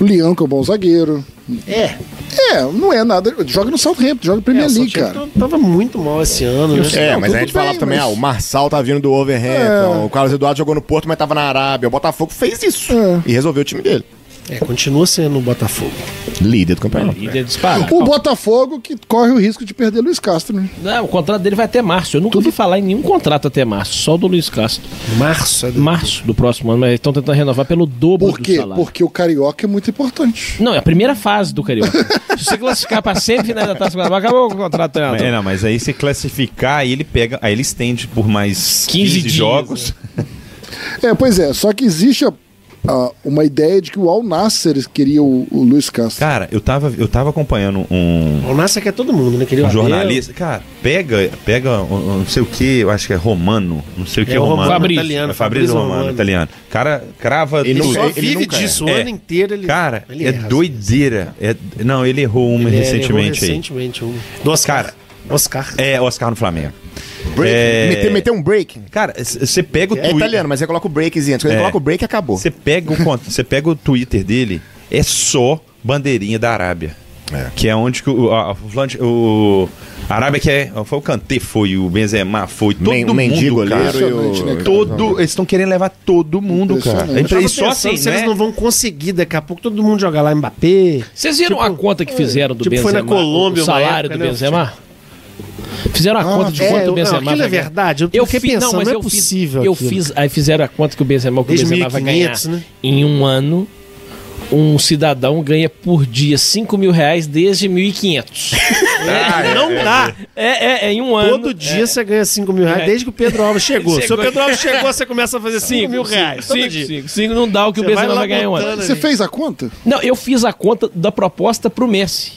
o Lianco é um bom zagueiro. É, É, não é nada. Joga no Southampton, joga Premier é, League, cara. Tava muito mal esse ano, né? É, Não, mas a tudo gente falava bem, também, mas- ah, o Marçal tá vindo do Overhampton, É. o Carlos Eduardo jogou no Porto, mas tava na Arábia. O Botafogo fez isso É. e resolveu o time dele. É, continua sendo o Botafogo. Líder do campeonato. Líder disparado. O Botafogo que corre o risco de perder Luiz Castro, né? Não, o contrato dele vai até março. Eu nunca ouvi falar em nenhum contrato até março, só o do Luiz Castro. Março. é do- Março do próximo ano, mas eles estão tentando renovar pelo dobro Por do quê? salário. Porque o Carioca é muito importante. Não, é a primeira fase do Carioca. Se você classificar pra semifinais da Taça Guanabara, acabou o contrato do treinador. É, não, mas aí se classificar, aí ele pega, aí ele estende por mais 15 15, dias, jogos. É, pois é, só que existe a- a- uma ideia de que o Al Nasser queria o, o Luiz Castro. Cara, eu tava, eu tava acompanhando um, O Nasser quer todo mundo, né? Queria um Abel. jornalista. Cara, pega, pega, um- um não sei o que, eu acho que é romano, não sei o que é, É o romano. Fabrício. italiano, É Fabrício Romano, italiano. Cara, crava Ele tudo. Só ele vive é. disso o É. ano inteiro. Ele, Cara, ele é erra. doideira. É, não, ele errou uma Ele- ele errou recentemente aí. Recentemente, um. Do Oscar. Cara, Oscar. É, Oscar no Flamengo. Break. É- Meter, meter um break. Cara, você pega o É Twitter- italiano, mas você coloca o breakzinho antes. Quando ele É. coloca o break, acabou. Você pega o você pega o Twitter dele, é só bandeirinha da Arábia. Que é onde que o, a, o, Flan- o- a Arábia que é, foi o Kanté foi, o Benzema foi, todo Men- o mundo, mendigo cara. e o- Impressionante, né, cara? Todo, eles estão querendo levar todo mundo, cara. É Eu tava e só assim, se eles né? não vão conseguir daqui a pouco todo mundo jogar lá Mbappé. Vocês viram Tipo, a conta que fizeram do tipo, foi Benzema? na Colômbia o salário época, do né? Benzema? Fizeram a Ah, conta de é, quanto eu- o Benzema não, aquilo vai é verdade, eu Eu fiquei fiz, pensando, não, mas não é eu fiz, possível eu aquilo. fiz, aí fizeram a conta que o Benzema, que o Benzema vai ganhar 1500, né? em um ano. Um cidadão ganha por dia 5 mil reais desde 1.500. É, não dá. É, é, é em um ano. Todo dia você ganha 5 mil reais É. desde que o Pedro Alves chegou. Se o Chegou. Pedro Alves chegou, você começa a fazer 5 Cinco mil reais. todo 5, dia. 5, 5 não dá o que o Você vai Benzema lá vai ganhar em um ano. Você fez a conta? Não, eu fiz a conta da proposta pro Messi.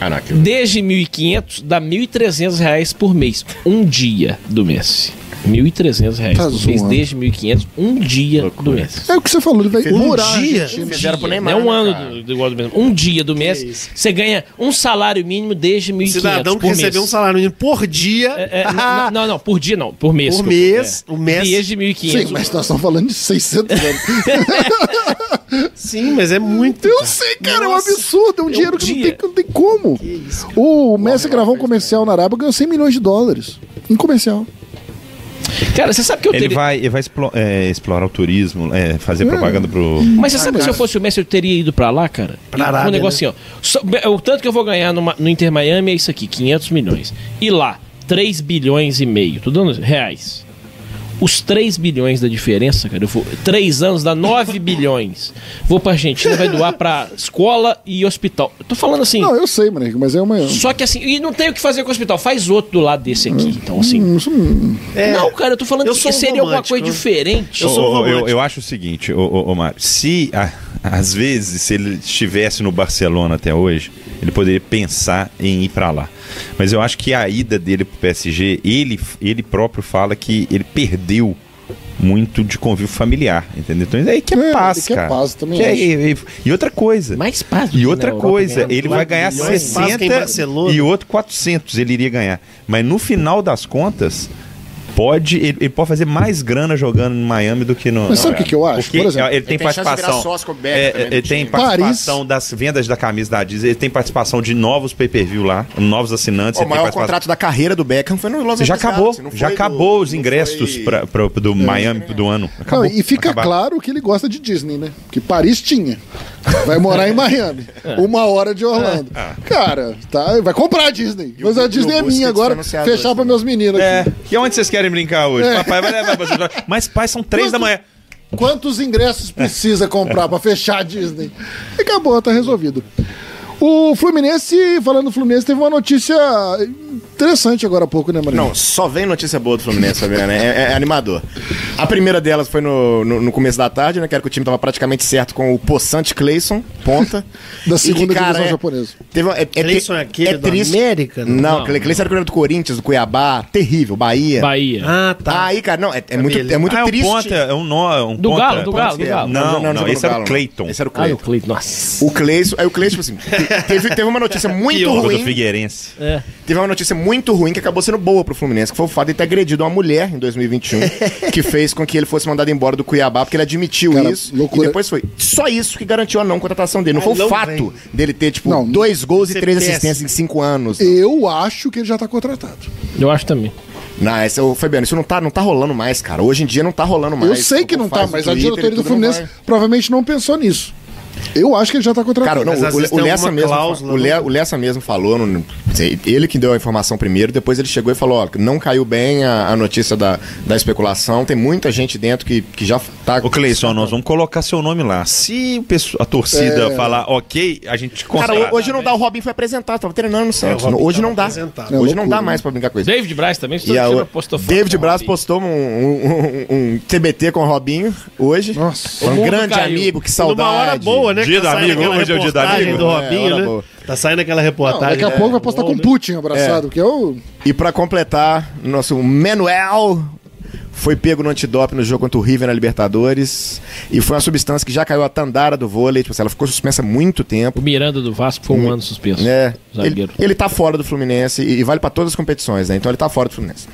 Ah, aquilo- Desde 1.500 dá 1.300 reais por mês. Um dia do Messi. 1.300 reais Tá por mês zoando. desde 1.500, um dia do Messi. É o que você falou, ele vai Um morar. dia? Pro Dia, Neymar, não é um né, ano cara? do, igual do Benzema. Um dia do mês, isso. você ganha um salário mínimo desde 1.500 Cidadão que recebeu um mês. salário mínimo por dia. É, é, não, não, não, por dia não, por mês. Por eu- mês, é. o mês- Desde 1.500. Sim, mas nós estamos falando de 600 anos. Sim, mas é muito. Eu sei, cara, é um Nossa. absurdo. É um dinheiro que não tem, que não tem como. isso, o Messi gravou um comercial na Arábia ganhou 100 milhões de dólares. Em comercial. Cara, você sabe que eu Ele teria... vai, ele vai explo- é, explorar o turismo, é, fazer propaganda pro. Mas você sabe que se eu fosse o Messi, eu teria ido pra lá, cara? Pra Arábia, um negócio assim, ó. Só- o tanto que eu vou ganhar numa- no Inter Miami é isso aqui, 500 milhões. E lá, 3 bilhões e meio. Tô dando reais. Os 3 bilhões da diferença, cara, eu vou. 3 anos dá 9 bilhões. Vou pra Argentina, vai doar pra escola e hospital. Eu tô falando assim. Não, eu sei, maneco, mas é uma. Só que assim, e não tem o que fazer com o hospital, faz outro do lado desse aqui. Então, assim. Hum, isso não- É. Não, cara, eu tô falando Eu que um seria alguma coisa né? diferente. Eu ô, eu, eu acho o seguinte, ô, Mário, se a- às vezes se ele estivesse no Barcelona até hoje, ele poderia pensar em ir pra lá. Mas eu acho que a ida dele pro PSG, ele, ele próprio fala que ele perdeu muito de convívio familiar, entendeu? Então aí que é, É, paz, quer cara. paz, também Que é- acho. e, e- e outra coisa. Mais paz do E que outra coisa, ganhando ele vai ganhar bilhões. Mais paz que em 60 Barcelona. e outro 400 ele iria ganhar. Mas no final das contas, pode ele, ele pode fazer mais grana jogando em Miami do que no. Mas sabe o que que eu acho? Porque Por exemplo, ele tem ele participação. é, ele tem time. participação das vendas da camisa da Disney, ele tem participação de novos pay-per-view lá, novos assinantes. O maior contrato da carreira do Beckham foi no Los Já Angeles acabou, Galaxy, já acabou do- os ingressos foi- pra, pro- do Miami do ano. Acabou, Não, e fica acabaram. claro que ele gosta de Disney, né? Que Paris tinha. Vai morar em Miami. Uma hora de Orlando. Cara, tá, vai comprar a Disney. Mas a Disney é minha agora. Fechar para meus meninos É, aqui. e onde vocês querem brincar hoje? É. Papai vai levar pra vocês. Mas pai, são três da manhã. Quantos ingressos precisa comprar pra fechar a Disney? E acabou, tá resolvido. O Fluminense, falando do Fluminense, teve uma notícia interessante agora há pouco, né, Marinho? Não, só vem notícia boa do Fluminense, Fabiano. É, é- é animador. A primeira delas foi no, no, no começo da tarde, né? Que era que o time tava praticamente certo com o Poçante Clayson, ponta. Da segunda que, cara, divisão é- japonesa. Teve, é, é, Cleison é aquele do América? Não. Não, Não, Cleison era o goleiro do Corinthians, do Cuiabá. Terrível, Bahia. Bahia. Ah, tá. Aí, cara, não, é, é muito, ele. é muito ah, é um triste. ponta, é um nó, um Do ponta. Galo, do Galo, do Galo. Não, não, jogou esse era o Cleiton. Esse era o Ah, no Cleiton. Cleiton. Nossa. O Cleison, aí o Cleison, tipo assim, te- teve, teve uma notícia muito Pior do ruim. Figueirense. É. Teve uma notícia muito ruim que acabou sendo boa pro Fluminense, que foi o fato de ter agredido uma mulher em 2021, que fez com que ele fosse mandado embora do Cuiabá, porque ele admitiu Cara, isso. loucura. E depois foi. Só isso que garantiu a não contratação dele. Não Ah, foi o não fato vem. dele ter, tipo, Não, dois gols e ser três assistências em cinco anos. Eu acho que ele já tá contratado. Eu acho também. Não, esse, ô, Fabiano, isso não tá, não tá rolando mais, cara. Hoje em dia não tá rolando mais. eu sei que não tá, mas a Twitter e diretoria do não Fluminense provavelmente não pensou nisso. Eu acho que ele já tá contratado. Cara, não, o, o, Lessa mesmo, cláusula, o, né? Le- o Lessa mesmo falou, no- ele que deu a informação primeiro, depois ele chegou e falou, ó, não caiu bem a, a notícia da, da especulação, tem muita gente dentro que, que já tá... Ô, Cleison, nós vamos colocar seu nome lá. Se a torcida É. falar ok, a gente Cara, contrata. hoje não dá, o Robin foi apresentado, tava treinando no Santos. Robin hoje não dá. É Hoje não dá mais pra brincar com isso. David Braz também E a, postou, David Braz postou um, um, um- um TBT com o Robinho hoje. Nossa. Um grande caiu. amigo, que saudade. hora boa, né? Dia tá do amigo, hoje é o dia do amigo. do É, Robinho, hora né? boa. Tá saindo aquela Não, reportagem. daqui a é, pouco vai postar bom, com né? Putin abraçado, que é o. E pra completar, nosso Manuel foi pego no antidoping no jogo contra o River na Libertadores. E foi uma substância que já caiu a tandara do vôlei. Tipo assim, ela ficou suspensa há muito tempo. O Miranda do Vasco ficou um ano suspenso. É, ele, Zagueiro. ele tá fora do Fluminense e, e vale pra todas as competições, né? Então ele tá fora do Fluminense.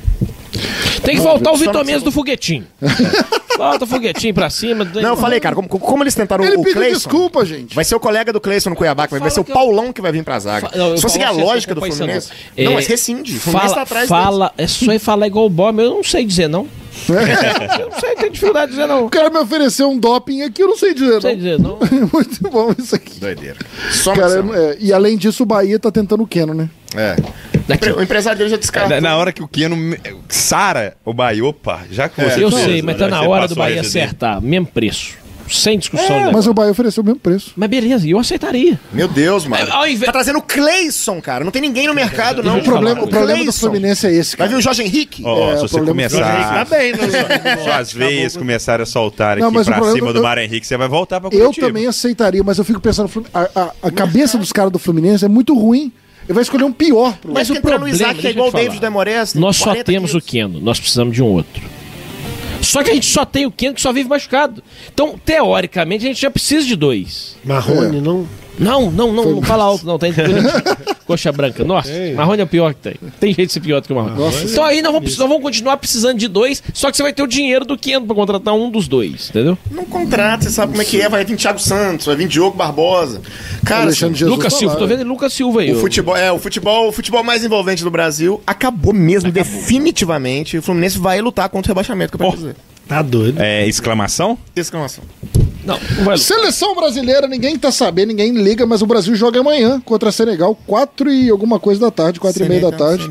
Tem que voltar o Vitor Mendes do foguetinho. Volta o foguetinho pra cima. Não, eu falei, cara, como, como eles tentaram Ele o pediu Cleison, desculpa, gente. vai ser o colega do Cleison no Cuiabá, que vai, vai ser o que eu- Paulão que vai vir pra zaga. Fa- não, Se você seguir a lógica do Fluminense... Não, é, mas rescinde. O Fluminense Fala, tá atrás fala, é só ir falar igual o Bob, eu não sei dizer não. Eu não sei, tem dificuldade de dizer não. O cara me ofereceu um doping aqui, eu não sei dizer. Não sei dizer não. Muito bom isso aqui. Doideira. Só Cara, é, e além disso, o Bahia tá tentando o Keno, né? É. Daqui. O empresário dele já descartou. Na, na hora que o Keno Sara o Bahia, opa, já que você Eu fez, sei, mas tá né, na hora do Bahia acertar. Mesmo preço. Sem discussão. É, né? mas o Bahia ofereceu o mesmo preço. Mas beleza, eu aceitaria. Meu Deus, mano. Ao invés- Tá trazendo o Cleison, cara. Não tem ninguém no mercado, não. O problema, o problema do. Fluminense é esse, Vai cara. vir o Jorge Henrique. Ó, É, se o você começar. Tá bem, né? Suas veias começarem a soltar Não, aqui pra problema cima do- do Mário Henrique, você vai voltar pra Eu Curitiba. também aceitaria, mas eu fico pensando, a, a- a cabeça dos caras do Fluminense é muito ruim. Ele vai escolher um pior. Pro... Mas o problema, Isaac, que é igual eu o. David Demorés. Nós só temos o Keno, nós precisamos de um outro. Só que a gente só tem o Keno que só vive machucado. Então, teoricamente, a gente já precisa de dois. Marrone, não. Não, não, não, não fala alto, não. Tá entendendo? Coxa branca. Nossa, Marrone é o pior que tem. Tem jeito de ser pior do que o Marrone. então aí nós vamos, nós vamos continuar precisando de dois, só que você vai ter o dinheiro do Keno pra contratar um dos dois, entendeu? Não contrata, você sabe como é que é. Vai vir Thiago Santos, vai vir Diogo Barbosa. Cara, Alexandre assim, Jesus Lucas tá Silva, tô né? vendo Lucas Silva aí. o futebol, é, o futebol, o futebol mais envolvente do Brasil acabou mesmo, definitivamente. O Fluminense vai lutar contra o rebaixamento que eu dizer. Tá doido. É, exclamação? Exclamação. Não, vai Seleção brasileira, ninguém tá sabendo, ninguém liga, mas o Brasil joga amanhã contra Senegal, 4 e alguma coisa da tarde, 4 e meia da tarde.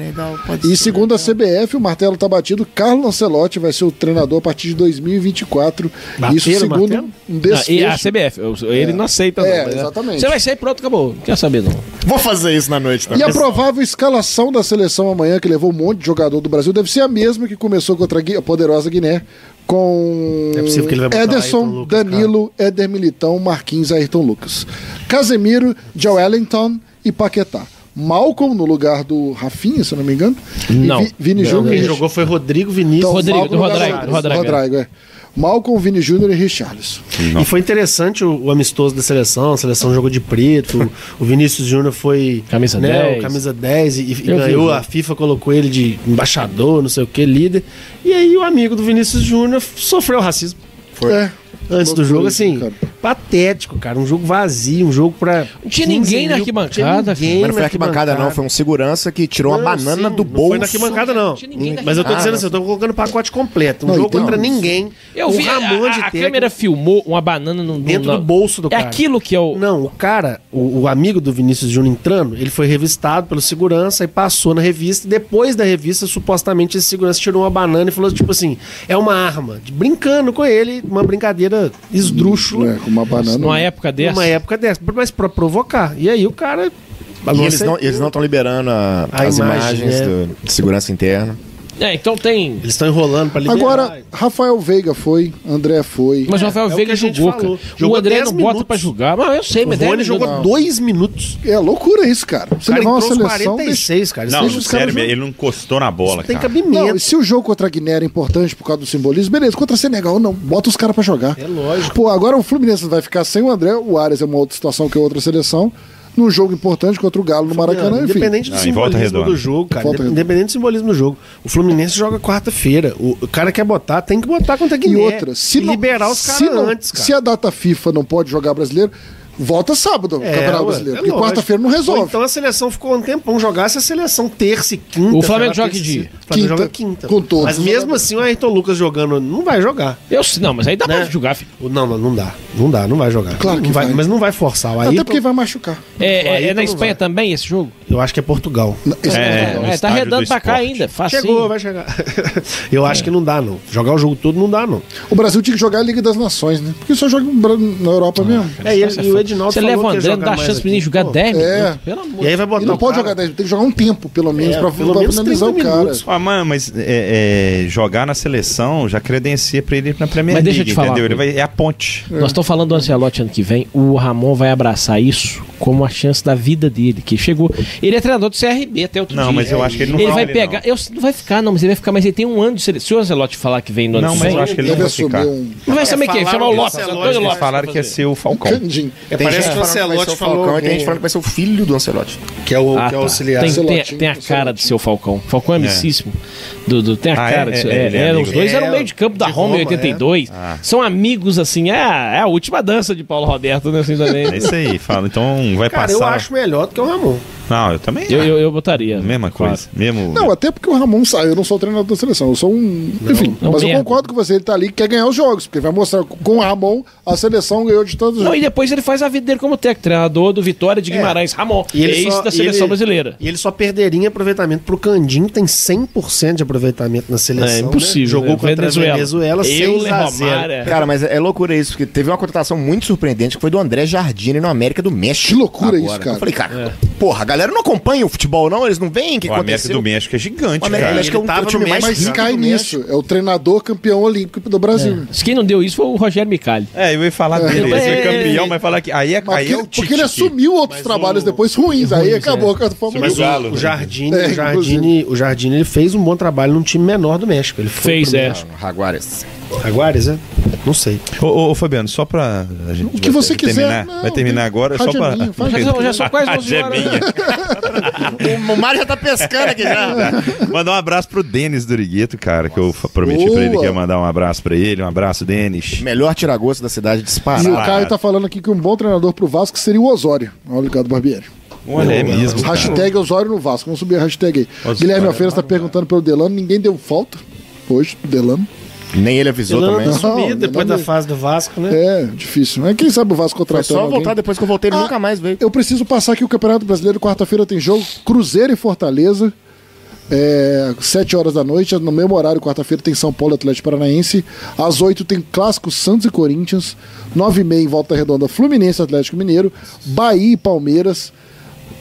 E segundo a CBF, o martelo tá batido. Carlos Ancelotti vai ser o treinador a partir de 2024. Bateram Isso segundo martelo? um Não, desfecho. e a CBF, ele não aceita, É, não. né? exatamente. Você vai sair pronto, acabou. Não quer saber, não. Vou fazer isso na noite, tá? E a provável escalação da seleção amanhã, que levou um monte de jogador do Brasil, deve ser a mesma que começou contra a poderosa Guiné, com É possível que ele vai botar Ederson, Ayrton Danilo, Éder Militão, Marquinhos e Ayrton Lucas. Casemiro, Joe Wellington e Paquetá. Malcolm no lugar do Rafinha, se eu não me engano. Não. E Vi- Vini Não, Júnior. quem jogou foi Rodrigo Vinícius. Então, Rodrigo, Malcolm do Rodrigo, do Rodrigo, Rodrigo, é. Malcolm, Vini Júnior e Richarlison. E foi interessante o, o amistoso da seleção, a seleção jogou de preto, o, o Vinícius Júnior foi Camisa né, 10. o camisa 10 e, e ganhou, vi. a FIFA colocou ele de embaixador, não sei o que, líder. E aí o amigo do Vinícius Júnior sofreu racismo É. antes do jogo, assim. Patético, cara, um jogo vazio, um jogo pra Não tinha 15 ninguém na mil- arquibancada, tinha ninguém Mas não foi na arquibancada, não. Foi um segurança que tirou uma Não, banana sim, do Não bolso. foi na arquibancada, não. na Mas eu tô arquibancada. dizendo assim, eu tô colocando o pacote completo. Um Não, jogo então- contra ninguém. Eu um vi, a, Ramon a- de a câmera filmou uma banana no, no- Dentro na- do bolso do É cara. aquilo que é o... Não, o cara, o, o amigo do Vinícius Júnior entrando, ele foi revistado pelo segurança e passou na revista. E depois da revista, supostamente, esse segurança tirou uma banana e falou, tipo assim, é uma arma. Brincando com ele, uma brincadeira esdrúxula. É, com uma banana. Numa época dessa... Numa época dessa, mas pra provocar. E aí o cara. E eles não eles não estão liberando a- A as imagem, imagens é. do- de segurança interna. É, então tem... Eles estão enrolando pra liberar. Agora, Rafael Veiga foi, André foi. Mas o Rafael é o que Veiga a gente jogou, cara. falou. O Jogou André 10 não bota minutos. pra jogar. Mas eu sei, O mas Rony deve jogou jogar. dois minutos. É loucura isso, cara. Você O cara levar uma seleção. deixa- 46, cara. Isso Não, caras sério, jogam. ele não encostou na bola, Não tem cara. cabimento. Não, e se o jogo contra a Guiné era importante por causa do simbolismo, beleza. Contra Senegal, não. Bota os caras pra jogar. É lógico. Pô, agora o Fluminense vai ficar sem o André, o Arias é uma outra situação que é outra seleção. Num jogo importante contra o Galo no Maracanã, enfim. Independente do Não, simbolismo do jogo, cara. Volta redonda. Independente do simbolismo do jogo. O Fluminense joga quarta-feira. O cara quer botar, tem que botar contra a E Guiné. outra, se E não, liberar os caras antes, cara. Se a data FIFA não pode jogar brasileiro, Volta sábado o É, Campeonato ué, Brasileiro. é porque quarta-feira não Ou resolve. então a seleção ficou um tempão jogar se a seleção terça e quinta. O Flamengo joga que dia? O Flamengo Quinta, joga quinta. com todos Mas mesmo assim o Ayrton Lucas jogando não vai jogar. Eu, não, mas aí dá Né? pra jogar, filho. Não, não, não dá. Não dá, não vai jogar. Claro que Não vai. Mas não vai forçar. O Até Ayrton, porque vai machucar. É, é- é na não Espanha vai. também esse jogo? Eu acho que é Portugal. Esse É, é, É, tá redando do pra cá ainda, facinho. Chegou, vai chegar. Eu acho que não dá, não. Jogar o jogo todo não dá, não. O Brasil tinha que jogar a Liga das Nações, né? Porque só joga na Europa mesmo. É, e, ele- e o Edinaldo Você leva o André, não dá chance pro menino aqui. jogar Pô, 10 É. minutos. Pelo amor E aí vai botar E não pode cara- jogar 10, tem que jogar um tempo, pelo menos, É, pra, pelo pra menos finalizar o 30 cara. minutos. Ah, mano, mas é, é, jogar na seleção já credencia pra ele ir na Premier Mas deixa eu te falar entendeu? Ele vai, é a ponte. Nós estamos falando do Ancelotti ano que vem. O Ramon vai abraçar isso como a chance da vida dele, que chegou. Ele é treinador do CRB até outro Não, dia. mas eu acho que ele não Ele vai vale, pegar. Eu, não vai ficar, não, mas ele vai ficar. Mas ele tem um ano de seleção. Se o Ancelotti falar que vem no ano Não, que mas vem. eu acho que ele não vai ficar. um Não vai saber quem? falaram Chama o o Lopes. Vai falaram que ia ser o Falcão. É, Tem parece gente que o Ancelotti Falcão falou. e tem gente falando que vai ser o filho do Ancelotti. Que é o, Ah, que é o tá. auxiliar. Tem, tem, tem a cara de ser o Falcão. Falcão é amicíssimo. Do, do- tem a Ah, é? cara de ser. É, É, é é, os dois eram meio de campo da De Roma em Roma, 82. São amigos, assim. É, a- é a última dança de Paulo Roberto, né? Assim também. É isso aí, fala. Então vai Cara, passar. eu acho melhor do que o Ramon. Não, eu também. Eu, eu, eu botaria. Mesma claro. coisa. Mesmo. Não, até porque o Ramon saiu, eu não sou o treinador da seleção, eu sou um. Enfim, Não, mas eu merda. concordo com você, ele tá ali e quer ganhar os jogos, porque vai mostrar com o Ramon a seleção ganhou de todos os Não, jogos. e depois ele faz a vida dele como técnico, treinador do Vitória de Guimarães, Ramon. E ele ex só- da e seleção ele- brasileira. E ele só perderia em aproveitamento pro Candim, tem 100% de aproveitamento na seleção. É né? impossível. Jogou né? contra Venezuela. a Venezuela, Eu, 6 a 0. Romário. Cara, mas é loucura isso, porque teve uma contratação muito surpreendente que foi do André Jardine no América do México. Que loucura agora. isso, cara. Eu falei, cara, porra, a galera não acompanha o futebol, não? Eles não veem o que o América aconteceu? do México é gigante, O América cara. do México é um, tava é o time mais Mas rico cai nisso, é o treinador campeão olímpico do Brasil. Quem não deu isso foi o Rogério Micali. É, eu ia falar dele. Ele É. foi campeão, mas falar que. Aí é, Mas aí porque, é o Tite. porque ele assumiu outros trabalhos o- depois ruins, aí acabou com a Fórmula Mas 1. o Galo, O né? Jardine, É, o Jardine, o Jardine ele fez um bom trabalho num time menor do México. Ele foi Fez, é. Jaguares. Jaguares, é? Não sei. Ô, ô, ô, Fabiano, só pra. A gente O que você quiser. Terminar, Não, vai terminar tem- agora, só pra. Faz Já são- já são quase 11 horas. Rajaminha. O Mário já tá pescando aqui já. Mandar um abraço pro Denis Dorigueto, cara, que eu prometi pra ele Boa. que ia mandar um abraço pra ele. Um abraço, Denis. Melhor tiragosto da cidade E disparado. o Caio tá falando aqui que um bom treinador pro Vasco seria o Osório. Olha o ligado Barbieri. Olha, é mesmo. cara. Hashtag Osório no Vasco. Vamos subir a hashtag aí. Osório. Guilherme Alfeira está perguntando pelo Delano. Ninguém deu falta hoje pro Delano. Nem ele avisou Ele também. não sumiu depois não da fase do Vasco, né? É, difícil. Mas quem sabe o Vasco Foi contratando só alguém. voltar depois que eu voltei, ele Ah, nunca mais veio. Eu preciso passar aqui o Campeonato Brasileiro. Quarta-feira tem jogo. Cruzeiro e Fortaleza. É, 7 horas da noite. No mesmo horário, quarta-feira, tem São Paulo e Atlético Paranaense. Às 8 tem Clássico Santos e Corinthians. 9 e meia em Volta Redonda, Fluminense e Atlético Mineiro. Bahia e Palmeiras.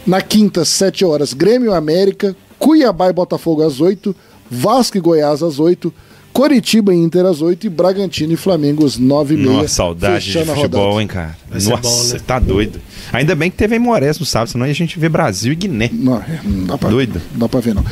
Na quinta, 7 horas, Grêmio e América. Cuiabá e Botafogo às 8. Vasco e Goiás às 8. Coritiba e Inter às 8 e Bragantino e Flamengo às 9 e meia. Nossa, saudade de futebol, rodada. hein, cara. Vai Nossa, bom, né? tá doido. Ainda bem que teve a Imorés no sábado, senão a gente vê Brasil e Guiné. Não, é, não dá pra, Doido. Não dá pra ver, não.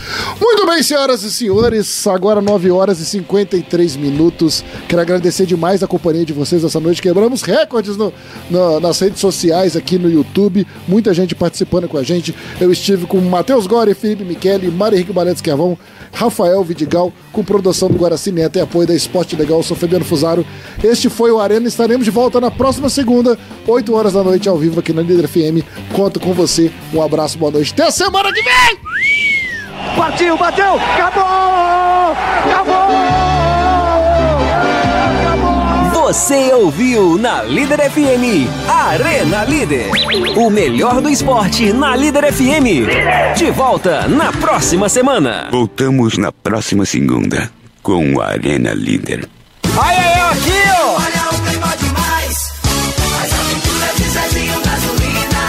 Muito bem, senhoras e senhores. Agora 9 horas e 53 minutos. Quero agradecer demais a companhia de vocês essa noite. Quebramos recordes no- no- nas redes sociais aqui no YouTube. Muita gente participando com a gente. Eu estive com Matheus Gore, Felipe Michele, Mário Henrique Barreto Esquervão, Rafael Vidigal, com produção do Guaraci Neto e apoio da Esporte Legal. Eu sou Fabiano Fusaro. Este foi o Arena. Estaremos de volta na próxima segunda, 8 horas da noite, ao vivo aqui na Líder FM. Conto com você. Um abraço, boa noite. Até semana que vem! Partiu, bateu, acabou! Acabou! Você ouviu na Líder FM Arena Líder. O melhor do esporte na Líder FM. De volta na próxima semana. Voltamos na próxima segunda com o Arena Líder. Ai, ai, ai, aqui, ó! Olha o clima demais! As aventuras de Zezinho Gasolina.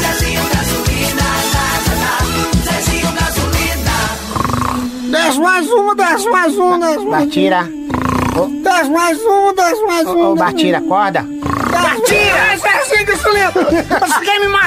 Zezinho Gasolina. Zezinho Gasolina. Desce mais uma, desce mais um, desce mais Batira. Desce mais um, desce mais um. Ô, Batira, acorda. Batira! Zezinho Gasolina! Você quer me matar?